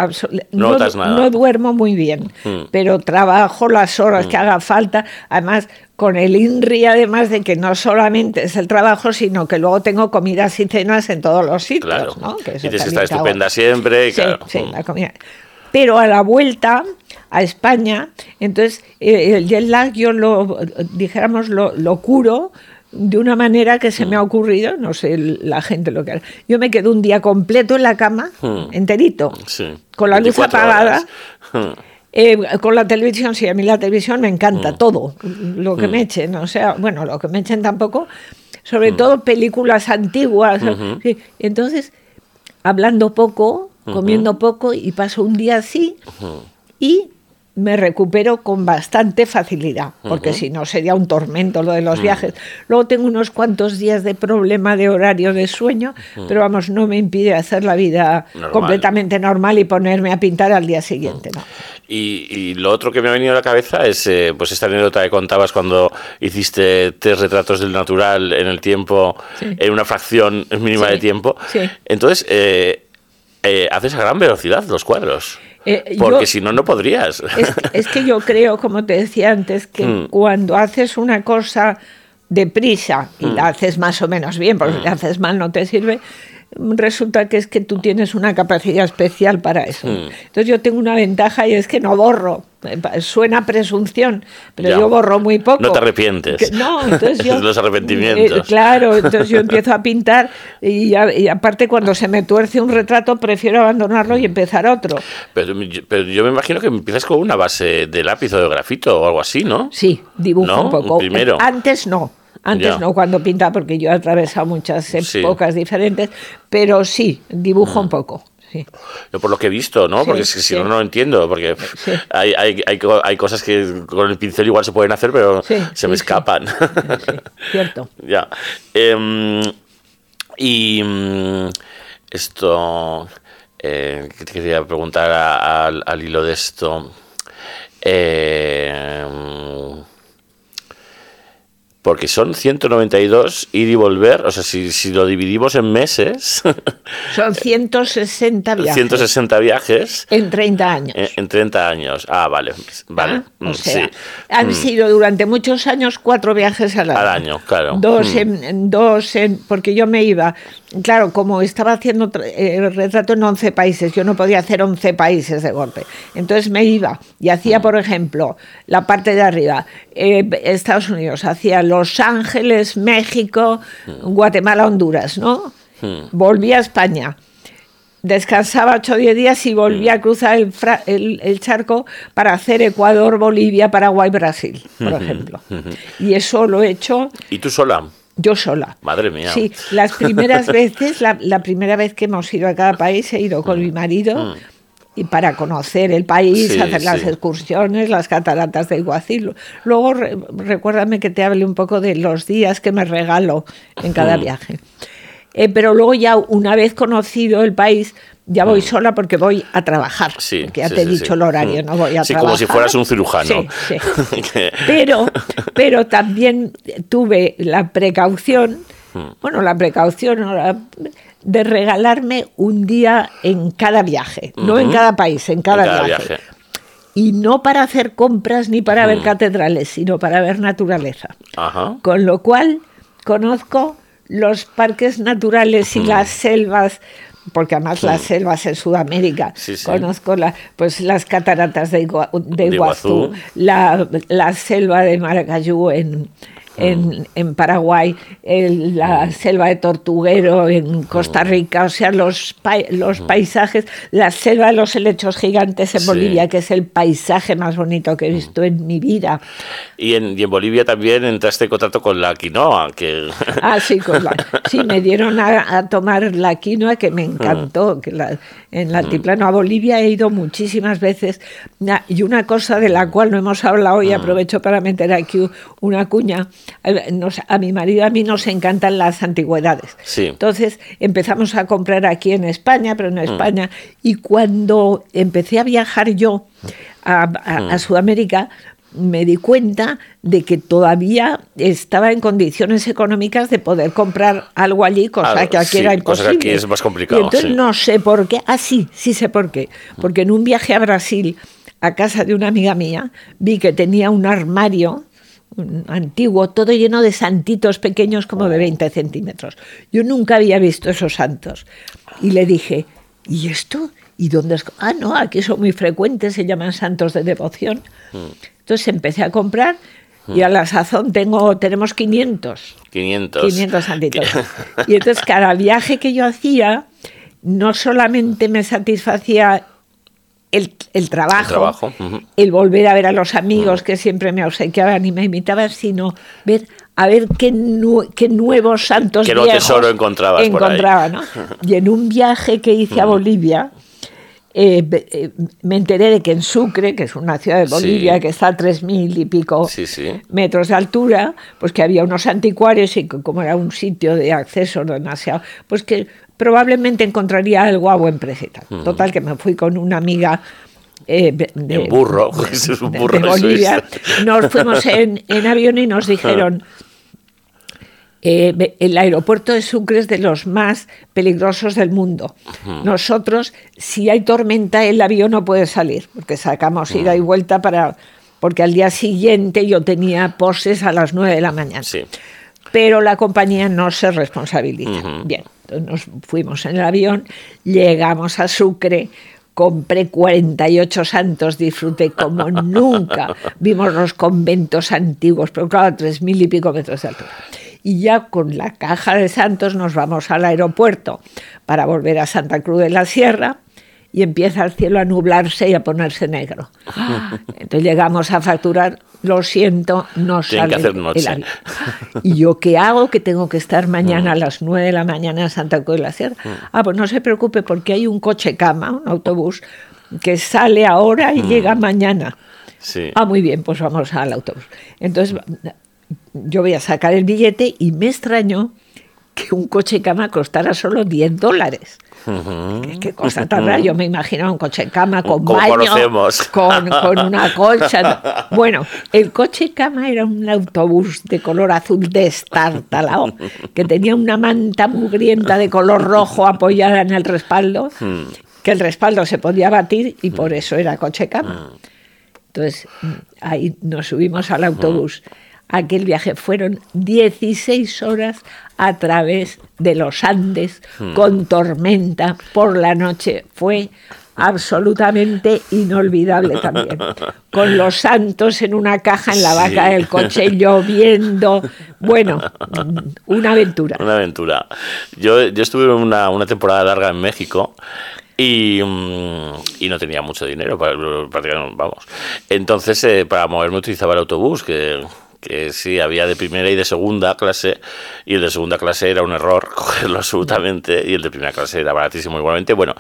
No duermo muy bien, Hmm. pero trabajo las horas que haga falta. Además, con el INRI, además de que no solamente es el trabajo, sino que luego tengo comidas y cenas en todos los sitios. Claro. ¿no? Que y tienes que hago. estupenda siempre. y Sí, claro. sí, la comida. Pero a la vuelta a España, entonces eh, el jet lag yo lo, dijéramos, lo, lo curo de una manera que se me ha Mm. ocurrido, no sé la gente lo que hará. Yo me quedo un día completo en la cama, Mm. enterito, Sí. con la luz 24 apagada. Mm. eh, con la televisión, sí, a mí la televisión me encanta, todo, lo que me echen, o sea, bueno, lo que me echen tampoco, sobre todo películas antiguas. sí. Entonces, hablando poco, comiendo poco, y paso un día así, y me recupero con bastante facilidad, porque si no sería un tormento lo de Mm. los viajes. Luego tengo unos cuantos días de problema de horario de sueño, pero vamos, no me impide hacer la vida Normal. completamente normal y ponerme a pintar al día siguiente. ¿no? Y, y lo otro que me ha venido a la cabeza es eh, pues esta anécdota que contabas cuando hiciste tres retratos del natural en el tiempo, Sí. en una fracción mínima Sí, de tiempo. sí. Entonces, eh, eh, haces a gran velocidad los cuadros. Eh, porque si no, no podrías. Es, es que yo creo, como te decía antes, que Mm. cuando haces una cosa deprisa y Mm. la haces más o menos bien, porque si la haces mal no te sirve, resulta que es que tú tienes una capacidad especial para eso. Mm. Entonces yo tengo una ventaja y es que no borro. Suena presunción, pero Ya. yo borro muy poco. No te arrepientes. Que- no, entonces yo... Los arrepentimientos. Eh, claro, entonces yo empiezo a pintar y, ya- y aparte cuando se me tuerce un retrato prefiero abandonarlo y empezar otro. Pero, yo- pero yo me imagino que empiezas con una base de lápiz o de grafito o algo así, ¿no? Sí, dibujo ¿No? un poco. Primero. Antes no. Antes Ya. no, cuando pintaba, porque yo he atravesado muchas Sí. Mm. épocas diferentes, pero sí, dibujo un poco. Sí. Yo por lo que he visto, ¿no? Sí, porque si sí. no, no lo entiendo. Porque hay, hay, hay, co- hay cosas que con el pincel igual se pueden hacer, pero Sí, se me escapan. Cierto. ya. Em, y mm, esto. Eh, ¿qué te quería preguntar a- al- al hilo de esto. Em, porque son 192 ir y volver, o sea, si, si lo dividimos en meses, Son 160 viajes 160 viajes en 30 años. en, en 30 años. Ah, vale, vale. Ah, mm, O sea, sí. han Mm, sido durante muchos años cuatro viajes al año. Al año, claro. Dos Mm. en, dos en, porque yo me iba, claro, como estaba haciendo tra- eh, el retrato en 11 países, yo no podía hacer 11 países de golpe. Entonces me iba y hacía, Mm. por ejemplo, la parte de arriba, eh, Estados Unidos, hacía Los Ángeles, México, Guatemala, Honduras, ¿no? Mm. Volvía a España descansaba 8 o 10 días y volvía a cruzar el, fra- el- el charco para hacer Ecuador, Bolivia, Paraguay, Brasil, por ejemplo. Y eso lo he hecho ¿Y tú sola? yo sola. Madre mía. Sí, las primeras veces, la, la primera vez que hemos ido a cada país, he ido con mi marido. Y para conocer el país. Sí, hacer las sí. excursiones, las cataratas de Iguazú. Luego, re- recuérdame que te hable un poco de los días que me regalo en cada Mm. viaje. Eh, pero luego ya una vez conocido el país, ya voy sola porque voy a trabajar. Sí, porque ya sí, te he sí, dicho el horario, Mm. no voy a Sí, trabajar. como si fueras un cirujano. Sí, sí. Que- Pero, pero también tuve la precaución, Hmm. bueno, la precaución de regalarme un día en cada viaje, no en cada país, en cada, en cada viaje. viaje. Y no para hacer compras ni para ver catedrales, sino para ver naturaleza. Ajá. Con lo cual conozco los parques naturales y Hmm. las selvas, porque además las selvas en Sudamérica, Sí, sí. conozco la, pues las cataratas de, Igua- de De Iguazú, Iguazú. la, la selva de Maracayú en, en, en Paraguay, en la selva de Tortuguero, en Costa Rica, o sea, los, pai- los paisajes, la selva de los helechos gigantes en Sí. Bolivia, que es el paisaje más bonito que he visto en mi vida. Y en, y en Bolivia también entraste en contacto con la quinoa, que Ah, sí, con la- sí, me dieron a, a tomar la quinoa que me encantó. Que la- en el altiplano a Bolivia he ido muchísimas veces. Na- Y una cosa de la cual no hemos hablado y aprovecho para meter aquí una cuña. A, nos- a mi marido y a mí nos encantan las antigüedades. Sí. Entonces empezamos a comprar aquí en España, pero en España. Y cuando empecé a viajar yo a, a- a Sudamérica, me di cuenta de que todavía estaba en condiciones económicas de poder comprar algo allí, cosa Ah, que aquí sí, era cosa que imposible. aquí es más complicado, Y entonces sí. no sé por qué. Ah, sí, sí sé por qué. Porque en un viaje a Brasil, a casa de una amiga mía, vi que tenía un armario antiguo, todo lleno de santitos pequeños como de 20 centímetros. Yo nunca había visto esos santos. Y le dije, ¿y esto? ¿Y dónde es? Ah, no, aquí son muy frecuentes, se llaman santos de devoción. Entonces empecé a comprar y a la sazón tengo, tenemos 500. 500. 500 santitos. Y entonces cada viaje que yo hacía, no solamente me satisfacía el, el trabajo, El trabajo, ujú. el volver a ver a los amigos que siempre me obsequiaban y me imitaban, sino ver a ver qué, nu- qué nuevos santos Qué viejos tesoro encontrabas por ahí. encontraba, ¿no? Y en un viaje que hice a Bolivia, eh, eh, me enteré de que en Sucre, que es una ciudad de Bolivia Sí. que está a tres mil y pico Sí, sí. metros de altura, pues que había unos anticuarios y que como era un sitio de acceso demasiado, pues que probablemente encontraría algo a buen precio. tal. Total, que me fui con una amiga. eh, de, En burro, es un burro de Bolivia. Nos fuimos en, en avión y nos dijeron, eh, el aeropuerto de Sucre es de los más peligrosos del mundo. Nosotros, si hay tormenta, el avión no puede salir, porque sacamos ida y vuelta para... Porque al día siguiente yo tenía poses a las 9 de la mañana. Sí. Pero la compañía no se responsabiliza. Bien, entonces nos fuimos en el avión, llegamos a Sucre, compré 48 santos, disfruté como nunca. Vimos los conventos antiguos, pero claro, a tres mil y pico metros de altura. Y ya con la caja de santos nos vamos al aeropuerto para volver a Santa Cruz de la Sierra y empieza el cielo a nublarse y a ponerse negro. Entonces llegamos a facturar, lo siento, no Tienen que sale hacer noche. el avión. ¿Y yo qué hago? Que tengo que estar mañana a las 9 de la mañana en Santa Cruz de la Sierra. Ah, pues no se preocupe porque hay un coche cama, un autobús, que sale ahora y llega mañana. Sí. Ah, muy bien, pues vamos al autobús. Entonces yo voy a sacar el billete y me extrañó que un coche cama costara solo 10 dólares. ¿Qué, qué cosa tan rara. Yo me imaginaba un coche cama con Como baño, con, con una colcha. Bueno, el coche cama era un autobús de color azul destartalado, que tenía una manta mugrienta de color rojo apoyada en el respaldo, que el respaldo se podía batir y por eso era coche cama. Entonces, ahí nos subimos al autobús. Aquel viaje fueron 16 horas a través de los Andes, con tormenta, por la noche. Fue absolutamente inolvidable también. Con los santos en una caja en la vaca Sí. del coche, lloviendo. Bueno, una aventura. Una aventura. Yo, yo estuve una, una temporada larga en México y, mm, y no tenía mucho dinero, para, vamos. Entonces, eh, para moverme utilizaba el autobús, que, que sí, había de primera y de segunda clase, y el de segunda clase era un error cogerlo absolutamente, y el de primera clase era baratísimo igualmente. Bueno,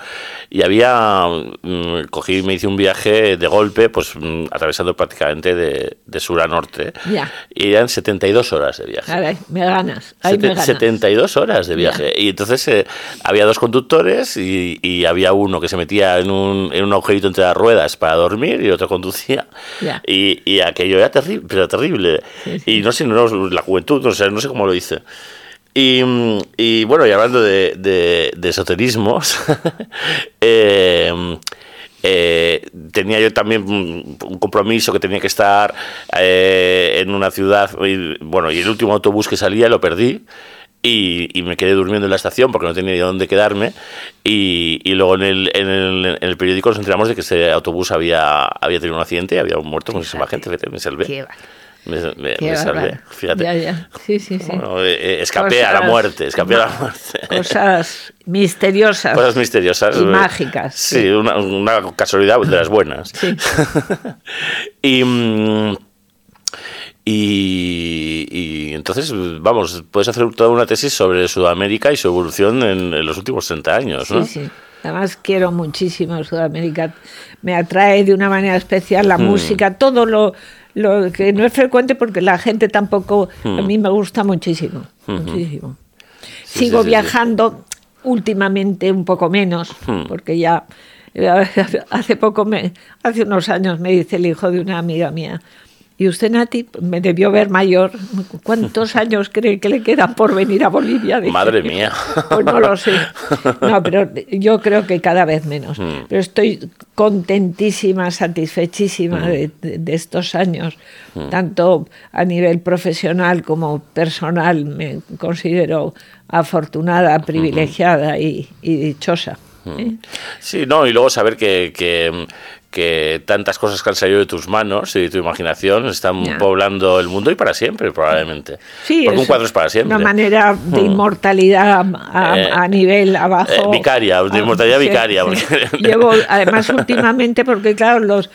y había, mm, cogí, me hice un viaje de golpe, pues mm, atravesando prácticamente de, de sur a norte, Ya. y eran 72 horas de viaje. Caray, me ganas. ahí me Sete- ganas. 72 horas de viaje. Y entonces eh, había dos conductores y, y había uno que se metía en un, en un agujerito entre las ruedas para dormir y otro conducía. Ya. Y, y aquello era terrible, pero terrible. Y no sé, no, la juventud, no sé, no sé cómo lo hice. Y, y bueno, y hablando de, de, de esoterismos, eh, eh, tenía yo también un compromiso que tenía que estar eh, en una ciudad, y, bueno, y el último autobús que salía lo perdí. Y, y me quedé durmiendo en la estación porque no tenía ni dónde quedarme. Y, y luego en el, en, el, en el periódico nos enteramos de que ese autobús había, había tenido un accidente, había muerto muchísima gente, me salvé. Me, me- me salvé, fíjate. Ya, ya. Sí, sí, sí. Bueno, eh, eh, escapé a la muerte, escapé a la muerte. Cosas misteriosas. Cosas misteriosas. Y mágicas, Sí. Una, una casualidad de las buenas. Sí. y, mm, y, y entonces, vamos, puedes hacer toda una tesis sobre Sudamérica y su evolución en, en los últimos 30 años, ¿no? Sí, sí. Además quiero muchísimo Sudamérica. Me atrae de una manera especial Hmm. la música, todo lo, lo que no es frecuente porque la gente tampoco, a Hmm. mí me gusta muchísimo, muchísimo. Sí, Sigo sí, sí, sí. viajando últimamente un poco menos, Hmm. porque ya hace poco, me, hace unos años me dice el hijo de una amiga mía, y usted, Nati, me debió ver mayor. ¿Cuántos años cree que le quedan por venir a Bolivia? Dije, Madre mía. Pues no lo sé. No, pero yo creo que cada vez menos. Mm. Pero estoy contentísima, satisfechísima Mm. de, estos años, tanto a nivel profesional como personal. Me considero afortunada, privilegiada y, y dichosa. ¿eh? Sí, no, y luego saber que, que, que tantas cosas que han salido de tus manos y de tu imaginación están Ya. poblando el mundo y para siempre, probablemente. Sí, Porque un cuadro es para siempre. Una manera de Mm. inmortalidad a, Eh, a nivel abajo. eh, vicaria, de Ah, inmortalidad vicaria, sí. Llevo, además, últimamente, porque claro, los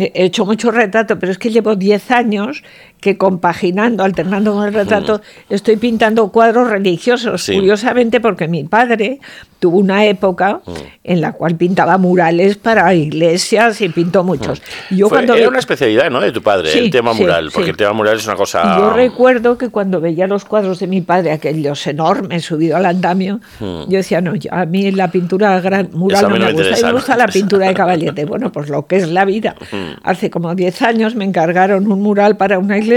he hecho mucho retrato, pero es que llevo 10 años que compaginando, alternando con el retrato, estoy pintando cuadros religiosos. Mm. Sí. Curiosamente, porque mi padre tuvo una época Mm. en la cual pintaba murales para iglesias y pintó muchos. Y yo Mm. Fue- cuando era ve- una especialidad, ¿no? De tu padre, Sí, el tema sí, mural, porque el tema mural es una cosa. yo recuerdo que cuando veía los cuadros de mi padre, aquellos enormes subido al andamio, yo decía, no, yo- a mí la pintura gran, mural no me me gusta, me gusta la pintura de caballete. Bueno, pues lo que es la vida. Hace como 10 años me encargaron un mural para una iglesia.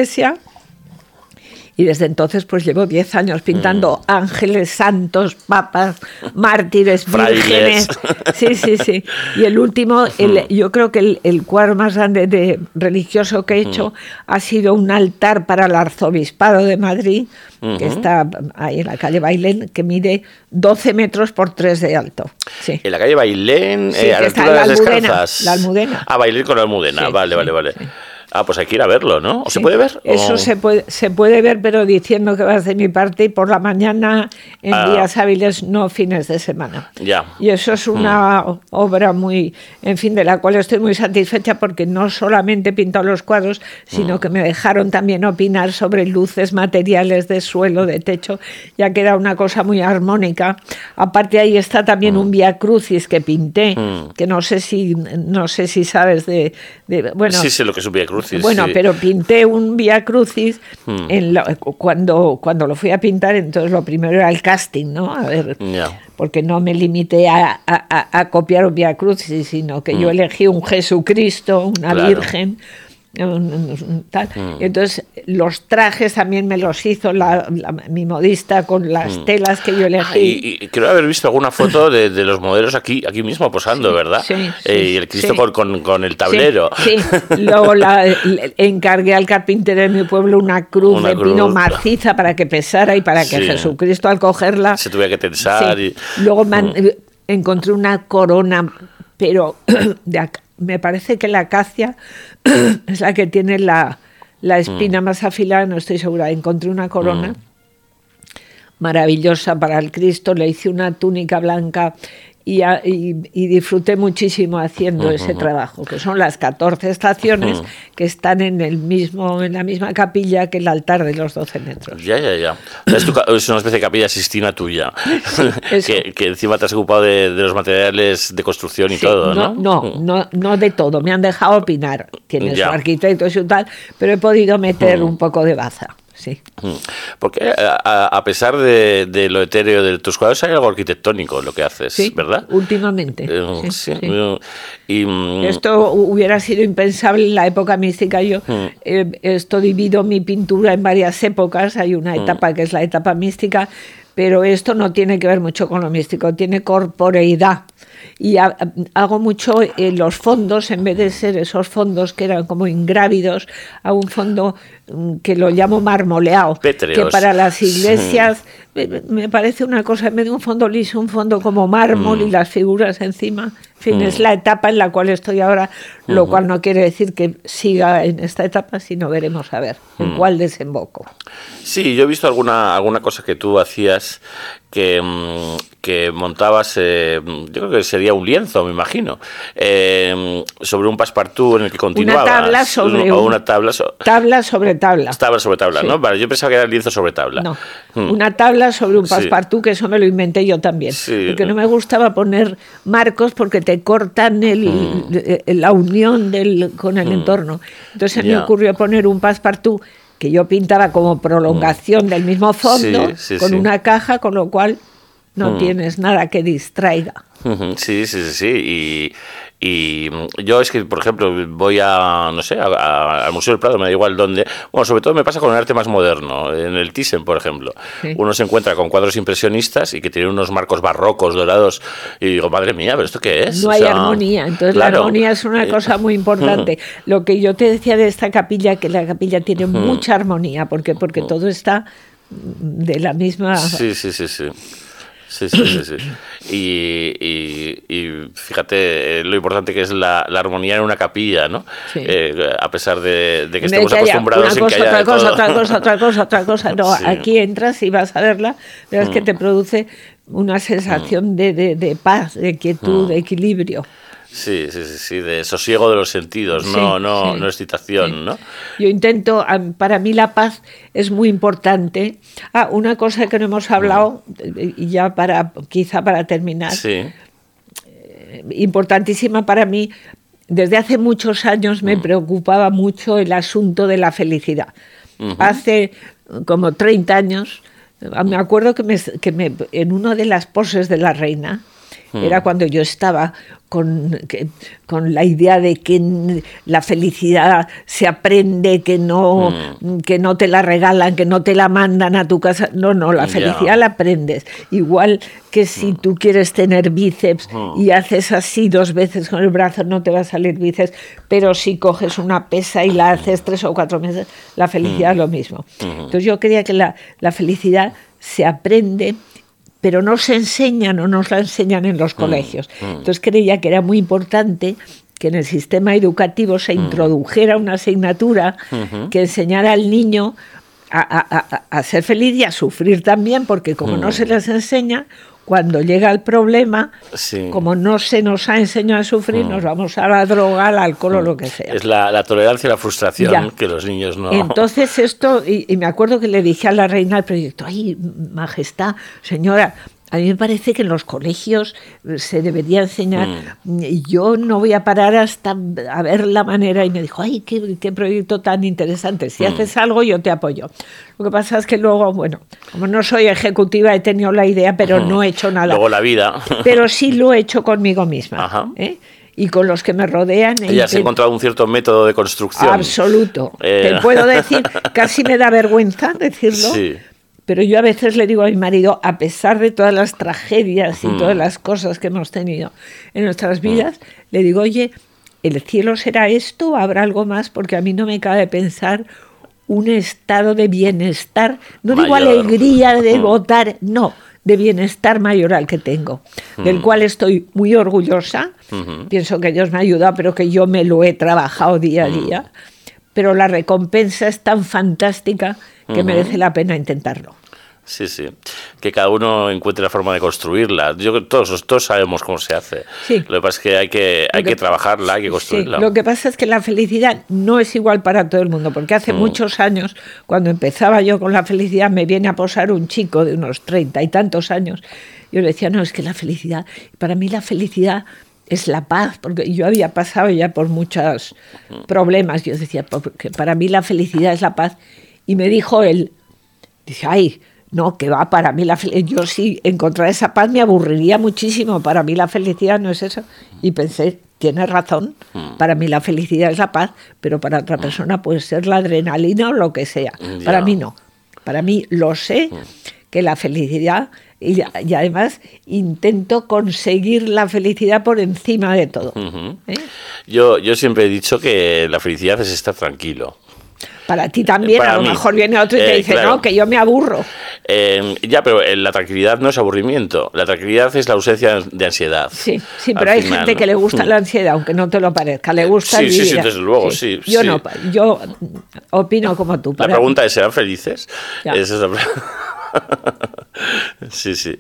Y desde entonces pues llevo 10 años pintando Mm. ángeles, santos, papas, mártires, vírgenes. Sí, sí, sí. Y el último, el- yo creo que el, el cuadro más grande de religioso que he hecho ha sido un altar para el arzobispado de Madrid, que está ahí en la calle Bailén, que mide 12 metros por 3 de alto. Sí. En la calle Bailén, Sí, eh, a la altura de las la Almudena, descalzas. la Almudena. Ah, Bailén con la Almudena. Sí, vale, vale, vale. Ah, pues hay que ir a verlo, ¿no? ¿O se puede ver? Eso ¿O- se puede, se puede ver, pero diciendo que vas de mi parte y por la mañana en Ah. días hábiles, no fines de semana. Ya. Y eso es una Mm. obra muy, en fin, de la cual estoy muy satisfecha porque no solamente he pintado los cuadros, sino Mm. que me dejaron también opinar sobre luces, materiales de suelo, de techo, ya que era una cosa muy armónica. Aparte ahí está también un Via Crucis que pinté, Mm. que no sé si, no sé si sabes de, de- bueno, sí, sé lo que es un Via Crucis. Bueno, sí. pero pinté un Via Crucis Hmm. en cuando, cuando lo fui a pintar, entonces lo primero era el casting, ¿no? A ver, porque no me limité a, a- a- a copiar un Via Crucis, sino que yo elegí un Jesucristo, una Hmm. Claro. Virgen. Tal. Y entonces los trajes también me los hizo la, la- mi modista con las telas que yo Ah, elegí. y, y creo haber visto alguna foto de, de los modelos aquí, aquí mismo posando, Sí, ¿verdad? sí, Eh, sí, y el Cristo con, con- con el tablero. Sí, luego la- le- encargué al carpintero de mi pueblo una cruz Una de pino cruz. maciza para que pesara y para que. Jesucristo al cogerla... Se tuviera que tensar. Sí. y- Luego Mm. encontré una corona, pero de me parece que la acacia es la que tiene la, la espina Mm. más afilada, no estoy segura. Encontré una corona maravillosa para el Cristo, le hice una túnica blanca y, a- y- y disfruté muchísimo haciendo ese trabajo, que son las 14 estaciones que están en, el mismo, en la misma capilla que el altar de los 12 metros. Ya, ya, ya. Es, tu es una especie de capilla sistina tuya. que, que encima te has ocupado de, de los materiales de construcción y Sí, todo, ¿no? no, no, no de todo. Me han dejado opinar. Tiene Ya. su arquitecto y tal, pero he podido meter un poco de baza. Sí. Porque a, a- a pesar de, de lo etéreo de tus cuadros, hay algo arquitectónico en lo que haces, Sí, ¿verdad? últimamente. Eh, sí, sí, sí. eh, Y, mm, Esto hubiera sido impensable en la época mística. Yo eh, esto divido mi pintura en varias épocas. Hay una etapa que es la etapa mística, pero esto no tiene que ver mucho con lo místico, tiene corporeidad. Y ha- hago mucho en los fondos, en vez de ser esos fondos que eran como ingrávidos, a un fondo mm, que lo llamo marmoleado, Pétreos. que para las iglesias me, me parece una cosa, en vez de un fondo liso, un fondo como mármol Mm. y las figuras encima. En fin, es la etapa en la cual estoy ahora, lo cual no quiere decir que siga en esta etapa, sino veremos a ver Mm. en cuál desemboco. Sí, yo he visto alguna, alguna cosa que tú hacías que, mm, que montabas, eh, yo creo que sería un lienzo, me imagino, eh, sobre un passepartout en el que continuabas. tabla sobre o una tabla, so- Tabla sobre tabla. tabla sobre tabla, Sí. ¿no? Vale, yo pensaba que era lienzo sobre tabla. No, Mm. una tabla sobre un Sí. passepartout, que eso me lo inventé yo también. Sí. Porque no me gustaba poner marcos porque te cortan el, Mm. eh, la unión del, con el entorno. Entonces se me ocurrió poner un passepartout que yo pintaba como prolongación del mismo fondo, Mm. Sí, sí, con sí. una caja, con lo cual no Mm. tienes nada que distraiga. Sí, sí, sí, sí. Y, yo es que, por ejemplo, voy a, no sé, a- a- al Museo del Prado, me da igual dónde. Bueno, sobre todo me pasa con el arte más moderno, en el Thyssen, por ejemplo. Sí. Uno se encuentra con cuadros impresionistas y que tienen unos marcos barrocos, dorados, y digo, madre mía, ¿pero esto qué es? No O hay sea, armonía, entonces claro. la armonía es una Eh, cosa muy importante. Lo que yo te decía de esta capilla, que la capilla tiene mucha armonía, porque porque todo está de la misma... Sí, sí, sí, sí. Sí, sí, sí, sí. Y, y- y fíjate eh, lo importante que es la, la armonía en una capilla, ¿no? Sí. Eh, a pesar de, de que de estemos que acostumbrados una en que haya otra cosa, otra cosa, otra cosa, otra cosa. No, Sí. aquí entras y vas a verla, verás Mm. que te produce una sensación de, de- de paz, de Mm. quietud, de equilibrio. Sí, sí, sí, sí, de sosiego de los sentidos, no, Sí, no, sí. no excitación, Sí. ¿no? Yo intento, para mí la paz es muy importante. Ah, una cosa que no hemos hablado, eh, y ya para, quizá para terminar, Sí, importantísima para mí. Desde hace muchos años Mm. me preocupaba mucho el asunto de la felicidad. Hace como 30 años, eh, me acuerdo que, me, que me- en una de las poses de la reina, Mm. era cuando yo estaba con, que- con la idea de que la felicidad se aprende, que no, Mm. que no te la regalan, que no te la mandan a tu casa. No, no, la felicidad la aprendes. Igual que si tú quieres tener bíceps y haces así dos veces con el brazo, no te va a salir bíceps, pero si coges una pesa y la haces tres o cuatro meses, la felicidad es lo mismo. Entonces yo creía que la, la felicidad se aprende pero no se enseña, no nos la enseñan en los colegios. Entonces creía que era muy importante que en el sistema educativo se introdujera una asignatura que enseñara al niño a, a- a- a ser feliz y a sufrir también, porque como no se les enseña, cuando llega el problema, Sí. como no se nos ha enseñado a sufrir, nos vamos a la droga, al alcohol o lo que sea. es la, la tolerancia y la frustración Ya. que los niños no... Entonces esto, y, y me acuerdo que le dije a la reina del proyecto, ay, majestad, señora, a mí me parece que en los colegios eh, se debería enseñar, Mm. yo no voy a parar hasta a ver la manera, y me dijo, ay, qué, qué proyecto tan interesante, si Mm. haces algo yo te apoyo. Lo que pasa es que luego, bueno, como no soy ejecutiva, he tenido la idea, pero no he hecho nada Luego la vida. pero sí lo he hecho conmigo misma. Ajá. ¿eh? Y con los que me rodean. e Ella se ha intent- encontrado un cierto método de construcción. Absoluto. Eh. Te puedo decir, casi me da vergüenza decirlo. Sí. Pero yo a veces le digo a mi marido, a pesar de todas las tragedias y Mm. todas las cosas que hemos tenido en nuestras vidas, le digo, oye, ¿el cielo será esto o habrá algo más? Porque a mí no me cabe pensar un estado de bienestar, no digo alegría de Mm. votar, no, de bienestar mayor al que tengo, Mm. del cual estoy muy orgullosa. Pienso que Dios me ha ayudado, pero que yo me lo he trabajado día a Mm. Pero la recompensa es tan fantástica que merece la pena intentarlo. Sí, sí. Que cada uno encuentre la forma de construirla. Yo todos, todos sabemos cómo se hace. Sí. Lo que pasa es que hay que, hay que, trabajarla, hay que Sí, construirla. lo que pasa es que la felicidad no es igual para todo el mundo, porque Mm. hace muchos años, cuando empezaba yo con la felicidad, me viene a posar un chico de unos treinta y tantos años. Yo le decía, no, es que la felicidad, para mí la felicidad es la paz, porque yo había pasado ya por muchos problemas. Yo decía, porque para mí la felicidad es la paz. Y me dijo él, dice, ay, no, que va, para mí la felicidad, yo si encontrar esa paz me aburriría muchísimo, para mí la felicidad no es eso. Y pensé, tienes razón, para mí la felicidad es la paz, pero para otra persona puede ser la adrenalina o lo que sea. Para mí no, para mí lo sé, que la felicidad, y, y además intento conseguir la felicidad por encima de todo. Ujú. ¿eh? Yo, yo siempre he dicho que la felicidad es estar tranquilo. Para ti también, Para a lo mí. mejor viene otro y te Eh, dice, claro. no, que yo me aburro. Eh, ya, pero eh, la tranquilidad no es aburrimiento. La tranquilidad es la ausencia de ansiedad. Sí, sí, pero hay final, gente ¿no? que le gusta la ansiedad, aunque no te lo parezca. Le gusta Sí, el sí, sí, vivir. desde luego, sí, Yo sí. no, yo opino como tú. La pregunta es, ¿serán felices? Esa es la pre- sí, sí.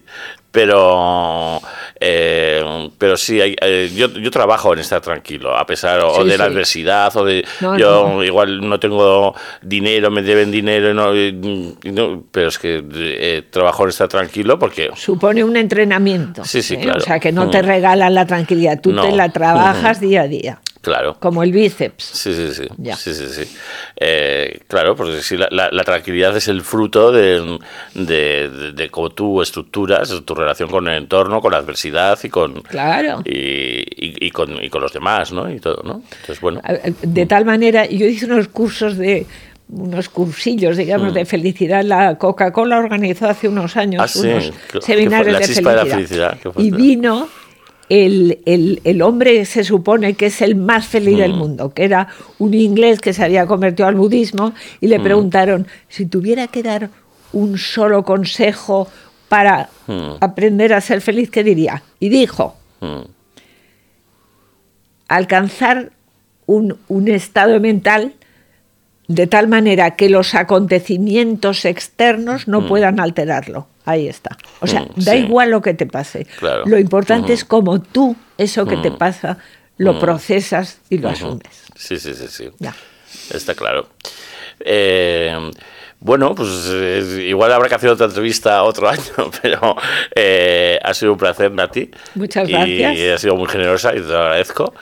Pero, eh, pero sí, hay- eh, yo, yo trabajo en estar tranquilo, a pesar o Sí, de la adversidad, o de No, yo no. igual no tengo dinero, me deben dinero, y no, no- pero es que eh, trabajo en estar tranquilo porque Supone un entrenamiento. Sí, sí, ¿eh? claro. O sea, que no te Mm. regalan la tranquilidad, tú te la trabajas día a día, Claro. como el bíceps. Sí, sí, sí. Ya. sí, sí, sí. Eh, claro, porque sí, la, la- la tranquilidad es el fruto de, de, de- de cómo tú estructuras tu relación con el entorno, con la adversidad y con, Claro. y, y- y con, y con los demás, ¿no? Y todo, ¿no? Entonces, bueno. De tal manera, yo hice unos cursos de unos cursillos, digamos, de felicidad. La Coca-Cola organizó hace unos años Mm. Ah, sí. unos ¿Qué- qué seminarios? La de chispa de la felicidad. y vino el, el- el hombre se supone que es el más feliz Mm. del mundo, que era un inglés que se había convertido al budismo, y Mm. le preguntaron si tuviera que dar un solo consejo para Mm. aprender a ser feliz, ¿qué diría? Y dijo, Mm, alcanzar un, un estado mental de tal manera que los acontecimientos externos no puedan alterarlo. Ahí está. O sea, Mm, da sí. igual lo que te pase. Claro. Lo importante Ujú. es cómo tú eso que te Mm. pasa lo Mm. procesas y lo asumes. Sí, sí, sí, sí. Ya. Está claro. Eh, bueno, pues eh, igual habrá que hacer otra entrevista otro año, pero eh, ha sido un placer, Nati. Muchas y gracias. ha sido muy generosa y te lo agradezco.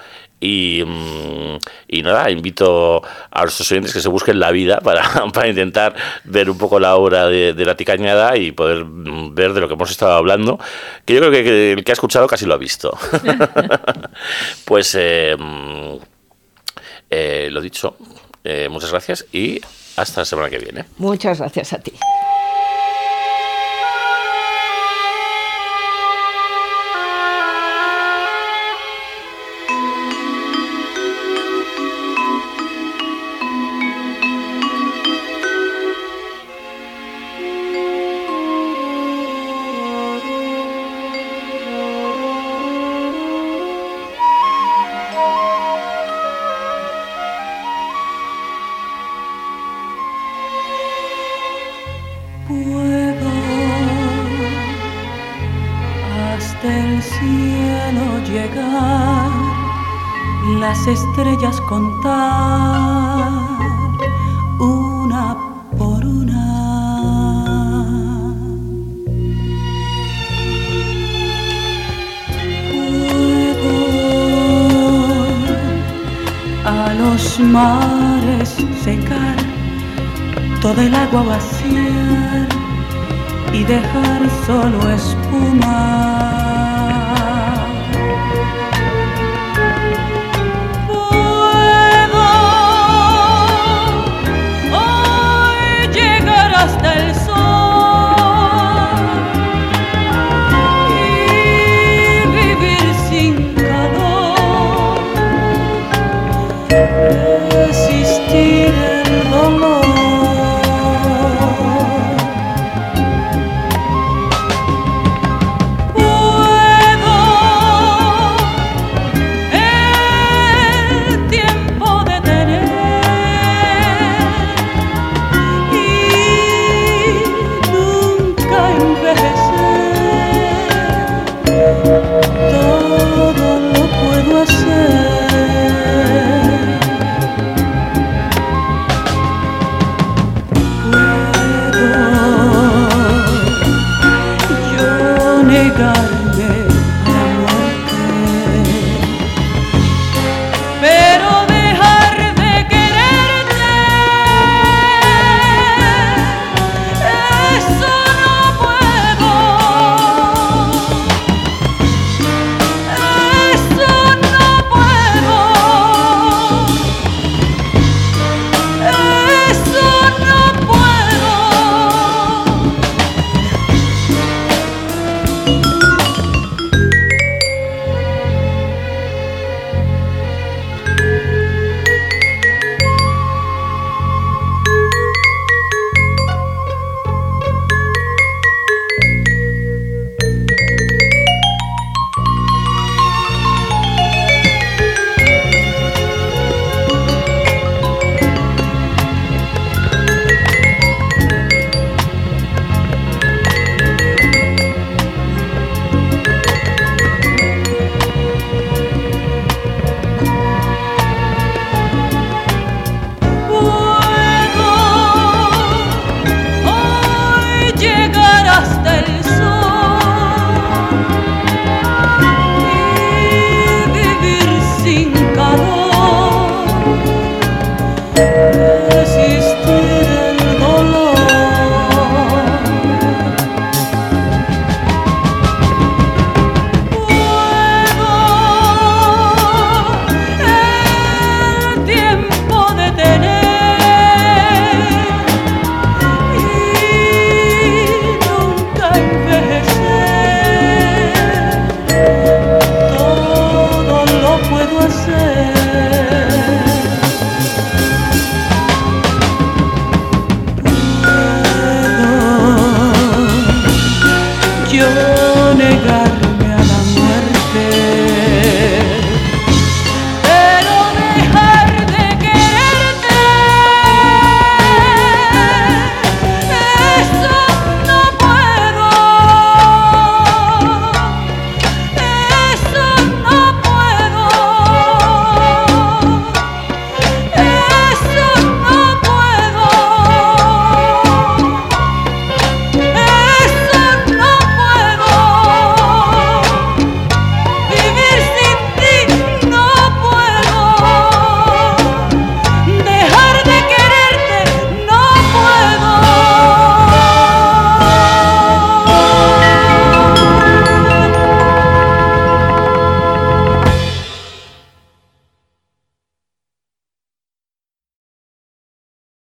Y, mm, y nada, invito a los oyentes que se busquen la vida para, para intentar ver un poco la obra de, de Nati Cañada y poder mm, ver de lo que hemos estado hablando, que yo creo que, que el que ha escuchado casi lo ha visto. pues eh, mm, eh, lo dicho, eh, muchas gracias y hasta la semana que viene. Muchas gracias a ti. Estrellas contar una por una. Puedo a los mares secar todo el agua vaciar y dejar solo espuma.